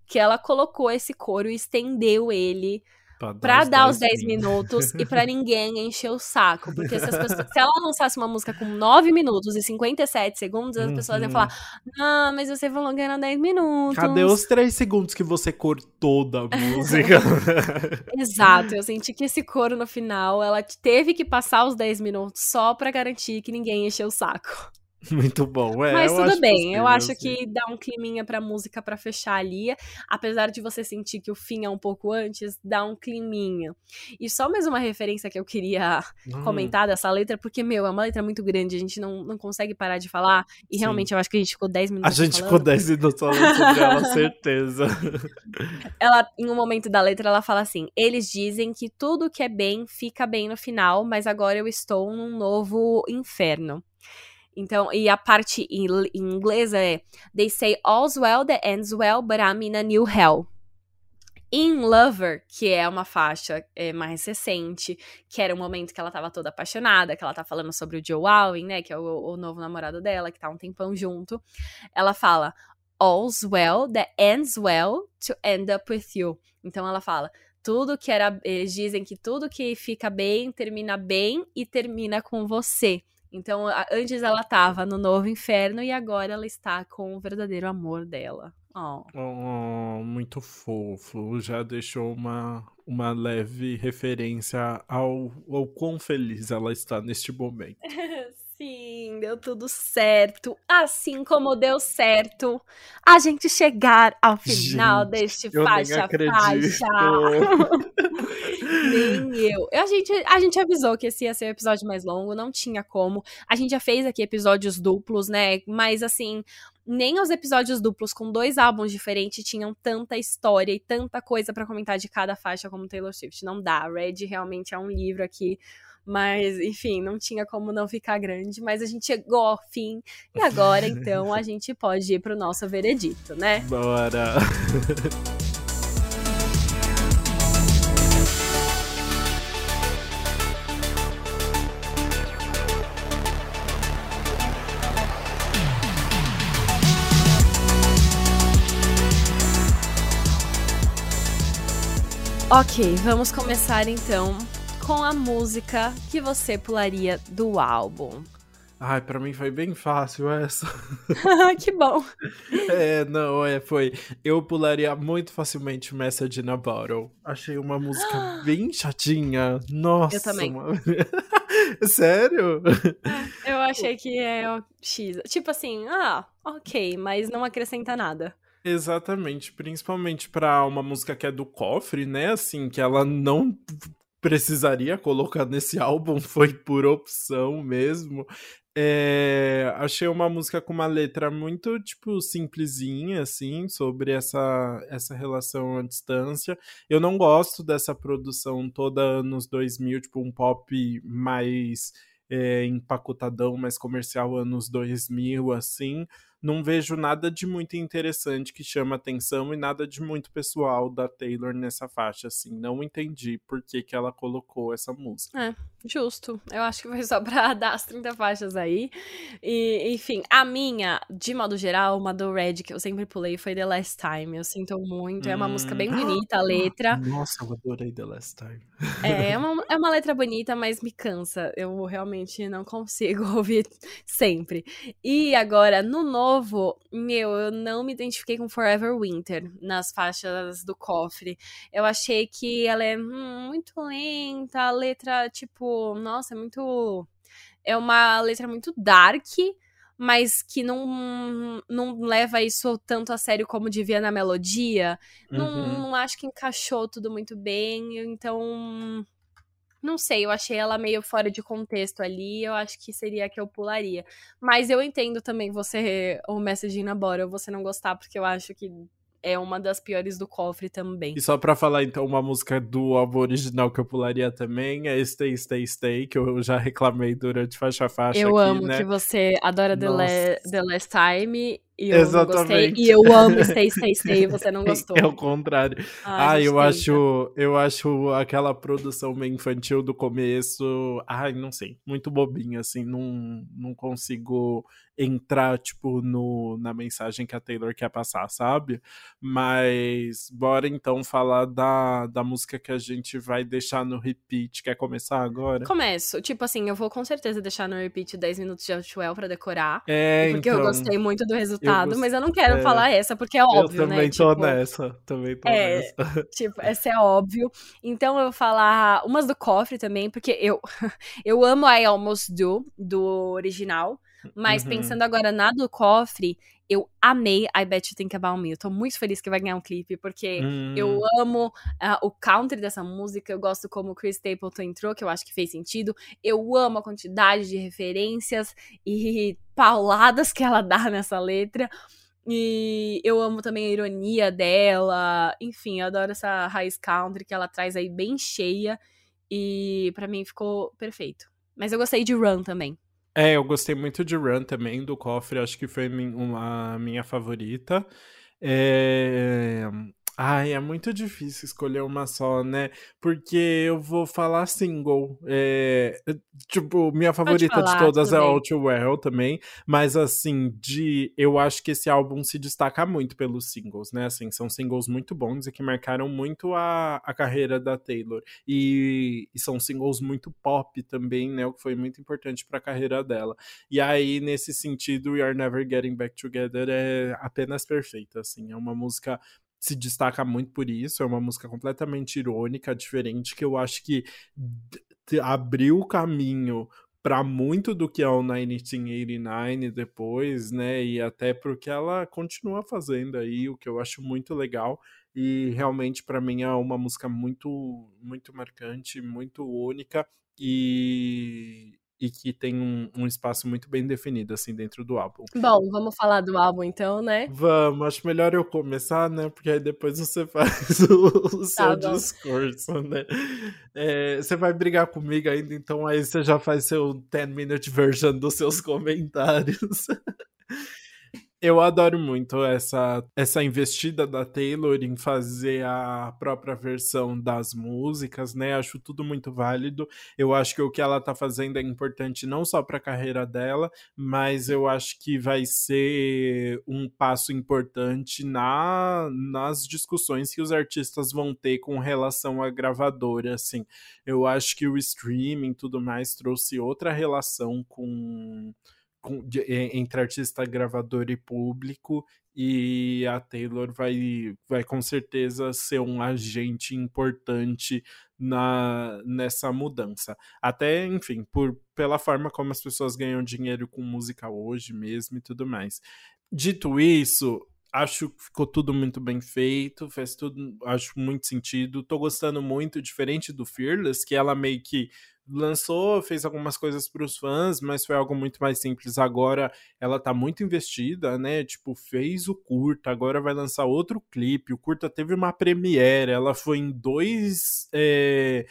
que ela colocou esse coro e estendeu ele Pra dar, dar 10 os 10 minutos e pra ninguém encher o saco. Porque se, pessoas, se ela lançasse uma música com 9 minutos e 57 segundos, as uhum. pessoas iam falar: Não, mas você falou que era 10 minutos. Cadê os 3 segundos que você cortou da música? Exato, eu senti que esse coro no final, ela teve que passar os 10 minutos só pra garantir que ninguém encheu o saco. Muito bom, é. Mas tudo bem, eu acho assim. que dá um climinha pra música para fechar ali. Apesar de você sentir que o fim é um pouco antes, dá um climinha. E só mais uma referência que eu queria hum. comentar dessa letra, porque, meu, é uma letra muito grande, a gente não, não consegue parar de falar. E Sim. realmente eu acho que a gente ficou 10 minutos. A gente falando. ficou 10 minutos falando sobre ela, certeza. Ela, em um momento da letra, ela fala assim: Eles dizem que tudo que é bem fica bem no final, mas agora eu estou num novo inferno. Então, e a parte em, inglês é They say all's well that ends well, but I'm in a new hell. In Lover, que é uma faixa é, mais recente, que era o momento que ela tava toda apaixonada, que ela tá falando sobre o Joe Alwyn, né, que é o, o novo namorado dela, que tá um tempão junto. Ela fala, all's well that ends well to end up with you. Então ela fala, tudo que era, eles dizem que tudo que fica bem termina bem e termina com você. Então, antes ela estava no novo inferno e agora ela está com o verdadeiro amor dela. Oh. oh. muito fofo. Já deixou uma, uma leve referência ao, ao quão feliz ela está neste momento. Sim, deu tudo certo. Assim como deu certo a gente chegar ao final gente, deste faixa faixa. nem eu. A gente, a gente avisou que esse ia ser o episódio mais longo, não tinha como. A gente já fez aqui episódios duplos, né? Mas assim, nem os episódios duplos com dois álbuns diferentes tinham tanta história e tanta coisa para comentar de cada faixa como Taylor Swift. Não dá. Red realmente é um livro aqui mas, enfim, não tinha como não ficar grande. Mas a gente chegou ao fim. E agora, então, a gente pode ir pro nosso veredito, né? Bora! Ok, vamos começar então com a música que você pularia do álbum. Ai, pra mim foi bem fácil essa. que bom. É, não, é, foi. Eu pularia muito facilmente Message in a Bottle. Achei uma música bem chatinha. Nossa. Eu também. Uma... Sério? É, eu achei que é o X. Tipo assim, ah, ok, mas não acrescenta nada. Exatamente, principalmente para uma música que é do cofre, né? Assim, que ela não precisaria colocar nesse álbum, foi por opção mesmo. É, achei uma música com uma letra muito, tipo, simplesinha, assim, sobre essa, essa relação à distância. Eu não gosto dessa produção toda anos 2000, tipo, um pop mais é, empacotadão, mais comercial anos 2000, assim não vejo nada de muito interessante que chama atenção e nada de muito pessoal da Taylor nessa faixa, assim. Não entendi por que, que ela colocou essa música. É, justo. Eu acho que foi só pra dar as 30 faixas aí. E, enfim, a minha, de modo geral, uma do Red que eu sempre pulei foi The Last Time. Eu sinto muito. É uma hum. música bem bonita, a letra. Nossa, eu adorei The Last Time. É, é uma, é uma letra bonita, mas me cansa. Eu realmente não consigo ouvir sempre. E agora, no novo novo, meu, eu não me identifiquei com Forever Winter nas faixas do cofre. Eu achei que ela é hum, muito lenta, a letra, tipo, nossa, é muito. É uma letra muito dark, mas que não, não leva isso tanto a sério como devia na melodia. Uhum. Não, não acho que encaixou tudo muito bem, então. Não sei, eu achei ela meio fora de contexto ali, eu acho que seria a que eu pularia. Mas eu entendo também você, o Messaging na Bora, você não gostar, porque eu acho que é uma das piores do cofre também. E só pra falar, então, uma música do álbum original que eu pularia também é Stay, Stay, Stay, que eu já reclamei durante faixa faixa. Eu aqui, amo né? que você adora The, La The Last Time e eu Exatamente. gostei. E eu amo Stay, Stay, Stay, você não gostou. É o contrário. Ah, ah eu acho, eu acho aquela produção meio infantil do começo, ai, não sei, muito bobinha, assim, não, não consigo entrar, tipo, no, na mensagem que a Taylor quer passar, sabe? Mas bora então falar da, da música que a gente vai deixar no repeat. Quer começar agora? Começo. Tipo assim, eu vou com certeza deixar no repeat 10 minutos de Outwell pra decorar. É, porque então... eu gostei muito do resultado mas eu não quero é... falar essa, porque é óbvio, eu né? também né? tô tipo, nessa, também tô é, nessa. Tipo, essa é óbvio. Então eu vou falar umas do cofre também, porque eu, eu amo I Almost Do, do original, mas uhum. pensando agora na do cofre, eu amei I Bet You Think About Me. Eu tô muito feliz que vai ganhar um clipe, porque hum. eu amo uh, o country dessa música. Eu gosto como o Chris Stapleton entrou, que eu acho que fez sentido. Eu amo a quantidade de referências e pauladas que ela dá nessa letra. E eu amo também a ironia dela. Enfim, eu adoro essa raiz country que ela traz aí bem cheia. E para mim ficou perfeito. Mas eu gostei de Run também. É, eu gostei muito de Run também, do Cofre, acho que foi uma minha favorita. É... Ai, é muito difícil escolher uma só, né? Porque eu vou falar single. É, tipo, minha favorita falar, de todas é All Too Well também. Mas, assim, de eu acho que esse álbum se destaca muito pelos singles, né? Assim, são singles muito bons e que marcaram muito a, a carreira da Taylor. E, e são singles muito pop também, né? O que foi muito importante para a carreira dela. E aí, nesse sentido, We Are Never Getting Back Together é apenas perfeita, assim. É uma música se destaca muito por isso. É uma música completamente irônica, diferente, que eu acho que abriu o caminho para muito do que é o 1989 depois, né? E até porque ela continua fazendo aí, o que eu acho muito legal. E realmente para mim é uma música muito muito marcante, muito única e e que tem um, um, espaço muito bem definido, assim, dentro do álbum. Bom, vamos falar do álbum então, né? Vamos, acho melhor eu começar, né? Porque aí depois você faz o, o tá seu bom. discurso, né? É, você vai brigar comigo ainda, então aí você já faz seu 10-minute version dos seus comentários. Eu adoro muito essa, essa investida da Taylor em fazer a própria versão das músicas, né? Acho tudo muito válido. Eu acho que o que ela tá fazendo é importante não só para a carreira dela, mas eu acho que vai ser um passo importante na, nas discussões que os artistas vão ter com relação à gravadora, assim. Eu acho que o streaming e tudo mais trouxe outra relação com entre artista, gravador e público, e a Taylor vai, vai com certeza ser um agente importante na, nessa mudança. Até, enfim, por, pela forma como as pessoas ganham dinheiro com música hoje mesmo e tudo mais. Dito isso, acho que ficou tudo muito bem feito, fez tudo, acho muito sentido. Tô gostando muito, diferente do Fearless, que ela meio que lançou, fez algumas coisas para os fãs, mas foi algo muito mais simples. Agora ela tá muito investida, né? Tipo, fez o curta, agora vai lançar outro clipe. O curta teve uma premiere, ela foi em dois é,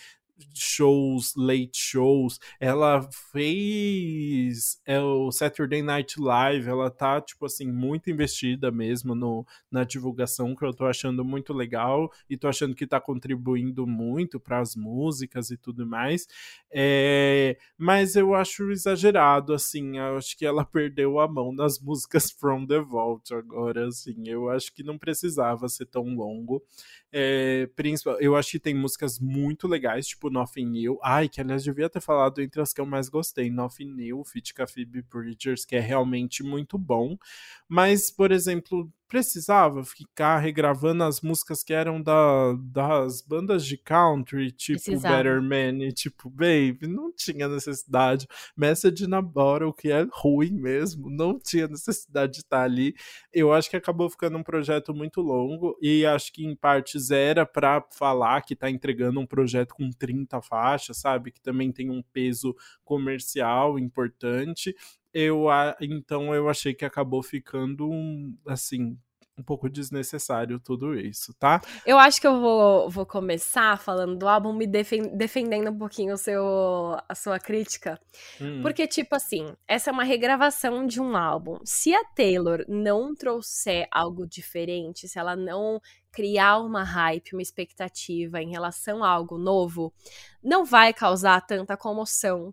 shows, late shows, ela fez é, o Saturday Night Live, ela tá, tipo assim, muito investida mesmo no, na divulgação, que eu tô achando muito legal e tô achando que tá contribuindo muito para as músicas e tudo mais. É, mas eu acho exagerado, assim, eu acho que ela perdeu a mão nas músicas From the Vault agora, assim, eu acho que não precisava ser tão longo. É, eu acho que tem músicas muito legais, tipo Nothing New. Ai, que aliás devia ter falado entre as que eu mais gostei. Nothing New, Fit Phoebe Bridgers, que é realmente muito bom. Mas, por exemplo, precisava ficar regravando as músicas que eram da, das bandas de country, tipo precisava. Better Man e tipo, baby, não tinha necessidade. Message na Bottle, que é ruim mesmo, não tinha necessidade de estar ali. Eu acho que acabou ficando um projeto muito longo e acho que em partes era para falar que tá entregando um projeto com 30 faixas, sabe? Que também tem um peso comercial importante eu então eu achei que acabou ficando assim um pouco desnecessário tudo isso, tá? Eu acho que eu vou, vou começar falando do álbum me defendendo um pouquinho o seu, a sua crítica. Hum. Porque, tipo assim, essa é uma regravação de um álbum. Se a Taylor não trouxer algo diferente, se ela não criar uma hype, uma expectativa em relação a algo novo, não vai causar tanta comoção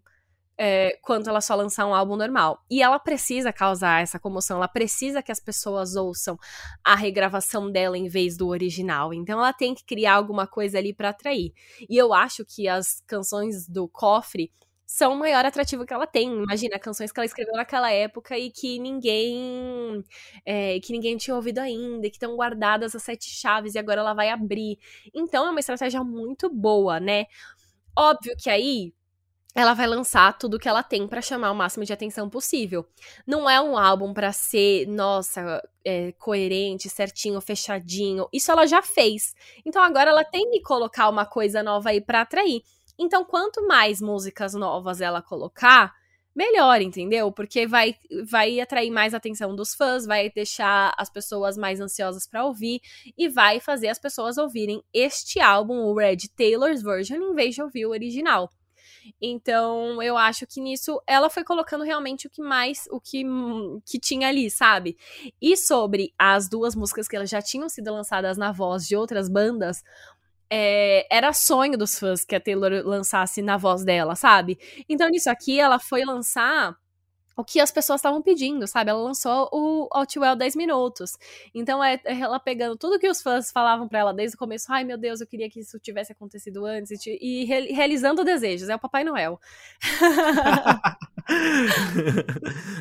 é, quanto ela só lançar um álbum normal. E ela precisa causar essa comoção, ela precisa que as pessoas ouçam a regravação dela em vez do original. Então ela tem que criar alguma coisa ali para atrair. E eu acho que as canções do Cofre são o maior atrativo que ela tem. Imagina, canções que ela escreveu naquela época e que ninguém é, que ninguém tinha ouvido ainda, que estão guardadas as sete chaves e agora ela vai abrir. Então é uma estratégia muito boa, né? Óbvio que aí ela vai lançar tudo que ela tem para chamar o máximo de atenção possível. Não é um álbum para ser, nossa, é, coerente, certinho, fechadinho. Isso ela já fez. Então agora ela tem que colocar uma coisa nova aí para atrair. Então quanto mais músicas novas ela colocar, melhor, entendeu? Porque vai, vai atrair mais atenção dos fãs, vai deixar as pessoas mais ansiosas para ouvir e vai fazer as pessoas ouvirem este álbum, o Red Taylor's Version, em vez de ouvir o original. Então, eu acho que nisso ela foi colocando realmente o que mais, o que, que tinha ali, sabe? E sobre as duas músicas que elas já tinham sido lançadas na voz de outras bandas, é, era sonho dos fãs que a Taylor lançasse na voz dela, sabe? Então, nisso aqui, ela foi lançar o que as pessoas estavam pedindo, sabe? Ela lançou o Outwell 10 minutos. Então é, é ela pegando tudo que os fãs falavam para ela desde o começo, ai meu Deus, eu queria que isso tivesse acontecido antes, e, e realizando desejos, é o Papai Noel.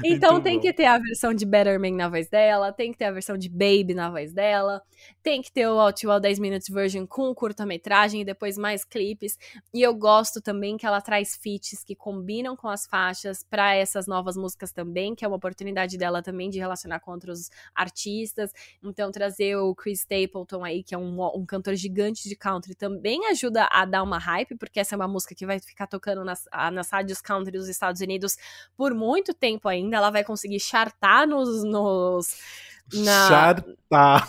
então tem que ter a versão de Better Man na voz dela, tem que ter a versão de Baby na voz dela, tem que ter o Outwell 10 Minutes Version com curta-metragem e depois mais clipes. E eu gosto também que ela traz feats que combinam com as faixas para essas novas músicas também, que é uma oportunidade dela também de relacionar com outros artistas. Então trazer o Chris Stapleton aí, que é um, um cantor gigante de country, também ajuda a dar uma hype, porque essa é uma música que vai ficar tocando nas, nas rádios country dos Estados Unidos por muito tempo ainda. Ela vai conseguir chartar nos, nos na... Chartar.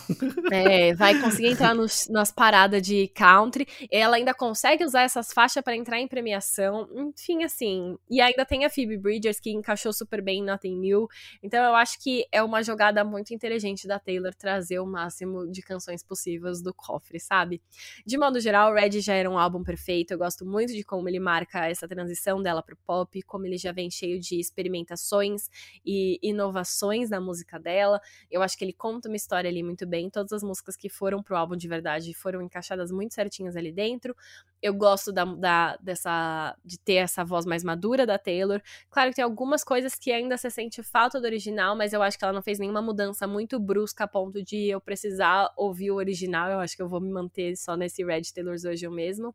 É, vai conseguir entrar nos, nas paradas de country. Ela ainda consegue usar essas faixas para entrar em premiação. Enfim, assim. E ainda tem a Phoebe Bridgers, que encaixou super bem em Nothing New. Então eu acho que é uma jogada muito inteligente da Taylor trazer o máximo de canções possíveis do cofre, sabe? De modo geral, Red já era um álbum perfeito. Eu gosto muito de como ele marca essa transição dela pro pop, como ele já vem cheio de experimentações e inovações na música dela. Eu acho que ele conta uma história ali muito bem. Todas as músicas que foram pro álbum de verdade foram encaixadas muito certinhas ali dentro. Eu gosto da, da, dessa, de ter essa voz mais madura da Taylor. Claro que tem algumas coisas que ainda se sente falta do original, mas eu acho que ela não fez nenhuma mudança muito brusca a ponto de eu precisar ouvir o original. Eu acho que eu vou me manter só nesse Red Taylor's Version mesmo.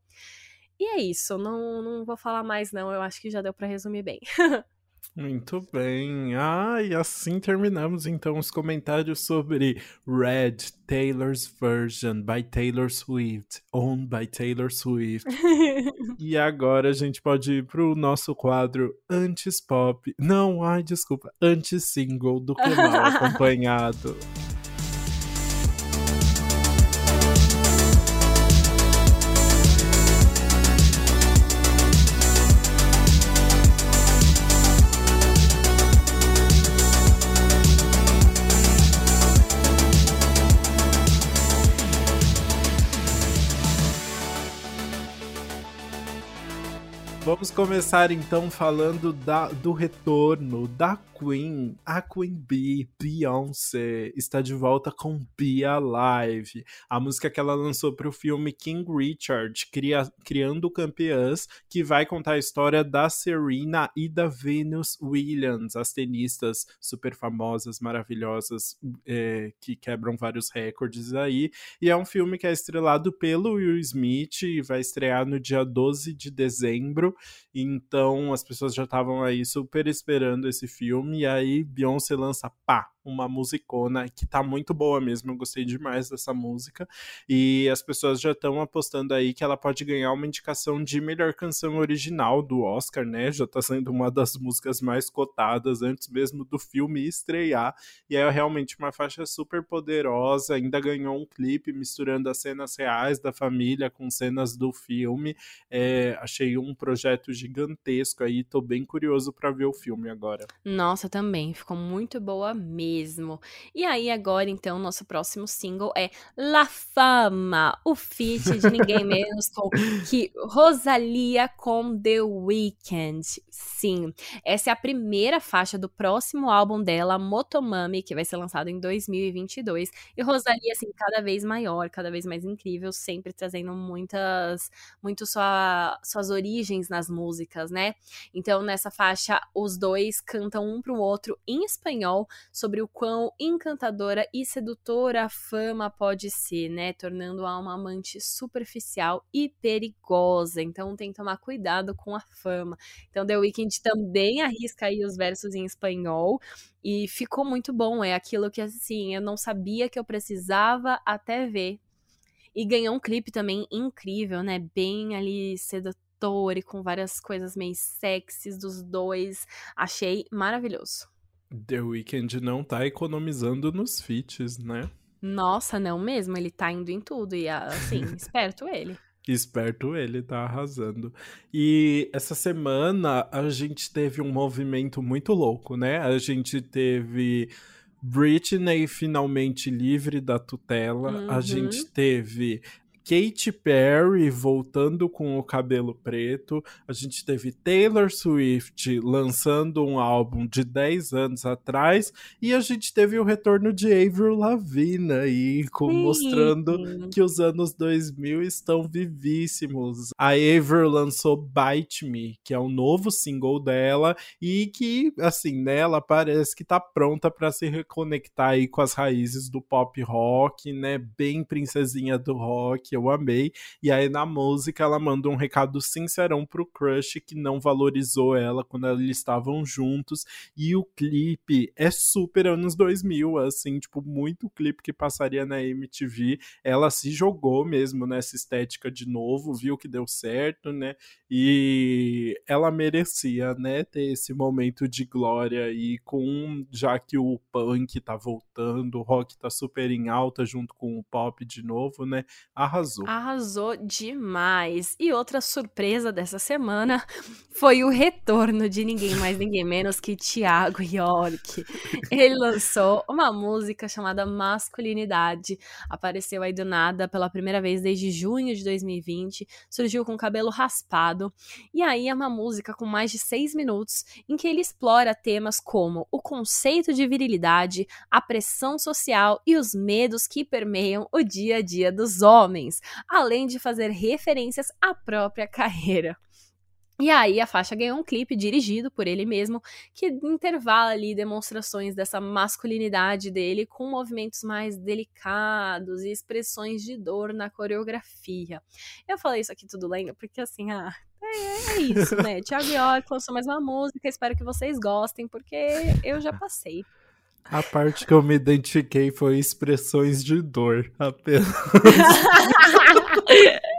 E é isso, não, não vou falar mais não, eu acho que já deu para resumir bem. Muito bem. Ah, e assim terminamos então os comentários sobre Red Taylor's Version by Taylor Swift, owned by Taylor Swift. e agora a gente pode ir pro nosso quadro Antes Pop. Não, ai, desculpa, Antes Single do que mal acompanhado. Vamos começar então falando da, do retorno, da Queen, a Queen Bee, Beyoncé, está de volta com Be Alive, a música que ela lançou para o filme King Richard, cria, Criando Campeãs, que vai contar a história da Serena e da Venus Williams, as tenistas super famosas, maravilhosas, é, que quebram vários recordes aí. E é um filme que é estrelado pelo Will Smith e vai estrear no dia 12 de dezembro. Então as pessoas já estavam aí super esperando esse filme. E aí Beyoncé lança pá, uma musicona que tá muito boa mesmo. Eu gostei demais dessa música. E as pessoas já estão apostando aí que ela pode ganhar uma indicação de melhor canção original do Oscar, né? Já tá sendo uma das músicas mais cotadas antes mesmo do filme estrear. E é realmente uma faixa super poderosa. Ainda ganhou um clipe misturando as cenas reais da família com cenas do filme. É, achei um projeto gigantesco aí. Tô bem curioso para ver o filme agora. Nossa, também. Ficou muito boa mesmo mesmo. E aí, agora, então, nosso próximo single é La Fama, o feat de ninguém menos com que Rosalia com The Weeknd. Sim, essa é a primeira faixa do próximo álbum dela, Motomami, que vai ser lançado em 2022. E Rosalia, assim, cada vez maior, cada vez mais incrível, sempre trazendo muitas, muito sua, suas origens nas músicas, né? Então, nessa faixa, os dois cantam um pro outro em espanhol sobre o quão encantadora e sedutora a fama pode ser, né? Tornando-a uma amante superficial e perigosa. Então tem que tomar cuidado com a fama. Então The Weeknd também arrisca aí os versos em espanhol. E ficou muito bom, é aquilo que assim, eu não sabia que eu precisava até ver. E ganhou um clipe também incrível, né? Bem ali sedutor e com várias coisas meio sexys dos dois. Achei maravilhoso. The Weeknd não tá economizando nos feats, né? Nossa, não mesmo, ele tá indo em tudo e assim, esperto ele. Esperto ele, tá arrasando. E essa semana a gente teve um movimento muito louco, né? A gente teve Britney finalmente livre da tutela. Uhum. A gente teve Katy Perry voltando com o cabelo preto. A gente teve Taylor Swift lançando um álbum de 10 anos atrás. E a gente teve o retorno de Avril Lavigne aí, com, mostrando que os anos 2000 estão vivíssimos. A Avril lançou Bite Me, que é um novo single dela e que, assim, né, ela parece que tá pronta para se reconectar aí com as raízes do pop rock, né, bem princesinha do rock que eu amei. E aí na música ela manda um recado sincerão pro crush que não valorizou ela quando eles estavam juntos. E o clipe é super anos 2000, assim, tipo, muito clipe que passaria na MTV. Ela se jogou mesmo nessa estética de novo, viu que deu certo, né? E ela merecia, né, ter esse momento de glória e com já que o punk tá voltando, o rock tá super em alta junto com o pop de novo, né? Arrasou. Arrasou demais. E outra surpresa dessa semana foi o retorno de ninguém mais, ninguém menos que Thiago York. Ele lançou uma música chamada Masculinidade. Apareceu aí do nada pela primeira vez desde junho de 2020. Surgiu com cabelo raspado e aí é uma música com mais de seis minutos em que ele explora temas como o conceito de virilidade, a pressão social e os medos que permeiam o dia a dia dos homens, além de fazer referências à própria carreira. E aí a faixa ganhou um clipe dirigido por ele mesmo, que intervala ali demonstrações dessa masculinidade dele com movimentos mais delicados e expressões de dor na coreografia. Eu falei isso aqui tudo lendo porque assim, ah, é, é isso, né? Thiago York lançou mais uma música, espero que vocês gostem, porque eu já passei. A parte que eu me identifiquei foi expressões de dor, apenas.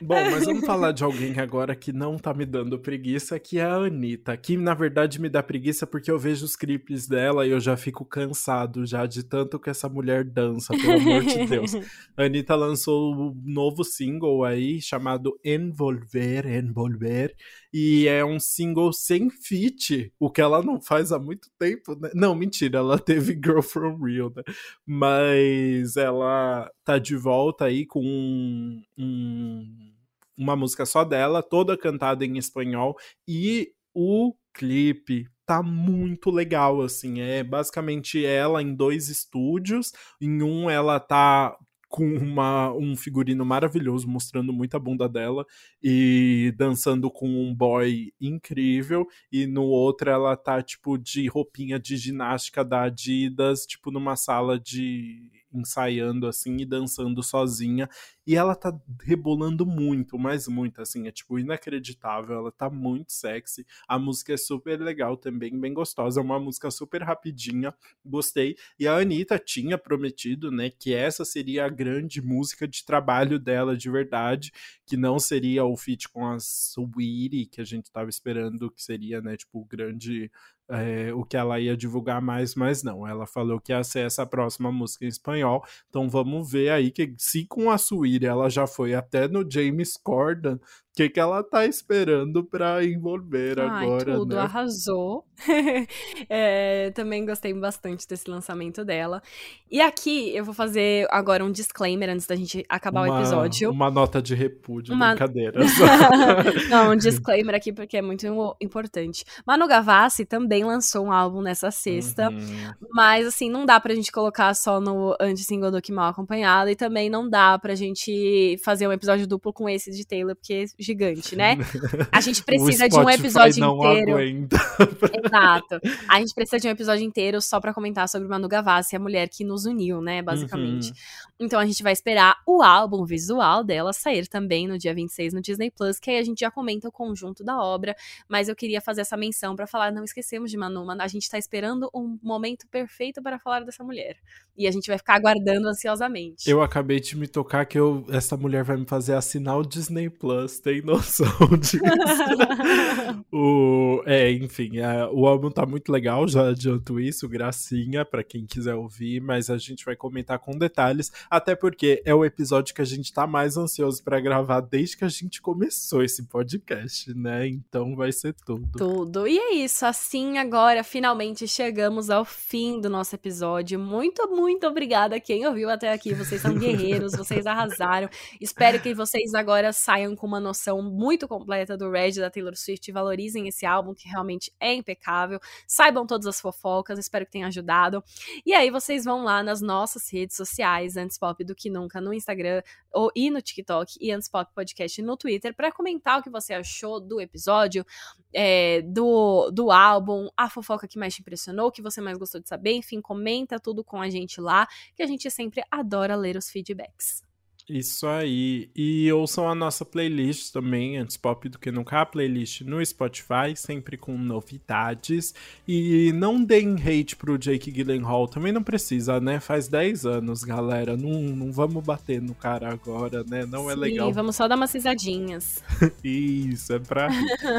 Bom, mas vamos falar de alguém agora que não tá me dando preguiça, que é a Anitta. Que na verdade me dá preguiça porque eu vejo os clipes dela e eu já fico cansado já de tanto que essa mulher dança, pelo amor de Deus. A Anitta lançou um novo single aí chamado Envolver, Envolver, e é um single sem feat, o que ela não faz há muito tempo, né? Não, mentira, ela teve Girl From Real, né? Mas ela tá de volta aí com um, um, uma música só dela, toda cantada em espanhol, e o clipe tá muito legal, assim. É basicamente ela em dois estúdios. Em um ela tá com uma, um figurino maravilhoso, mostrando muita bunda dela e dançando com um boy incrível. E no outro ela tá, tipo, de roupinha de ginástica da Adidas, tipo, numa sala de ensaiando assim e dançando sozinha. E ela tá rebolando muito, mas muito, assim, é tipo inacreditável. Ela tá muito sexy. A música é super legal também, bem gostosa. É uma música super rapidinha, gostei. E a Anitta tinha prometido, né, que essa seria a grande música de trabalho dela de verdade, que não seria o feat com a Sweetie, que a gente tava esperando que seria, né, tipo, o grande é, o que ela ia divulgar mais, mas não. Ela falou que ia ser essa próxima música em espanhol. Então vamos ver aí que se com a Suíra ela já foi até no James Corden, que, que ela tá esperando para envolver Ai, agora, tudo, né? arrasou. é, também gostei bastante desse lançamento dela. E aqui eu vou fazer agora um disclaimer antes da gente acabar uma, o episódio. Uma nota de repúdio, uma... brincadeira. Não, um disclaimer aqui porque é muito importante. Manu Gavassi também lançou um álbum nessa sexta, uhum. mas assim, não dá pra gente colocar só no anti-single do Que Mal Acompanhado e também não dá pra gente fazer um episódio duplo com esse de Taylor, porque gigante, né? A gente precisa de um episódio inteiro. Aguenta. Exato. A gente precisa de um episódio inteiro só para comentar sobre Manu Gavassi, a mulher que nos uniu, né, basicamente. Uhum. Então a gente vai esperar o álbum visual dela sair também no dia 26 no Disney Plus, que aí a gente já comenta o conjunto da obra, mas eu queria fazer essa menção para falar, não esquecemos de Manu, a gente tá esperando um momento perfeito para falar dessa mulher. E a gente vai ficar aguardando ansiosamente. Eu acabei de me tocar que eu, essa mulher vai me fazer assinar o Disney Plus, tem noção disso. o, é, enfim, a, o álbum tá muito legal, já adianto isso, gracinha para quem quiser ouvir, mas a gente vai comentar com detalhes, até porque é o episódio que a gente tá mais ansioso para gravar desde que a gente começou esse podcast, né? Então vai ser tudo. Tudo. E é isso, assim agora finalmente chegamos ao fim do nosso episódio. Muito, muito obrigada a quem ouviu até aqui. Vocês são guerreiros, vocês arrasaram. Espero que vocês agora saiam com uma noção muito completa do Red da Taylor Swift. Valorizem esse álbum que realmente é impecável. Saibam todas as fofocas, espero que tenha ajudado. E aí vocês vão lá nas nossas redes sociais, antes pop do que nunca, no Instagram ou, e no TikTok e antes pop podcast no Twitter, para comentar o que você achou do episódio, é, do, do álbum, a fofoca que mais te impressionou, o que você mais gostou de saber. Enfim, comenta tudo com a gente lá, que a gente sempre adora ler os feedbacks. Isso aí. E ouçam a nossa playlist também, antes pop do que nunca, a playlist no Spotify, sempre com novidades. E não deem hate pro Jake Gyllenhaal, também não precisa, né? Faz 10 anos, galera. Não, não vamos bater no cara agora, né? Não é Sim, legal. vamos só dar umas risadinhas. isso, é pra.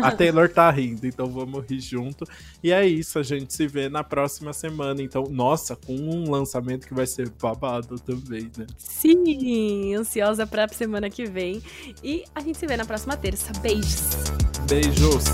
A Taylor tá rindo, então vamos rir junto. E é isso, a gente se vê na próxima semana. Então, nossa, com um lançamento que vai ser babado também, né? Sim! Ansiosa pra semana que vem. E a gente se vê na próxima terça. Beijos! Beijos!